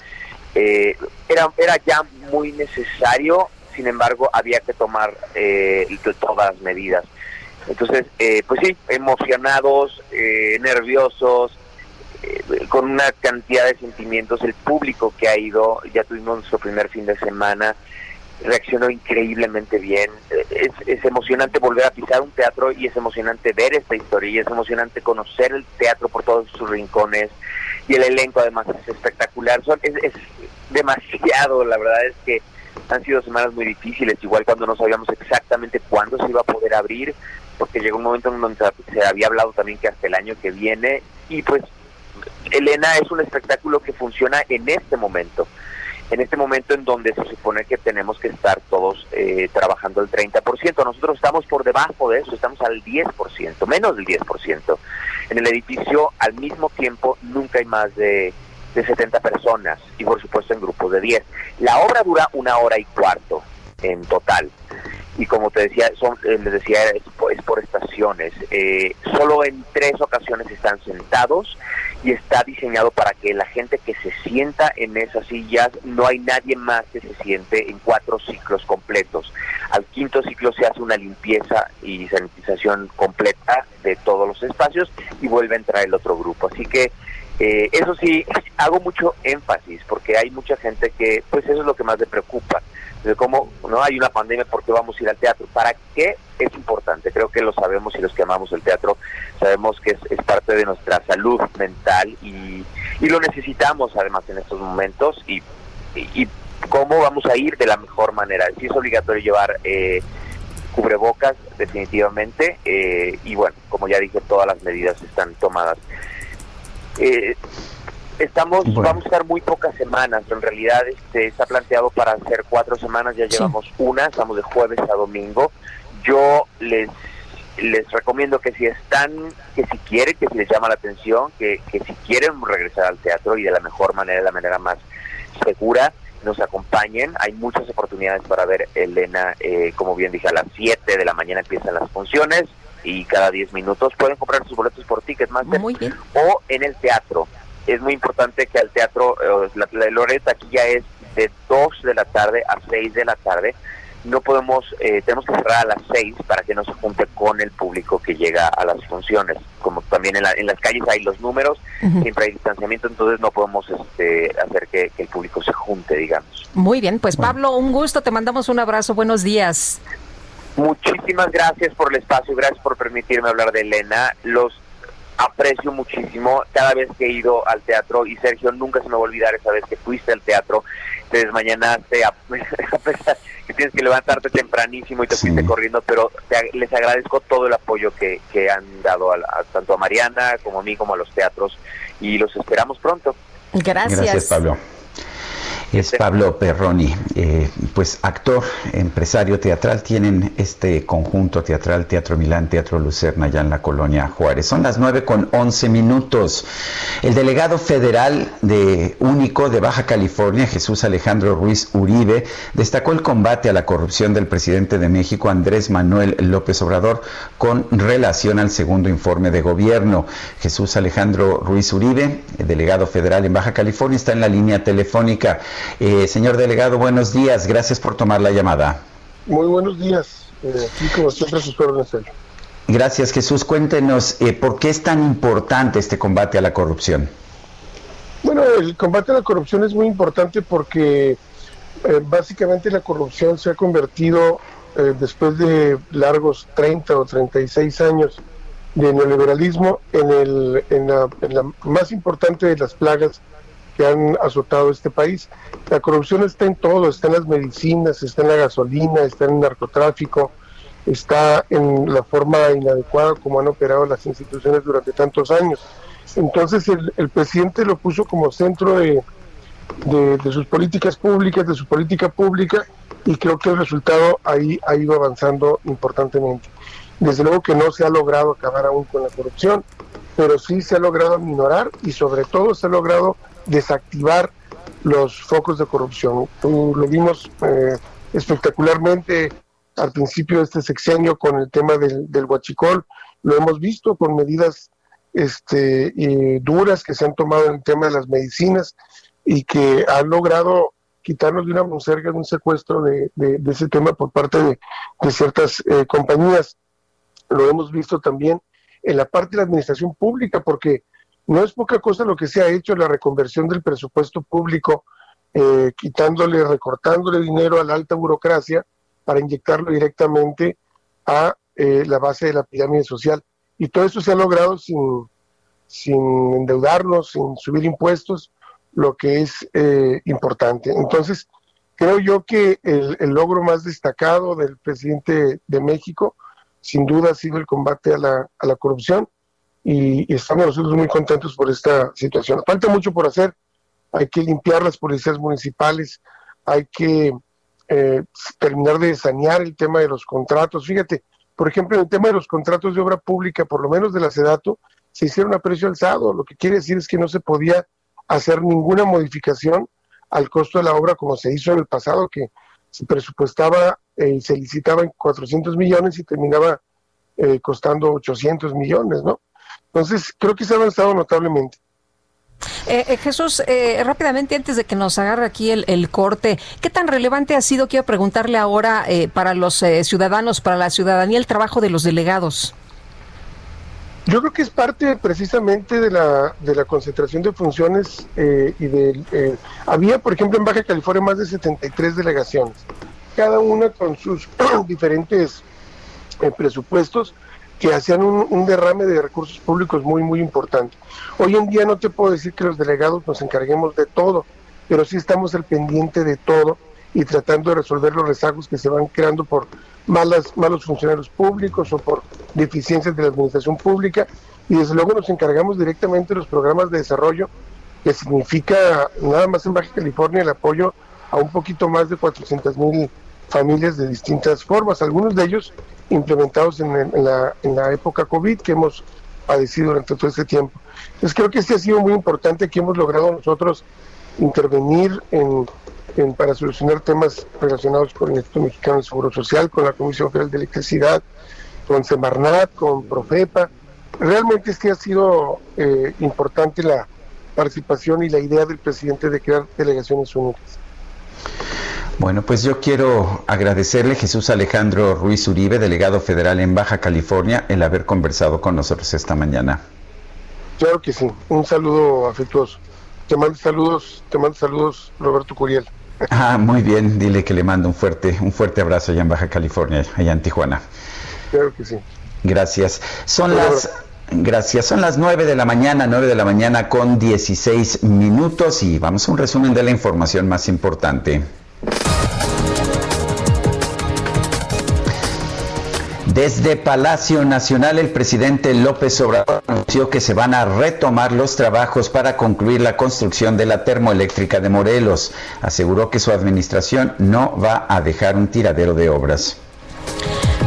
Eh, era, era ya muy necesario, sin embargo, había que tomar eh, todas las medidas. Entonces, eh, pues sí, emocionados, eh, nerviosos, con una cantidad de sentimientos. El público que ha ido, ya tuvimos nuestro primer fin de semana, reaccionó increíblemente bien. Eh, Es, es emocionante volver a pisar un teatro y es emocionante ver esta historia y es emocionante conocer el teatro por todos sus rincones y el elenco además es espectacular. Son, es, es demasiado, la verdad es que han sido semanas muy difíciles, igual cuando no sabíamos exactamente cuándo se iba a poder abrir, porque llegó un momento en donde se había hablado también que hasta el año que viene y pues Elena es un espectáculo que funciona en este momento, en este momento en donde se supone que tenemos que estar todos eh, trabajando el 30%. Nosotros estamos por debajo de eso, estamos al 10%, menos del 10%. En el edificio, al mismo tiempo, nunca hay más de, de 70 personas y por supuesto en grupos de 10. La obra dura una hora y cuarto en total y como te decía, son, eh, les decía, es por, es por estaciones. Eh, solo en tres ocasiones están sentados y está diseñado para que la gente que se sienta en esas sillas, no hay nadie más que se siente en cuatro ciclos completos. Al quinto ciclo se hace una limpieza y sanitización completa de todos los espacios y vuelve a entrar el otro grupo. Así que eh, eso sí, hago mucho énfasis porque hay mucha gente que, pues eso es lo que más le preocupa de cómo no hay una pandemia, ¿por qué vamos a ir al teatro? ¿Para qué? Es importante, creo que lo sabemos y los que amamos el teatro sabemos que es, parte de nuestra salud mental y, lo necesitamos además en estos momentos y, y, cómo vamos a ir de la mejor manera. Sí es obligatorio llevar eh, cubrebocas definitivamente eh, y bueno, como ya dije, todas las medidas están tomadas. Eh, estamos vamos a estar muy pocas semanas en realidad este está planteado para hacer cuatro semanas ya llevamos una estamos de jueves a domingo. Yo les les recomiendo que si están que si quieren que si les llama la atención que, que si quieren regresar al teatro y de la mejor manera de la manera más segura nos acompañen. Hay muchas oportunidades para ver Elena eh, como bien dije a las 7 de la mañana empiezan las funciones y cada 10 minutos pueden comprar sus boletos por Ticketmaster o en el teatro es muy importante que al teatro, eh, la, la Loreta aquí ya es de 2 de la tarde a 6 de la tarde. no podemos, eh, tenemos que cerrar a las seis para que no se junte con el público que llega a las funciones. Como también en, la- en las calles hay los números, siempre hay distanciamiento, entonces no podemos este, hacer que, que el público se junte, digamos. Muy bien, pues Pablo, un gusto, te mandamos un abrazo, buenos días. Muchísimas gracias por el espacio, gracias por permitirme hablar de Elena. Los aprecio muchísimo cada vez que he ido al teatro y Sergio, nunca se me va a olvidar esa vez que fuiste al teatro, te desmañanaste, a, a pesar que tienes que levantarte tempranísimo y te fuiste corriendo, pero te- les agradezco todo el apoyo que, que han dado a, la- a- tanto a Mariana como a mí como a los teatros y los esperamos pronto. Gracias. Gracias, Pablo. Es Pablo Perroni, eh, pues actor, empresario teatral, tienen este conjunto teatral, Teatro Milán, Teatro Lucerna, allá en la colonia Juárez. Son las 9 con 11 minutos. El delegado federal de Único de Baja California, Jesús Alejandro Ruiz Uribe, destacó el combate a la corrupción del presidente de México, Andrés Manuel López Obrador, con relación al segundo informe de gobierno. Jesús Alejandro Ruiz Uribe, el delegado federal en Baja California, está en la línea telefónica. Eh, señor delegado, buenos días. Gracias por tomar la llamada. Muy buenos días. Eh, aquí como siempre sus órdenes, Sergio. Gracias, Jesús. Cuéntenos eh, por qué es tan importante este combate a la corrupción. Bueno, el combate a la corrupción es muy importante porque eh, básicamente la corrupción se ha convertido eh, después de largos 30 o 36 años de neoliberalismo en, el, en, la, en la más importante de las plagas que han azotado este país. La corrupción está en todo, está en las medicinas, está en la gasolina, está en el narcotráfico, está en la forma inadecuada como han operado las instituciones durante tantos años. Entonces el, presidente lo puso como centro de, de, de sus políticas públicas, de su política pública, y creo que el resultado ahí ha ido avanzando importantemente. Desde luego que no se ha logrado acabar aún con la corrupción, pero sí se ha logrado minorar y sobre todo se ha logrado desactivar los focos de corrupción. Lo vimos eh, espectacularmente al principio de este sexenio con el tema del, del huachicol, lo hemos visto con medidas este, duras que se han tomado en el tema de las medicinas y que han logrado quitarnos de una monserga, de un secuestro de ese tema por parte de, de ciertas eh, compañías. Lo hemos visto también en la parte de la administración pública, porque no es poca cosa lo que se ha hecho, la reconversión del presupuesto público, eh, quitándole, recortándole dinero a la alta burocracia para inyectarlo directamente a eh, la base de la pirámide social. Y todo eso se ha logrado sin, sin endeudarnos, sin subir impuestos, lo que es eh, importante. Entonces, creo yo que el, el logro más destacado del presidente de México, sin duda, ha sido el combate a la, a la corrupción y, estamos nosotros muy contentos por esta situación. Falta mucho por hacer, hay que limpiar las policías municipales, hay que eh, terminar de sanear el tema de los contratos. Fíjate, por ejemplo, en el tema de los contratos de obra pública, por lo menos de la SEDATO, se hicieron a precio alzado. Lo que quiere decir es que no se podía hacer ninguna modificación al costo de la obra como se hizo en el pasado, que se presupuestaba eh, y se licitaba en 400 millones y terminaba eh, costando 800 millones, ¿no? Entonces, creo que se ha avanzado notablemente. Eh, eh, Jesús, eh, rápidamente antes de que nos agarre aquí el, el corte, ¿qué tan relevante ha sido, quiero preguntarle ahora, eh, para los eh, ciudadanos, para la ciudadanía, el trabajo de los delegados? Yo creo que es parte precisamente de la, de la concentración de funciones eh, y de... había, por ejemplo, en Baja California más de 73 delegaciones, cada una con sus diferentes presupuestos que hacían un, derrame de recursos públicos muy, muy importante. Hoy en día no te puedo decir que los delegados nos encarguemos de todo, pero sí estamos al pendiente de todo y tratando de resolver los rezagos que se van creando por malas, malos funcionarios públicos o por deficiencias de la administración pública. Y desde luego nos encargamos directamente de los programas de desarrollo, que significa nada más en Baja California el apoyo a un poquito más de 400 mil familias de distintas formas, algunos de ellos implementados en, en la, en la época COVID que hemos padecido durante todo este tiempo. Entonces creo que este ha sido muy importante que hemos logrado nosotros intervenir en, en- para solucionar temas relacionados con el Instituto Mexicano de Seguro Social, con la Comisión Federal de Electricidad, con Semarnat, con Profepa. Realmente este ha sido eh, importante la participación y la idea del presidente de crear delegaciones únicas. Bueno, pues yo quiero agradecerle Jesús Alejandro Ruiz Uribe, delegado federal en Baja California, el haber conversado con nosotros esta mañana. Claro que sí, un saludo afectuoso. Te mando saludos, te mando saludos Roberto Curiel. Ah, muy bien, dile que le mando un fuerte, un fuerte abrazo allá en Baja California, allá en Tijuana. Claro que sí. Gracias. Son las Gracias. Son las 9 de la mañana, 9 de la mañana con 16 minutos y vamos a un resumen de la información más importante. Desde Palacio Nacional, el presidente López Obrador anunció que se van a retomar los trabajos para concluir la construcción de la termoeléctrica de Morelos. Aseguró que su administración no va a dejar un tiradero de obras.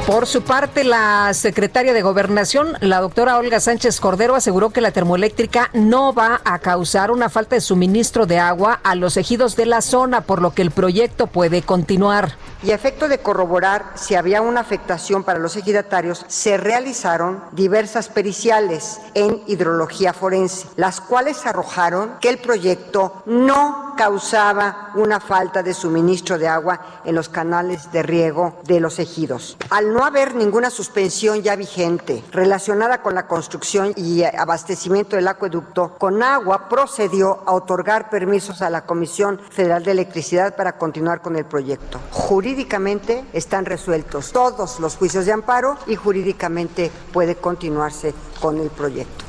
Por su parte, la secretaria de Gobernación, la doctora Olga Sánchez Cordero, aseguró que la termoeléctrica no va a causar una falta de suministro de agua a los ejidos de la zona, por lo que el proyecto puede continuar. Y a efecto de corroborar si había una afectación para los ejidatarios, se realizaron diversas periciales en hidrología forense, las cuales arrojaron que el proyecto no causaba una falta de suministro de agua en los canales de riego de los ejidos. Haber ninguna suspensión ya vigente relacionada con la construcción y abastecimiento del acueducto, Conagua procedió a otorgar permisos a la Comisión Federal de Electricidad para continuar con el proyecto. Jurídicamente están resueltos todos los juicios de amparo y jurídicamente puede continuarse con el proyecto.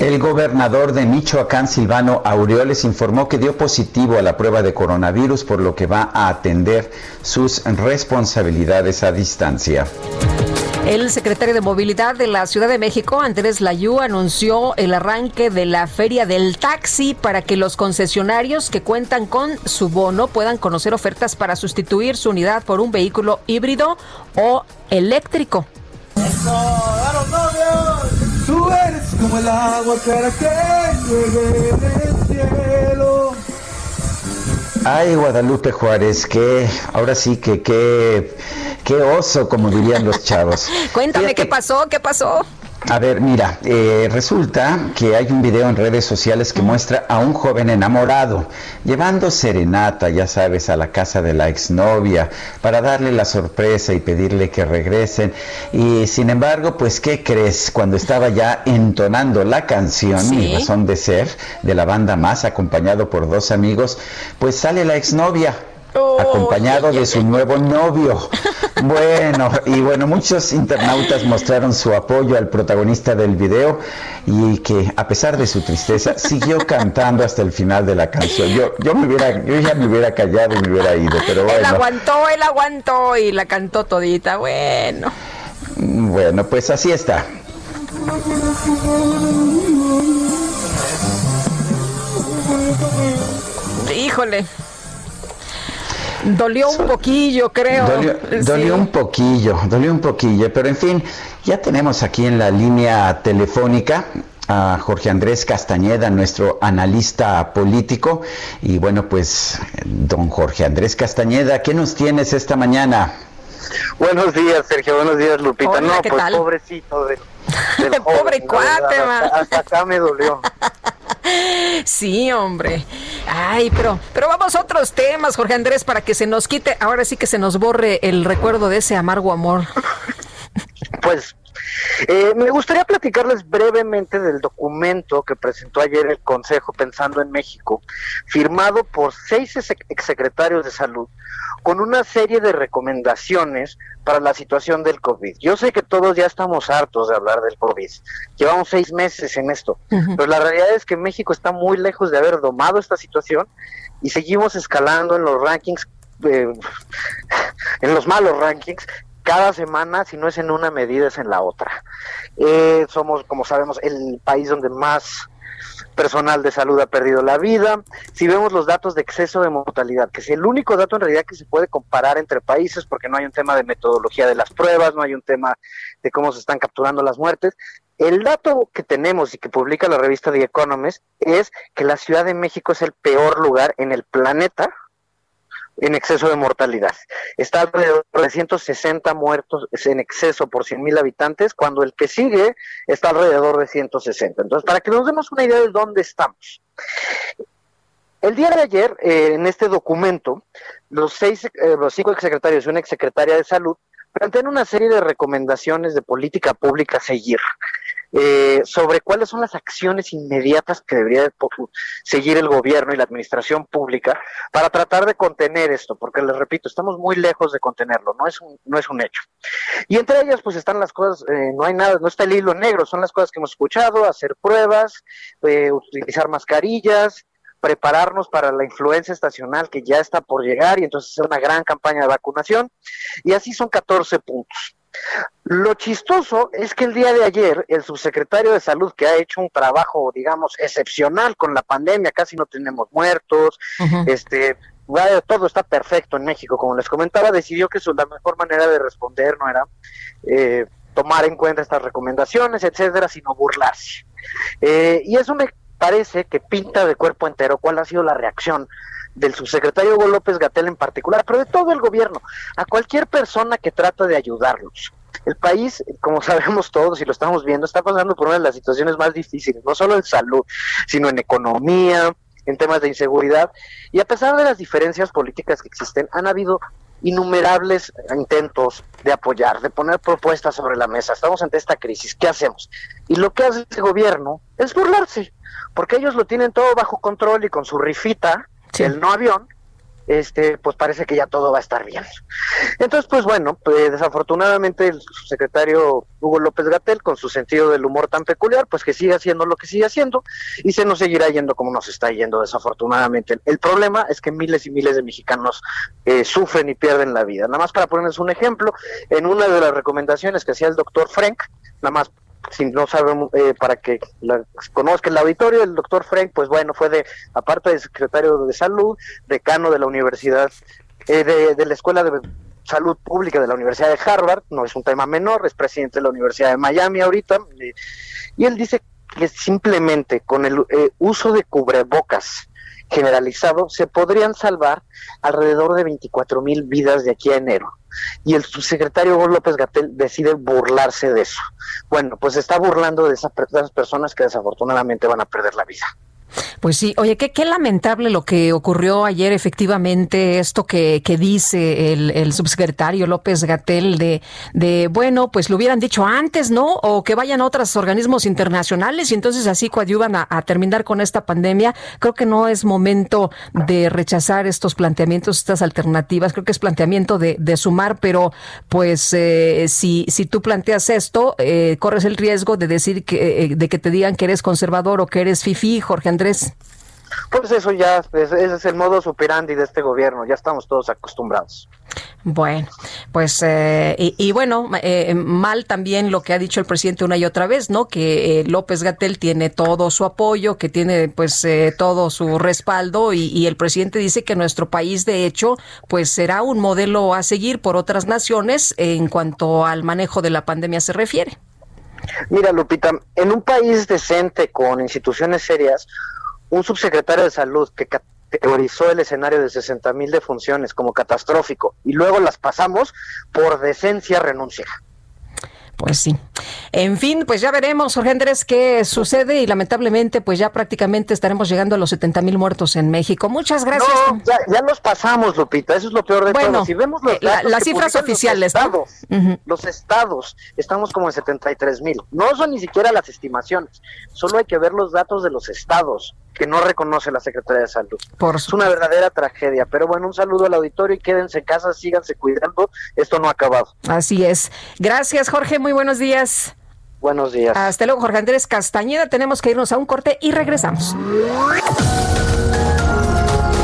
El gobernador de Michoacán, Silvano Aureoles, informó que dio positivo a la prueba de coronavirus, por lo que va a atender sus responsabilidades a distancia. El secretario de Movilidad de la Ciudad de México, Andrés Layú, anunció el arranque de la Feria del Taxi para que los concesionarios que cuentan con su bono puedan conocer ofertas para sustituir su unidad por un vehículo híbrido o eléctrico. Tú eres como el agua clara que llueve del cielo. Ay, Guadalupe Juárez, que ahora sí que qué qué oso, como dirían los chavos. Cuéntame qué pasó, qué pasó. A ver, mira, eh, resulta que hay un video en redes sociales que muestra a un joven enamorado llevando serenata, ya sabes, a la casa de la exnovia para darle la sorpresa y pedirle que regresen. Y sin embargo, pues, ¿qué crees? Cuando estaba ya entonando la canción, ¿Sí? Mi razón de ser, de la banda más, acompañado por dos amigos, pues sale la exnovia acompañado de su nuevo novio. Bueno, y bueno, muchos internautas mostraron su apoyo al protagonista del video y que a pesar de su tristeza siguió cantando hasta el final de la canción. Yo, yo me hubiera, yo ya me hubiera callado y me hubiera ido, pero Él bueno. aguantó, él aguantó y la cantó todita. Bueno. Bueno, pues así está. Híjole. Dolió un poquillo, creo. Dolió, Sí. un poquillo, dolió un poquillo, pero en fin, ya tenemos aquí en la línea telefónica a Jorge Andrés Castañeda, nuestro analista político. Y bueno, pues, don Jorge Andrés Castañeda, ¿qué nos tienes esta mañana? Buenos días, Sergio. Buenos días, Lupita. Hola, no, ¿qué pues tal? pobrecito del, del Pobre joven, la cuate, man. hasta acá me dolió. Sí, hombre. Ay, pero, pero vamos a otros temas, Jorge Andrés, para que se nos quite, ahora sí que se nos borre el recuerdo de ese amargo amor. Pues eh, me gustaría platicarles brevemente del documento que presentó ayer el Consejo Pensando en México, firmado por seis ex- exsecretarios de salud, con una serie de recomendaciones para la situación del COVID. Yo sé que todos ya estamos hartos de hablar del COVID. Llevamos seis meses en esto, pero la realidad es que México está muy lejos de haber domado esta situación y seguimos escalando en los rankings, eh, en los malos rankings, cada semana, si no es en una medida, es en la otra. Eh, somos, como sabemos, el país donde más personal de salud ha perdido la vida. Si vemos los datos de exceso de mortalidad, que es el único dato en realidad que se puede comparar entre países, porque no hay un tema de metodología de las pruebas, no hay un tema de cómo se están capturando las muertes. El dato que tenemos y que publica la revista The Economist es que la Ciudad de México es el peor lugar en el planeta en exceso de mortalidad. Está alrededor de 160 muertos en exceso por 100 mil habitantes, cuando el que sigue está alrededor de 160. Entonces, para que nos demos una idea de dónde estamos. el día de ayer, eh, en este documento, los seis, eh, los cinco exsecretarios y una exsecretaria de salud plantean una serie de recomendaciones de política pública a seguir eh, sobre cuáles son las acciones inmediatas que debería seguir el gobierno y la administración pública para tratar de contener esto, porque les repito, estamos muy lejos de contenerlo, no es un, no es un hecho. Y entre ellas, pues están las cosas, eh, no hay nada, no está el hilo negro, son las cosas que hemos escuchado, hacer pruebas, eh, utilizar mascarillas, prepararnos para la influenza estacional que ya está por llegar y entonces hacer una gran campaña de vacunación. Y así son 14 puntos. Lo chistoso es que el día de ayer el subsecretario de salud que ha hecho un trabajo, digamos, excepcional con la pandemia, casi no tenemos muertos, este, todo está perfecto en México, como les comentaba, decidió que su, la mejor manera de responder no era eh, tomar en cuenta estas recomendaciones, etcétera, sino burlarse. Eh, y eso me parece que pinta de cuerpo entero cuál ha sido la reacción del subsecretario Hugo López Gatel en particular, pero de todo el gobierno, a cualquier persona que trata de ayudarlos. El país, como sabemos todos y lo estamos viendo, está pasando por una de las situaciones más difíciles, no solo en salud, sino en economía, en temas de inseguridad. Y a pesar de las diferencias políticas que existen, han habido innumerables intentos de apoyar, de poner propuestas sobre la mesa. Estamos ante esta crisis, ¿qué hacemos? Y lo que hace este gobierno es burlarse, porque ellos lo tienen todo bajo control y con su rifita, el no avión, este, pues parece que ya todo va a estar bien. Entonces, pues bueno, pues, desafortunadamente el secretario Hugo López Gatel, con su sentido del humor tan peculiar, pues que sigue haciendo lo que sigue haciendo y se nos seguirá yendo como nos está yendo desafortunadamente. El, el problema es que miles y miles de mexicanos eh, sufren y pierden la vida. Nada más para ponerles un ejemplo, en una de las recomendaciones que hacía el doctor Frank, nada más si no saben, eh, para que la, conozca el auditorio, el doctor Frank, pues bueno, fue de, aparte de secretario de salud, decano de la universidad, eh, de, la Escuela de Salud Pública de la Universidad de Harvard, no es un tema menor, es presidente de la Universidad de Miami ahorita, eh, y él dice que simplemente con el eh, uso de cubrebocas generalizado se podrían salvar alrededor de 24 mil vidas de aquí a enero. Y el subsecretario Hugo López Gatel decide burlarse de eso. Bueno, pues está burlando de esas personas que desafortunadamente van a perder la vida. Pues sí, oye, qué, qué lamentable lo que ocurrió ayer, efectivamente, esto que, que dice el, subsecretario López Gatel de, de, bueno, pues lo hubieran dicho antes, ¿no? O que vayan a otros organismos internacionales y entonces así coadyuvan a, a terminar con esta pandemia. Creo que no es momento de rechazar estos planteamientos, estas alternativas. Creo que es planteamiento de, de sumar, pero pues eh, si, si tú planteas esto, eh, corres el riesgo de decir que, eh, de que te digan que eres conservador o que eres fifí, Jorge Andrés. Pues eso ya, es- ese es el modo operandi de este gobierno, ya estamos todos acostumbrados. Bueno, pues eh, y, y bueno, eh, mal también lo que ha dicho el presidente una y otra vez, ¿no? Que eh, López Gatel tiene todo su apoyo, que tiene pues eh, todo su respaldo y, y el presidente dice que nuestro país de hecho pues será un modelo a seguir por otras naciones en cuanto al manejo de la pandemia se refiere. Mira, Lupita, en un país decente con instituciones serias, un subsecretario de salud que categorizó el escenario de 60 mil defunciones como catastrófico y luego las pasamos, por decencia renuncia. Pues sí. En fin, pues ya veremos, Jorge Andrés, qué sucede y lamentablemente pues ya prácticamente estaremos llegando a los 70 mil muertos en México. Muchas gracias. No, ya, ya los pasamos, Lupita, eso es lo peor de Bueno, todo. Si vemos los eh, la- las cifras los oficiales, los estados, estamos como en 73 mil. No son ni siquiera las estimaciones, solo hay que ver los datos de los estados que no reconoce la Secretaría de Salud. es una verdadera tragedia, pero bueno, un saludo al auditorio y quédense en casa, síganse cuidando, esto no ha acabado. Así es. Gracias, Jorge. Muy buenos días. Buenos días. Hasta luego, Jorge Andrés Castañeda. Tenemos que irnos a un corte y regresamos.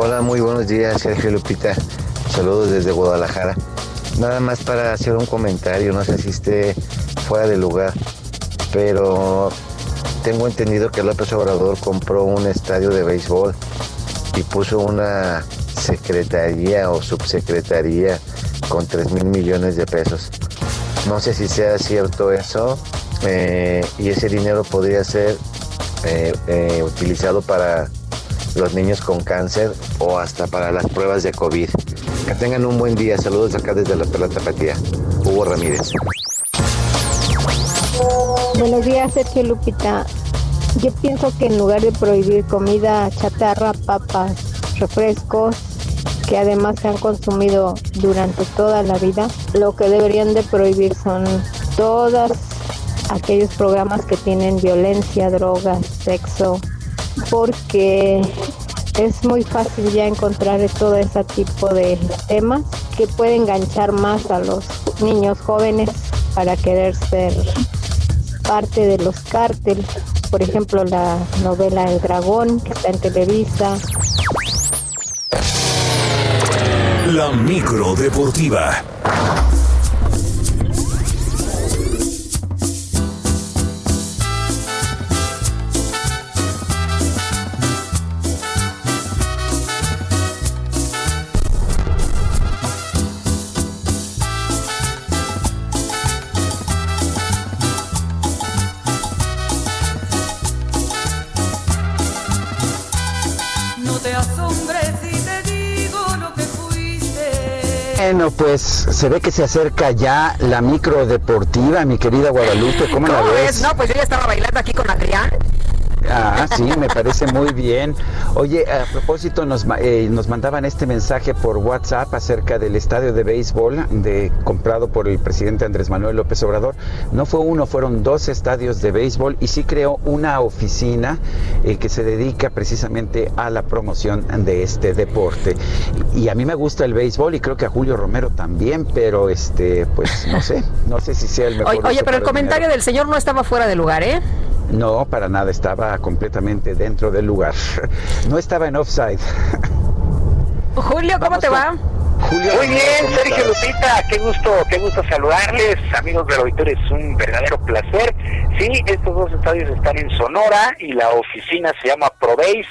Hola, muy buenos días, Sergio Lupita. Saludos desde Guadalajara. Nada más para hacer un comentario, no sé si esté fuera de lugar, pero tengo entendido que López Obrador compró un estadio de béisbol y puso una secretaría o subsecretaría con 3 mil millones de pesos. No sé si sea cierto eso eh, y ese dinero podría ser eh, eh, utilizado para los niños con cáncer o hasta para las pruebas de COVID. Que tengan un buen día. Saludos acá desde la Perla Tapatía. Hugo Ramírez. Buenos días, Sergio Lupita. Yo pienso que en lugar de prohibir comida chatarra, papas, refrescos, que además se han consumido durante toda la vida, lo que deberían de prohibir son todos aquellos programas que tienen violencia, drogas, sexo, porque es muy fácil ya encontrar todo ese tipo de temas que puede enganchar más a los niños jóvenes para querer ser parte de los cárteles. Por ejemplo, la novela El Dragón, que está en Televisa. La micro deportiva. Bueno, pues se ve que se acerca ya la micro deportiva, mi querida Guadalupe. ¿Cómo, la ¿Cómo ves? ves? No, pues yo ya estaba bailando aquí con Adrián. Ah, sí, me parece muy bien. Oye, a propósito, nos, eh, nos mandaban este mensaje por WhatsApp acerca del estadio de béisbol de, comprado por el presidente Andrés Manuel López Obrador. No fue uno, fueron dos estadios de béisbol y sí creó una oficina eh, que se dedica precisamente a la promoción de este deporte. Y a mí me gusta el béisbol y creo que a Julio Romero también, pero este, pues no sé, no sé si sea el mejor. Oye, pero el comentario dinero. del señor no estaba fuera de lugar, ¿eh? No, para nada, estaba completamente dentro del lugar. No estaba en offside. Julio, ¿cómo te va? Julio, Muy bien, ¿cómo Sergio? Lupita, qué gusto, qué gusto saludarles, amigos del auditorio, es un verdadero placer. Sí, estos dos estadios están en Sonora y la oficina se llama ProBase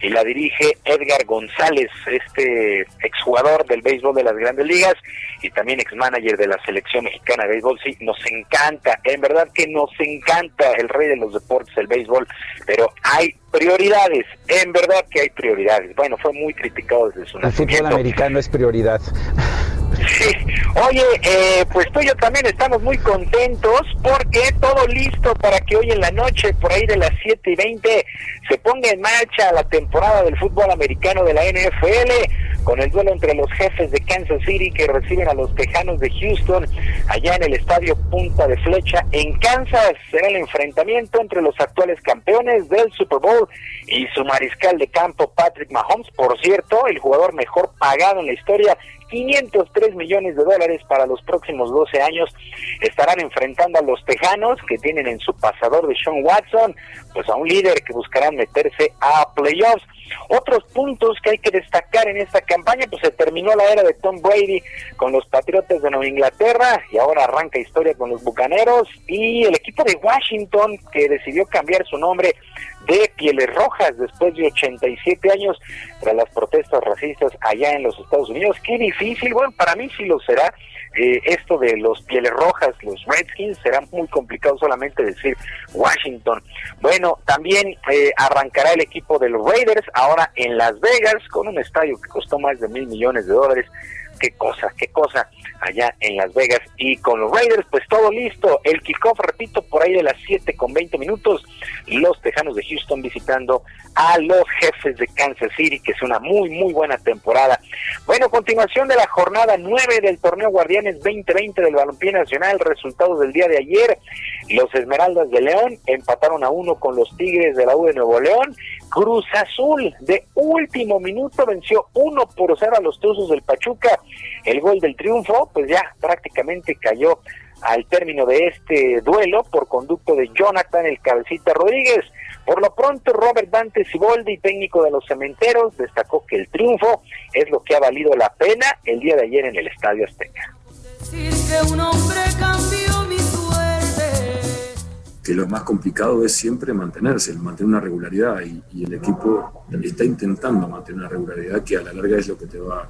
y la dirige Edgar González, este exjugador del béisbol de las grandes ligas y también exmanager de la selección mexicana de béisbol. Sí, nos encanta, en verdad que nos encanta el rey de los deportes, el béisbol, pero hay prioridades, en verdad que hay prioridades. Bueno, fue muy criticado desde su El fútbol nacimiento. americano es prioridad. Sí. Oye, eh, pues tú y yo también estamos muy contentos porque todo listo para que hoy en la noche, por ahí de las 7 y 20, se ponga en marcha la temporada del fútbol americano de la NFL con el duelo entre los jefes de Kansas City que reciben a los Tejanos de Houston allá en el estadio Punta de Flecha en Kansas. Será el enfrentamiento entre los actuales campeones del Super Bowl y su mariscal de campo Patrick Mahomes, por cierto, el jugador mejor pagado en la historia 503 millones de dólares para los próximos 12 años. Estarán enfrentando a los Tejanos, que tienen en su pasador de Sean Watson, pues a un líder que buscarán meterse a playoffs. Otros puntos que hay que destacar en esta campaña, pues se terminó la era de Tom Brady con los Patriotas de Nueva Inglaterra y ahora arranca historia con los Bucaneros y el equipo de Washington que decidió cambiar su nombre de Pieles Rojas después de 87 años tras las protestas racistas allá en los Estados Unidos. Qué difícil, bueno, para mí sí lo será. Eh, esto de los Pieles Rojas, los Redskins, será muy complicado solamente decir Washington. Bueno, también eh, arrancará el equipo de los Raiders ahora en Las Vegas con un estadio que costó más de mil millones de dólares qué cosa, qué cosa allá en Las Vegas. Y con los Raiders, pues todo listo. El kickoff, repito, por ahí de las 7 con 20 minutos. Los Tejanos de Houston visitando a los jefes de Kansas City, que es una muy, muy buena temporada. Bueno, continuación de la jornada 9 del torneo Guardianes 2020 del Balompié Nacional. Resultados del día de ayer. Los Esmeraldas de León empataron a uno con los Tigres de la U de Nuevo León. Cruz Azul de último minuto venció 1 por 0 a los Tuzos del Pachuca. El gol del triunfo, pues ya prácticamente cayó al término de este duelo por conducto de Jonathan el Cabecita Rodríguez. Por lo pronto, Robert Dante Siboldi, técnico de los Cementeros, destacó que el triunfo es lo que ha valido la pena el día de ayer en el Estadio Azteca. Decir que un hombre cambió mi suerte. que lo más complicado es siempre mantenerse, mantener una regularidad y, y, el equipo está intentando mantener una regularidad que a la larga es lo que te va,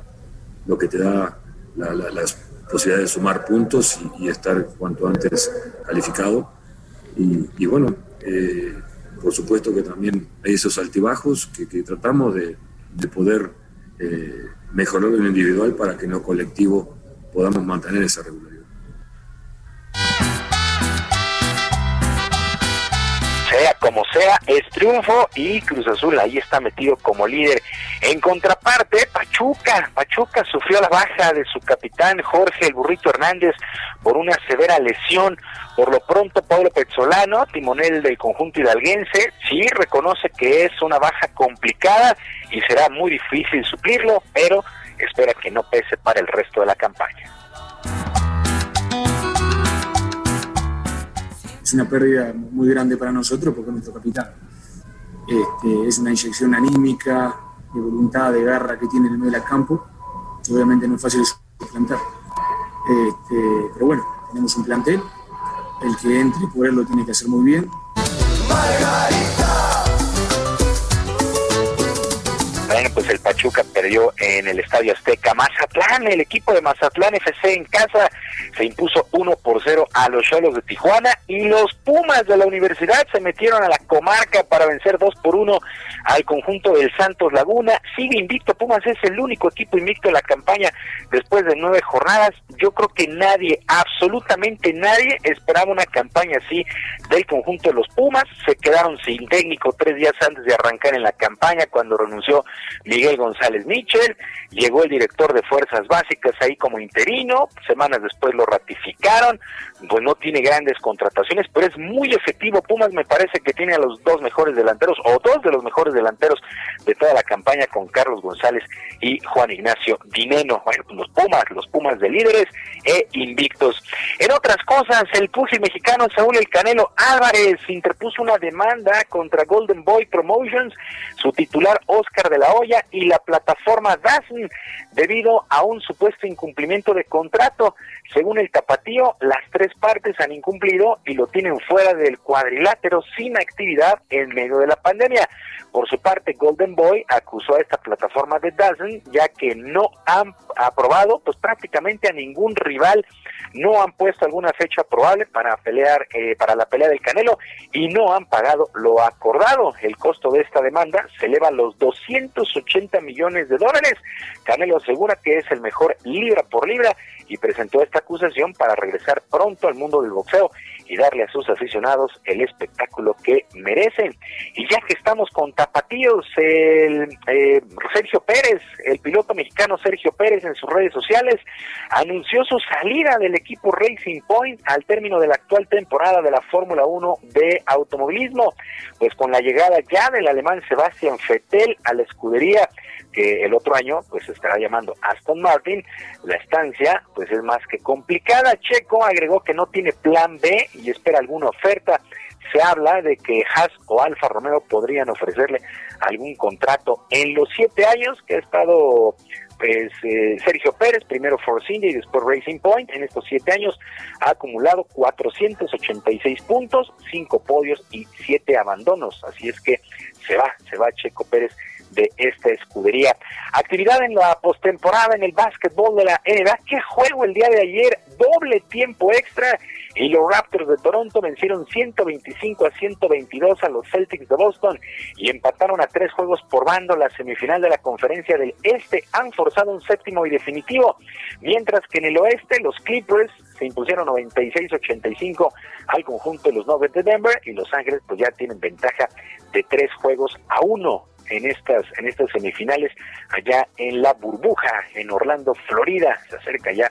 lo que te da la, la, las posibilidades de sumar puntos y, y, estar cuanto antes calificado. Y, bueno, eh, por supuesto que también hay esos altibajos que, tratamos de, de poder eh, mejorar en individual para que en lo colectivo podamos mantener esa regularidad. Sea como sea, es triunfo y Cruz Azul ahí está metido como líder. En contraparte, Pachuca, Pachuca sufrió la baja de su capitán Jorge el Burrito Hernández por una severa lesión. Por lo pronto, Pablo Pezzolano, timonel del conjunto hidalguense, sí reconoce que es una baja complicada y será muy difícil suplirlo, pero espera que no pese para el resto de la campaña. Es una pérdida muy grande para nosotros porque es nuestro capitán. Este, es una inyección anímica, de voluntad, de garra que tiene en el medio del campo, que obviamente no es fácil de suplantar. Este, pero bueno, tenemos un plantel, el que entre por él lo tiene que hacer muy bien. Bueno, pues el Pachuca perdió en el Estadio Azteca. Mazatlán, el equipo de Mazatlán FC en casa se impuso 1 por 0 a los Cholos de Tijuana y los Pumas de la universidad se metieron a la comarca para vencer 2 por 1 al conjunto del Santos Laguna. Sigue invicto, Pumas es el único equipo invicto de la campaña después de nueve jornadas. Yo creo que nadie, absolutamente nadie, esperaba una campaña así del conjunto de los Pumas. Se quedaron sin técnico tres días antes de arrancar en la campaña cuando renunció Miguel González Mitchell, llegó el director de Fuerzas Básicas ahí como interino, semanas después lo ratificaron, pues no tiene grandes contrataciones, pero es muy efectivo. Pumas me parece que tiene a los dos mejores delanteros, o dos de los mejores delanteros de toda la campaña con Carlos González y Juan Ignacio Dineno. Bueno, pues los Pumas, los Pumas de líderes e invictos. En otras cosas, el pussy mexicano Saúl El Canelo Álvarez interpuso una demanda contra Golden Boy Promotions, su titular Oscar de la Hoya y la plataforma DAZN debido a un supuesto incumplimiento de contrato. Según el tapatío, las tres partes han incumplido y lo tienen fuera del cuadrilátero sin actividad en medio de la pandemia. Por su parte, Golden Boy acusó a esta plataforma de DAZN ya que no han aprobado pues prácticamente a ningún rival, no han puesto alguna fecha probable para pelear eh, para la pelea del Canelo y no han pagado lo acordado. El costo de esta demanda se eleva a los 280 millones de dólares. Canelo asegura que es el mejor libra por libra y presentó esta acusación para regresar pronto al mundo del boxeo y darle a sus aficionados el espectáculo que merecen. Y ya que estamos con tapatíos, el eh, Sergio Pérez, el piloto mexicano Sergio Pérez en sus redes sociales, anunció su salida del equipo Racing Point al término de la actual temporada de la Fórmula 1 de automovilismo, pues con la llegada ya del alemán Sebastian Vettel a la escudería que el otro año pues estará llamando Aston Martin, la estancia pues es más que complicada. Checo agregó que no tiene plan B y espera alguna oferta. Se habla de que Haas o Alfa Romeo podrían ofrecerle algún contrato en los siete años que ha estado pues eh, Sergio Pérez, primero Force India y después Racing Point, en estos siete años ha acumulado 486 puntos, cinco podios y siete abandonos, así es que se va, se va Checo Pérez de esta escudería. Actividad en la postemporada en el básquetbol de la NBA. ¿Qué juego el día de ayer? Doble tiempo extra y los Raptors de Toronto vencieron 125 a 122 a los Celtics de Boston y empataron a tres juegos por bando la semifinal de la conferencia del Este. Han forzado un séptimo y definitivo, mientras que en el Oeste los Clippers se impusieron 96-85 al conjunto de los Nuggets de Denver y Los Ángeles pues ya tienen ventaja de tres juegos a uno en estas en estas semifinales allá en la burbuja en Orlando, Florida. Se acerca ya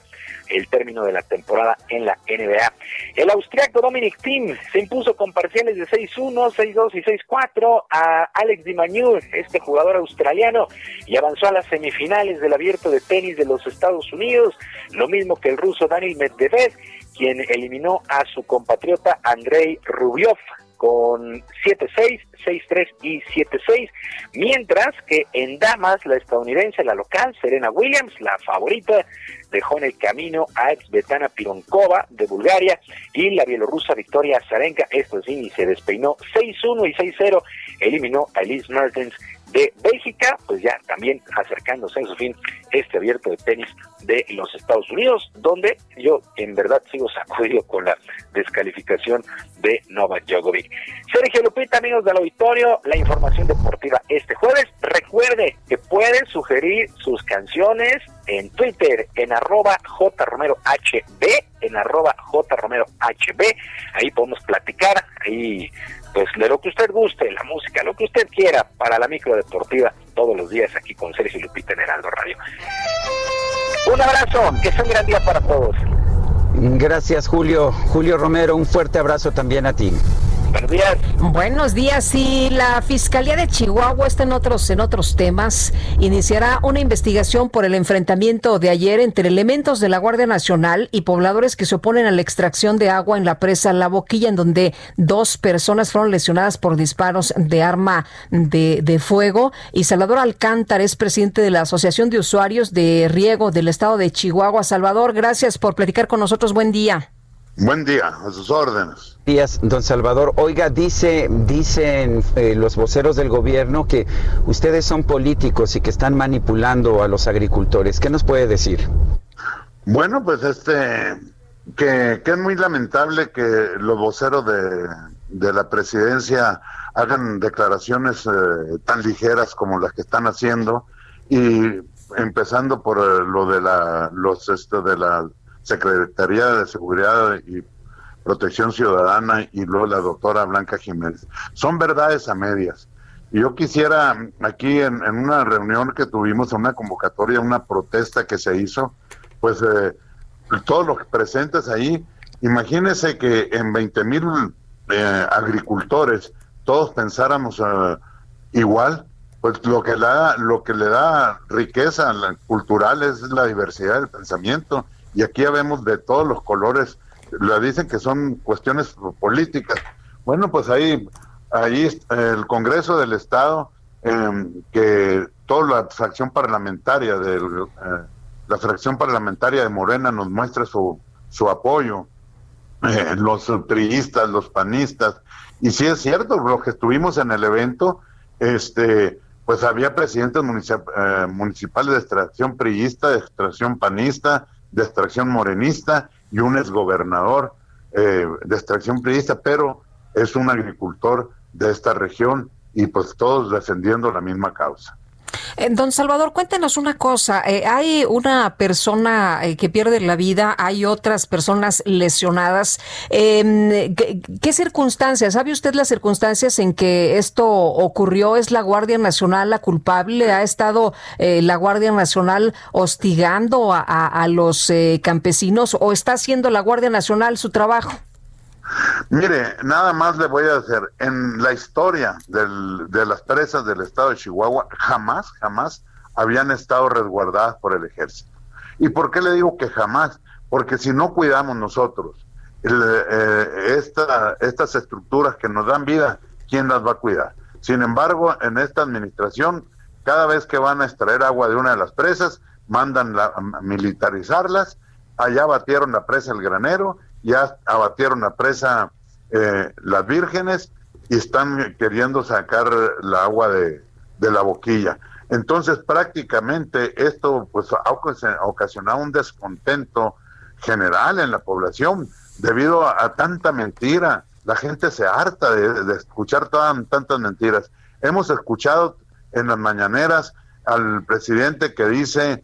el término de la temporada en la NBA. El austriaco Dominic Thiem se impuso con parciales de 6-1, 6-2 y 6-4 a Alex Di Magnur, este jugador australiano, y avanzó a las semifinales del abierto de tenis de los Estados Unidos, lo mismo que el ruso Daniel Medvedev, quien eliminó a su compatriota Andrei Rublev con 7-6, 6-3 y 7-6, mientras que en damas la estadounidense, la local, Serena Williams, la favorita, dejó en el camino a Betana Pironkova de Bulgaria y la bielorrusa Victoria Azarenka, esto sí, se despeinó 6-1 y 6-0, eliminó a Elise Mertens de Bélgica, pues ya también acercándose a su fin este abierto de tenis de los Estados Unidos, donde yo en verdad sigo sacudido con la descalificación de Novak Djokovic. Sergio Lupita, amigos del auditorio, la información deportiva este jueves. Recuerde que pueden sugerir sus canciones en Twitter, en arroba jromerohb, en arroba jromerohb. Ahí podemos platicar, ahí pues de lo que usted guste, la música, lo que usted quiera para la micro deportiva todos los días aquí con Sergio Lupita en Heraldo Radio. Un abrazo, que sea un gran día para todos. Gracias, Julio. Julio Romero, un fuerte abrazo también a ti. Buenos días. Buenos días. Y la Fiscalía de Chihuahua está en otros, en otros temas. Iniciará una investigación por el enfrentamiento de ayer entre elementos de la Guardia Nacional y pobladores que se oponen a la extracción de agua en la presa La Boquilla, en donde dos personas fueron lesionadas por disparos de arma de, de fuego. Y Salvador Alcántara es presidente de la Asociación de Usuarios de Riego del Estado de Chihuahua. Salvador, gracias por platicar con nosotros. Buen día. Buen día, a sus órdenes. Días, don Salvador. Oiga, dice, dicen eh, los voceros del gobierno que ustedes son políticos y que están manipulando a los agricultores. ¿Qué nos puede decir? Bueno, pues este, que, que es muy lamentable que los voceros de, de la presidencia hagan declaraciones eh, tan ligeras como las que están haciendo y empezando por eh, lo de la, los, esto de la Secretaría de Seguridad y Protección Ciudadana y luego la doctora Blanca Jiménez. Son verdades a medias. Yo quisiera, aquí en, una reunión que tuvimos, una convocatoria, una protesta que se hizo, pues eh, todos los presentes ahí, imagínense que en 20 mil eh, agricultores todos pensáramos eh, igual, pues lo que, la, lo que le da riqueza cultural es la diversidad del pensamiento y aquí ya vemos de todos los colores, lo dicen que son cuestiones políticas. Bueno, pues ahí, ahí el Congreso del Estado, eh, que toda la fracción parlamentaria del, eh, la fracción parlamentaria de Morena nos muestra su, su apoyo, eh, los priistas, los panistas, y sí es cierto, los que estuvimos en el evento, este, pues había presidentes municip eh, municipales de extracción priista, de extracción panista, de extracción morenista y un exgobernador eh, de extracción priista, pero es un agricultor de esta región y pues todos defendiendo la misma causa. Eh, don Salvador, cuéntenos una cosa. Eh, hay una persona eh, que pierde la vida, hay otras personas lesionadas. Eh, ¿qué, ¿qué, circunstancias? ¿Sabe usted las circunstancias en que esto ocurrió? ¿Es la Guardia Nacional la culpable? ¿Ha estado la Guardia Nacional hostigando a, a los campesinos o está haciendo la Guardia Nacional su trabajo? Mire, nada más le voy a decir, en la historia de las presas del estado de Chihuahua, jamás, jamás habían estado resguardadas por el ejército. ¿Y por qué le digo que jamás? Porque si no cuidamos nosotros eh, esta, estas estructuras que nos dan vida, ¿quién las va a cuidar? Sin embargo, en esta administración, cada vez que van a extraer agua de una de las presas, mandan a militarizarlas, allá batieron la presa El Granero, ya abatieron la presa eh, Las Vírgenes y están queriendo sacar la agua de, de, la boquilla. Entonces prácticamente esto pues ha ocasionado un descontento general en la población debido a, tanta mentira. La gente se harta de, de escuchar todas, tantas mentiras. Hemos escuchado en las mañaneras al presidente que dice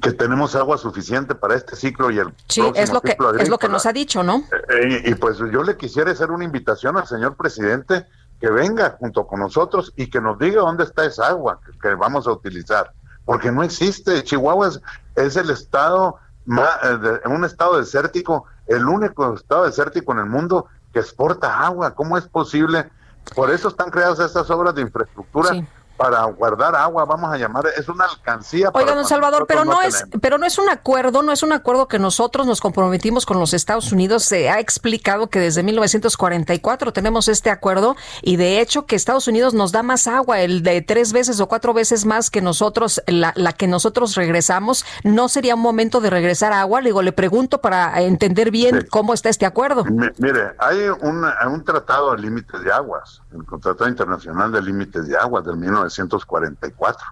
que tenemos agua suficiente para este ciclo y el sí es lo que es lo que nos ha dicho no eh, y, y, pues yo le quisiera hacer una invitación al señor presidente que venga junto con nosotros y que nos diga dónde está esa agua que, que vamos a utilizar porque no existe. Chihuahua es, es el estado más, eh, de, un estado desértico el único estado desértico en el mundo que exporta agua. Cómo es posible por eso están creadas estas obras de infraestructura sí para guardar agua, vamos a llamar, es una alcancía. para Oiga, don Salvador, pero no no es, pero no es un acuerdo, no es un acuerdo que nosotros nos comprometimos con los Estados Unidos. Se ha explicado que desde 1944 tenemos este acuerdo y de hecho que Estados Unidos nos da más agua, el de tres veces o cuatro veces más que nosotros, la, la que nosotros regresamos. ¿No sería un momento de regresar agua? Le digo, le pregunto para entender bien cómo está este acuerdo. Mi- Mire, hay un, un tratado de límites de aguas, el Tratado Internacional de Límites de Aguas del 1944,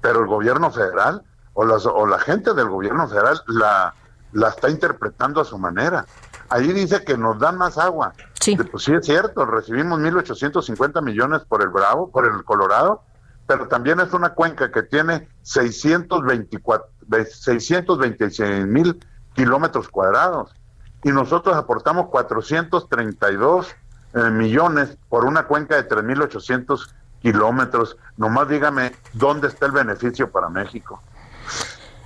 pero el gobierno federal o, las, o la gente del gobierno federal la, la está interpretando a su manera. Ahí dice que nos dan más agua. Sí. Pues sí es cierto, recibimos 1.850 millones por el Bravo, por el Colorado, pero también es una cuenca que tiene 624, 626 mil kilómetros cuadrados y nosotros aportamos 432 eh, millones por una cuenca de 3.800 kilómetros. Nomás dígame dónde está el beneficio para México.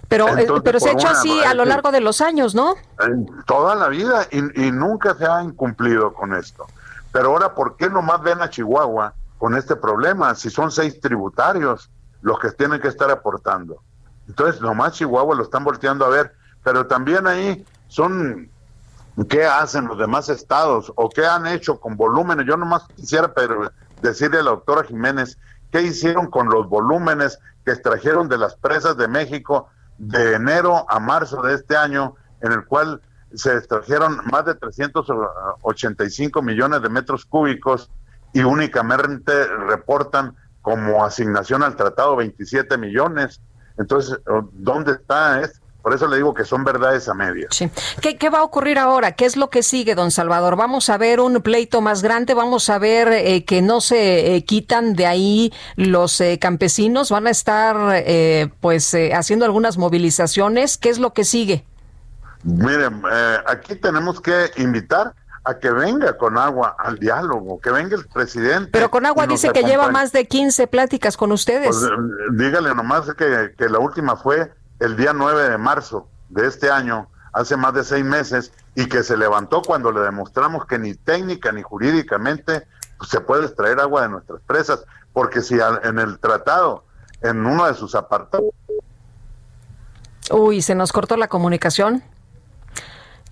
Pero, eh, Entonces, pero se ha hecho una- así a lo largo de los años, ¿no? En toda la vida y, y nunca se ha incumplido con esto. Pero ahora, ¿por qué nomás ven a Chihuahua con este problema si son seis tributarios los que tienen que estar aportando? Entonces, nomás Chihuahua lo están volteando a ver, pero también ahí son qué hacen los demás estados o qué han hecho con volúmenes. Yo nomás quisiera pero, decirle a la doctora Jiménez qué hicieron con los volúmenes que extrajeron de las presas de México de enero a marzo de este año, en el cual se extrajeron más de 385 millones de metros cúbicos y únicamente reportan como asignación al tratado 27 millones. Entonces, ¿dónde está? Es, por eso le digo que son verdades a medias. Sí. ¿Qué, qué va a ocurrir ahora? ¿Qué es lo que sigue, don Salvador? ¿Vamos a ver un pleito más grande? ¿Vamos a ver eh, que no se eh, quitan de ahí los eh, campesinos? ¿Van a estar eh, pues eh, haciendo algunas movilizaciones? ¿Qué es lo que sigue? Miren, eh, aquí tenemos que invitar a que venga con agua al diálogo, que venga el presidente. Pero con agua dice que lleva más de 15 pláticas con ustedes. Pues, dígale nomás que, que la última fue el día 9 de marzo de este año, hace más de seis meses, y que se levantó cuando le demostramos que ni técnica ni jurídicamente pues, se puede extraer agua de nuestras presas, porque si en el tratado, en uno de sus apartados, Uy, se nos cortó la comunicación.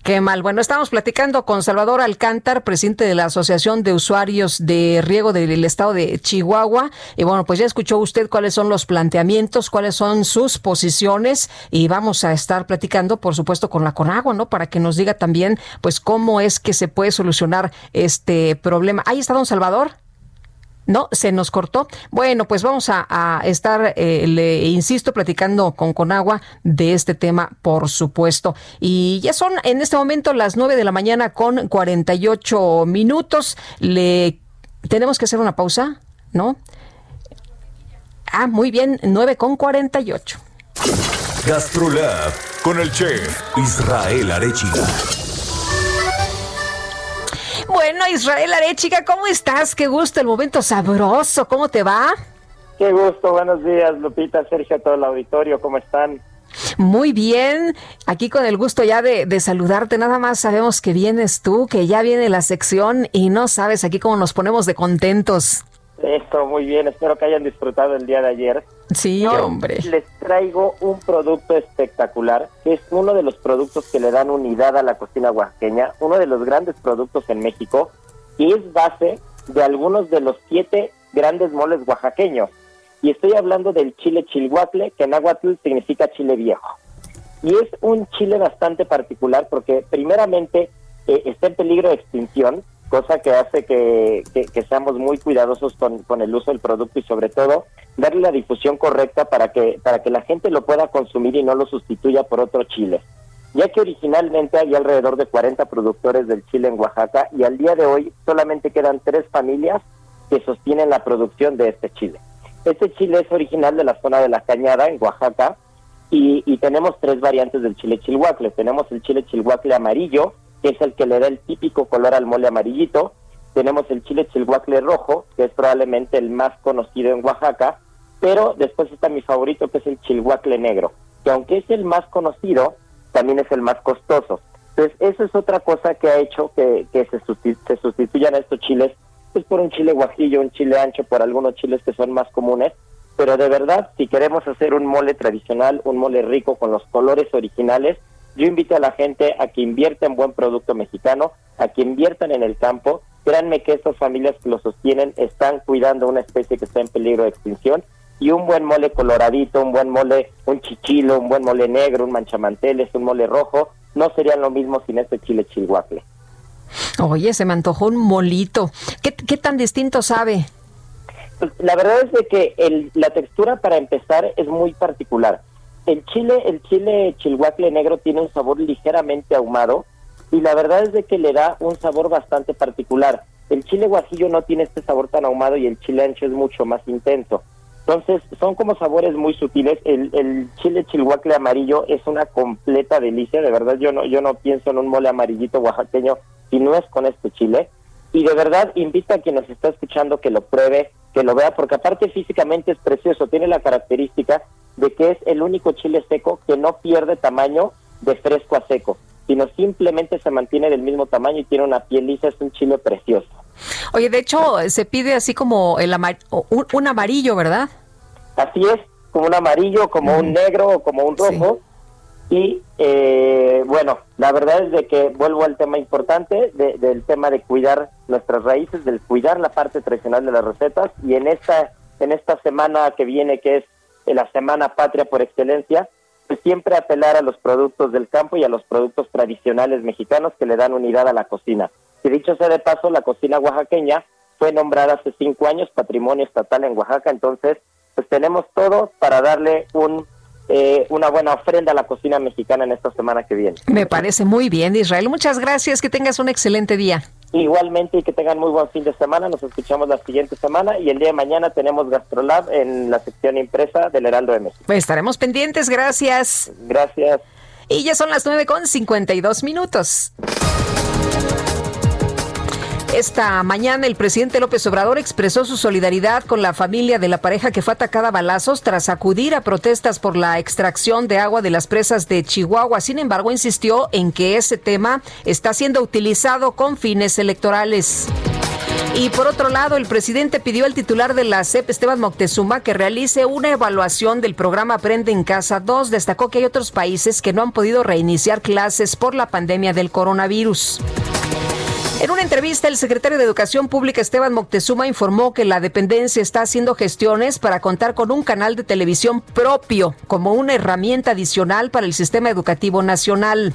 Qué mal. Bueno, estamos platicando con Salvador Alcántar, presidente de la Asociación de Usuarios de Riego del Estado de Chihuahua. Y bueno, pues ya escuchó usted cuáles son los planteamientos, cuáles son sus posiciones y vamos a estar platicando, por supuesto, con la Conagua, ¿no? Para que nos diga también, pues, cómo es que se puede solucionar este problema. Ahí está don Salvador. No, se nos cortó. Bueno, pues vamos a, estar, eh, le insisto, platicando con Conagua de este tema, por supuesto. Y ya son en este momento las 9 de la mañana con 48 minutos. Le tenemos que hacer una pausa, ¿no? Ah, muy bien, 9 con 48. Gastrolab con el chef Israel Arechiga. Bueno, Israel Arechiga, ¿cómo estás? Qué gusto, el momento sabroso. ¿Cómo te va? Qué gusto, buenos días, Lupita, Sergio, todo el auditorio, ¿cómo están? Muy bien, aquí con el gusto ya de, de saludarte, nada más sabemos que vienes tú, que ya viene la sección y no sabes aquí cómo nos ponemos de contentos. Esto, muy bien, espero que hayan disfrutado el día de ayer. Sí, Hoy hombre. Les traigo un producto espectacular, que es uno de los productos que le dan unidad a la cocina oaxaqueña, uno de los grandes productos en México, y es base de algunos de los siete grandes moles oaxaqueños. Y estoy hablando del chile chilhuacle, que en náhuatl significa chile viejo. Y es un chile bastante particular porque primeramente eh, está en peligro de extinción, cosa que hace que, que- que seamos muy cuidadosos con, con el uso del producto y sobre todo darle la difusión correcta para que, para que la gente lo pueda consumir y no lo sustituya por otro chile. Ya que originalmente había alrededor de 40 productores del chile en Oaxaca y al día de hoy solamente quedan tres familias que sostienen la producción de este chile. Este chile es original de la zona de la Cañada, en Oaxaca, y, y tenemos tres variantes del chile chilhuacle. Tenemos el chile chilhuacle amarillo, que es el que le da el típico color al mole amarillito. Tenemos el chile chilhuacle rojo, que es probablemente el más conocido en Oaxaca. Pero después está mi favorito, que es el chilhuacle negro, que aunque es el más conocido, también es el más costoso. Entonces, eso es otra cosa que ha hecho que, que se, susti- se sustituyan a estos chiles pues por un chile guajillo, un chile ancho, por algunos chiles que son más comunes, pero de verdad, si queremos hacer un mole tradicional, un mole rico con los colores originales, yo invito a la gente a que invierta en buen producto mexicano, a que inviertan en el campo. Créanme que estas familias que lo sostienen están cuidando una especie que está en peligro de extinción y un buen mole coloradito, un buen mole, un chichilo, un buen mole negro, un manchamanteles, un mole rojo, no serían lo mismo sin este chile chilhuacle. Oye, se me antojó un molito. ¿Qué, qué tan distinto sabe? Pues, la verdad es de que el, la textura para empezar es muy particular. El chile, el chile chilhuacle negro tiene un sabor ligeramente ahumado y la verdad es de que le da un sabor bastante particular. El chile guajillo no tiene este sabor tan ahumado y el chile ancho es mucho más intenso. Entonces, son como sabores muy sutiles. El, chile chilhuacle amarillo es una completa delicia. De verdad, yo no, yo no pienso en un mole amarillito oaxaqueño si no es con este chile. Y de verdad, invito a quien nos está escuchando que lo pruebe, que lo vea, porque aparte físicamente es precioso. Tiene la característica de que es el único chile seco que no pierde tamaño de fresco a seco, sino simplemente se mantiene del mismo tamaño y tiene una piel lisa. Es un chile precioso. Oye, de hecho, se pide así como el amar un, un amarillo, ¿verdad? Así es, como un amarillo, como un negro o como un rojo. Y eh, bueno, la verdad es de que vuelvo al tema importante de- del tema de cuidar nuestras raíces, del cuidar la parte tradicional de las recetas. Y en esta, en esta semana que viene, que es la Semana Patria por excelencia, pues siempre apelar a los productos del campo y a los productos tradicionales mexicanos que le dan unidad a la cocina. Y dicho sea de paso, la cocina oaxaqueña fue nombrada hace cinco años Patrimonio Estatal en Oaxaca, entonces pues tenemos todo para darle un eh, una buena ofrenda a la cocina mexicana en esta semana que viene. Me parece muy bien, Israel. Muchas gracias. Que tengas un excelente día. Igualmente y que tengan muy buen fin de semana. Nos escuchamos la siguiente semana y el día de mañana tenemos Gastrolab en la sección impresa del Heraldo M. Pues estaremos pendientes. Gracias. Gracias. Y ya son las 9 con 52 minutos. Esta mañana el presidente López Obrador expresó su solidaridad con la familia de la pareja que fue atacada a balazos tras acudir a protestas por la extracción de agua de las presas de Chihuahua. Sin embargo, insistió en que ese tema está siendo utilizado con fines electorales. Y por otro lado, el presidente pidió al titular de la CEP, Esteban Moctezuma, que realice una evaluación del programa Aprende en Casa 2. Destacó que hay otros países que no han podido reiniciar clases por la pandemia del coronavirus. En una entrevista, el secretario de Educación Pública Esteban Moctezuma informó que la dependencia está haciendo gestiones para contar con un canal de televisión propio como una herramienta adicional para el sistema educativo nacional.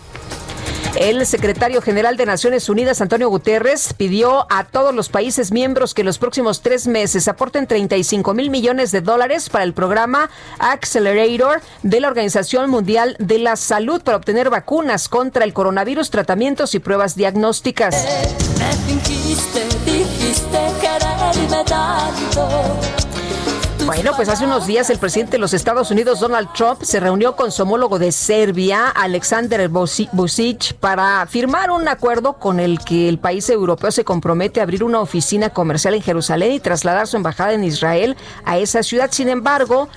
El secretario general de Naciones Unidas, Antonio Guterres, pidió a todos los países miembros que en los próximos tres meses aporten 35 mil millones de dólares para el programa Accelerator de la Organización Mundial de la Salud para obtener vacunas contra el coronavirus, tratamientos y pruebas diagnósticas. Me fingiste, dijiste. Bueno, pues hace unos días el presidente de los Estados Unidos, Donald Trump, se reunió con su homólogo de Serbia, Alexander Vuci- Vucic, para firmar un acuerdo con el que el país europeo se compromete a abrir una oficina comercial en Jerusalén y trasladar su embajada en Israel a esa ciudad. Sin embargo,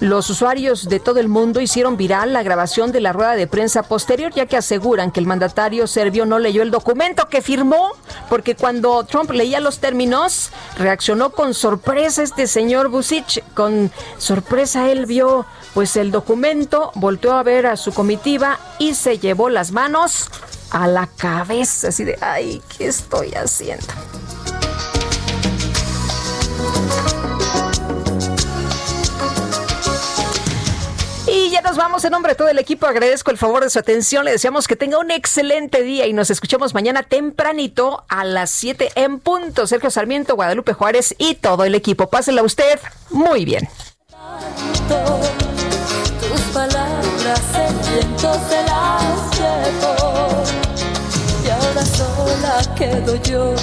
los usuarios de todo el mundo hicieron viral la grabación de la rueda de prensa posterior, ya que aseguran que el mandatario serbio no leyó el documento que firmó, porque cuando Trump leía los términos, reaccionó con sorpresa este señor Vucic. Con sorpresa él vio pues el documento, volteó a ver a su comitiva y se llevó las manos a la cabeza, así de, ay, ¿qué estoy haciendo? Ya nos vamos en nombre de todo el equipo. Agradezco el favor de su atención. Le deseamos que tenga un excelente día y nos escuchamos mañana tempranito a las 7 en punto. Sergio Sarmiento, Guadalupe Juárez y todo el equipo. Pásela usted muy bien. Tus palabras se las llevó y ahora sola quedo yo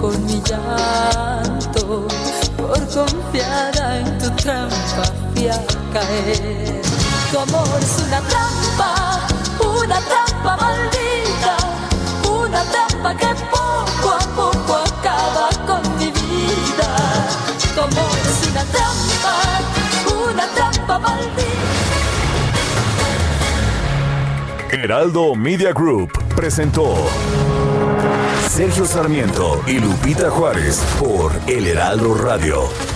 con mi llanto por confiada en tu trampa fui a caer. Tu amor es una trampa, una trampa maldita, una trampa que poco a poco acaba con mi vida. Tu amor es una trampa, una trampa maldita. Heraldo Media Group presentó Sergio Sarmiento y Lupita Juárez por El Heraldo Radio.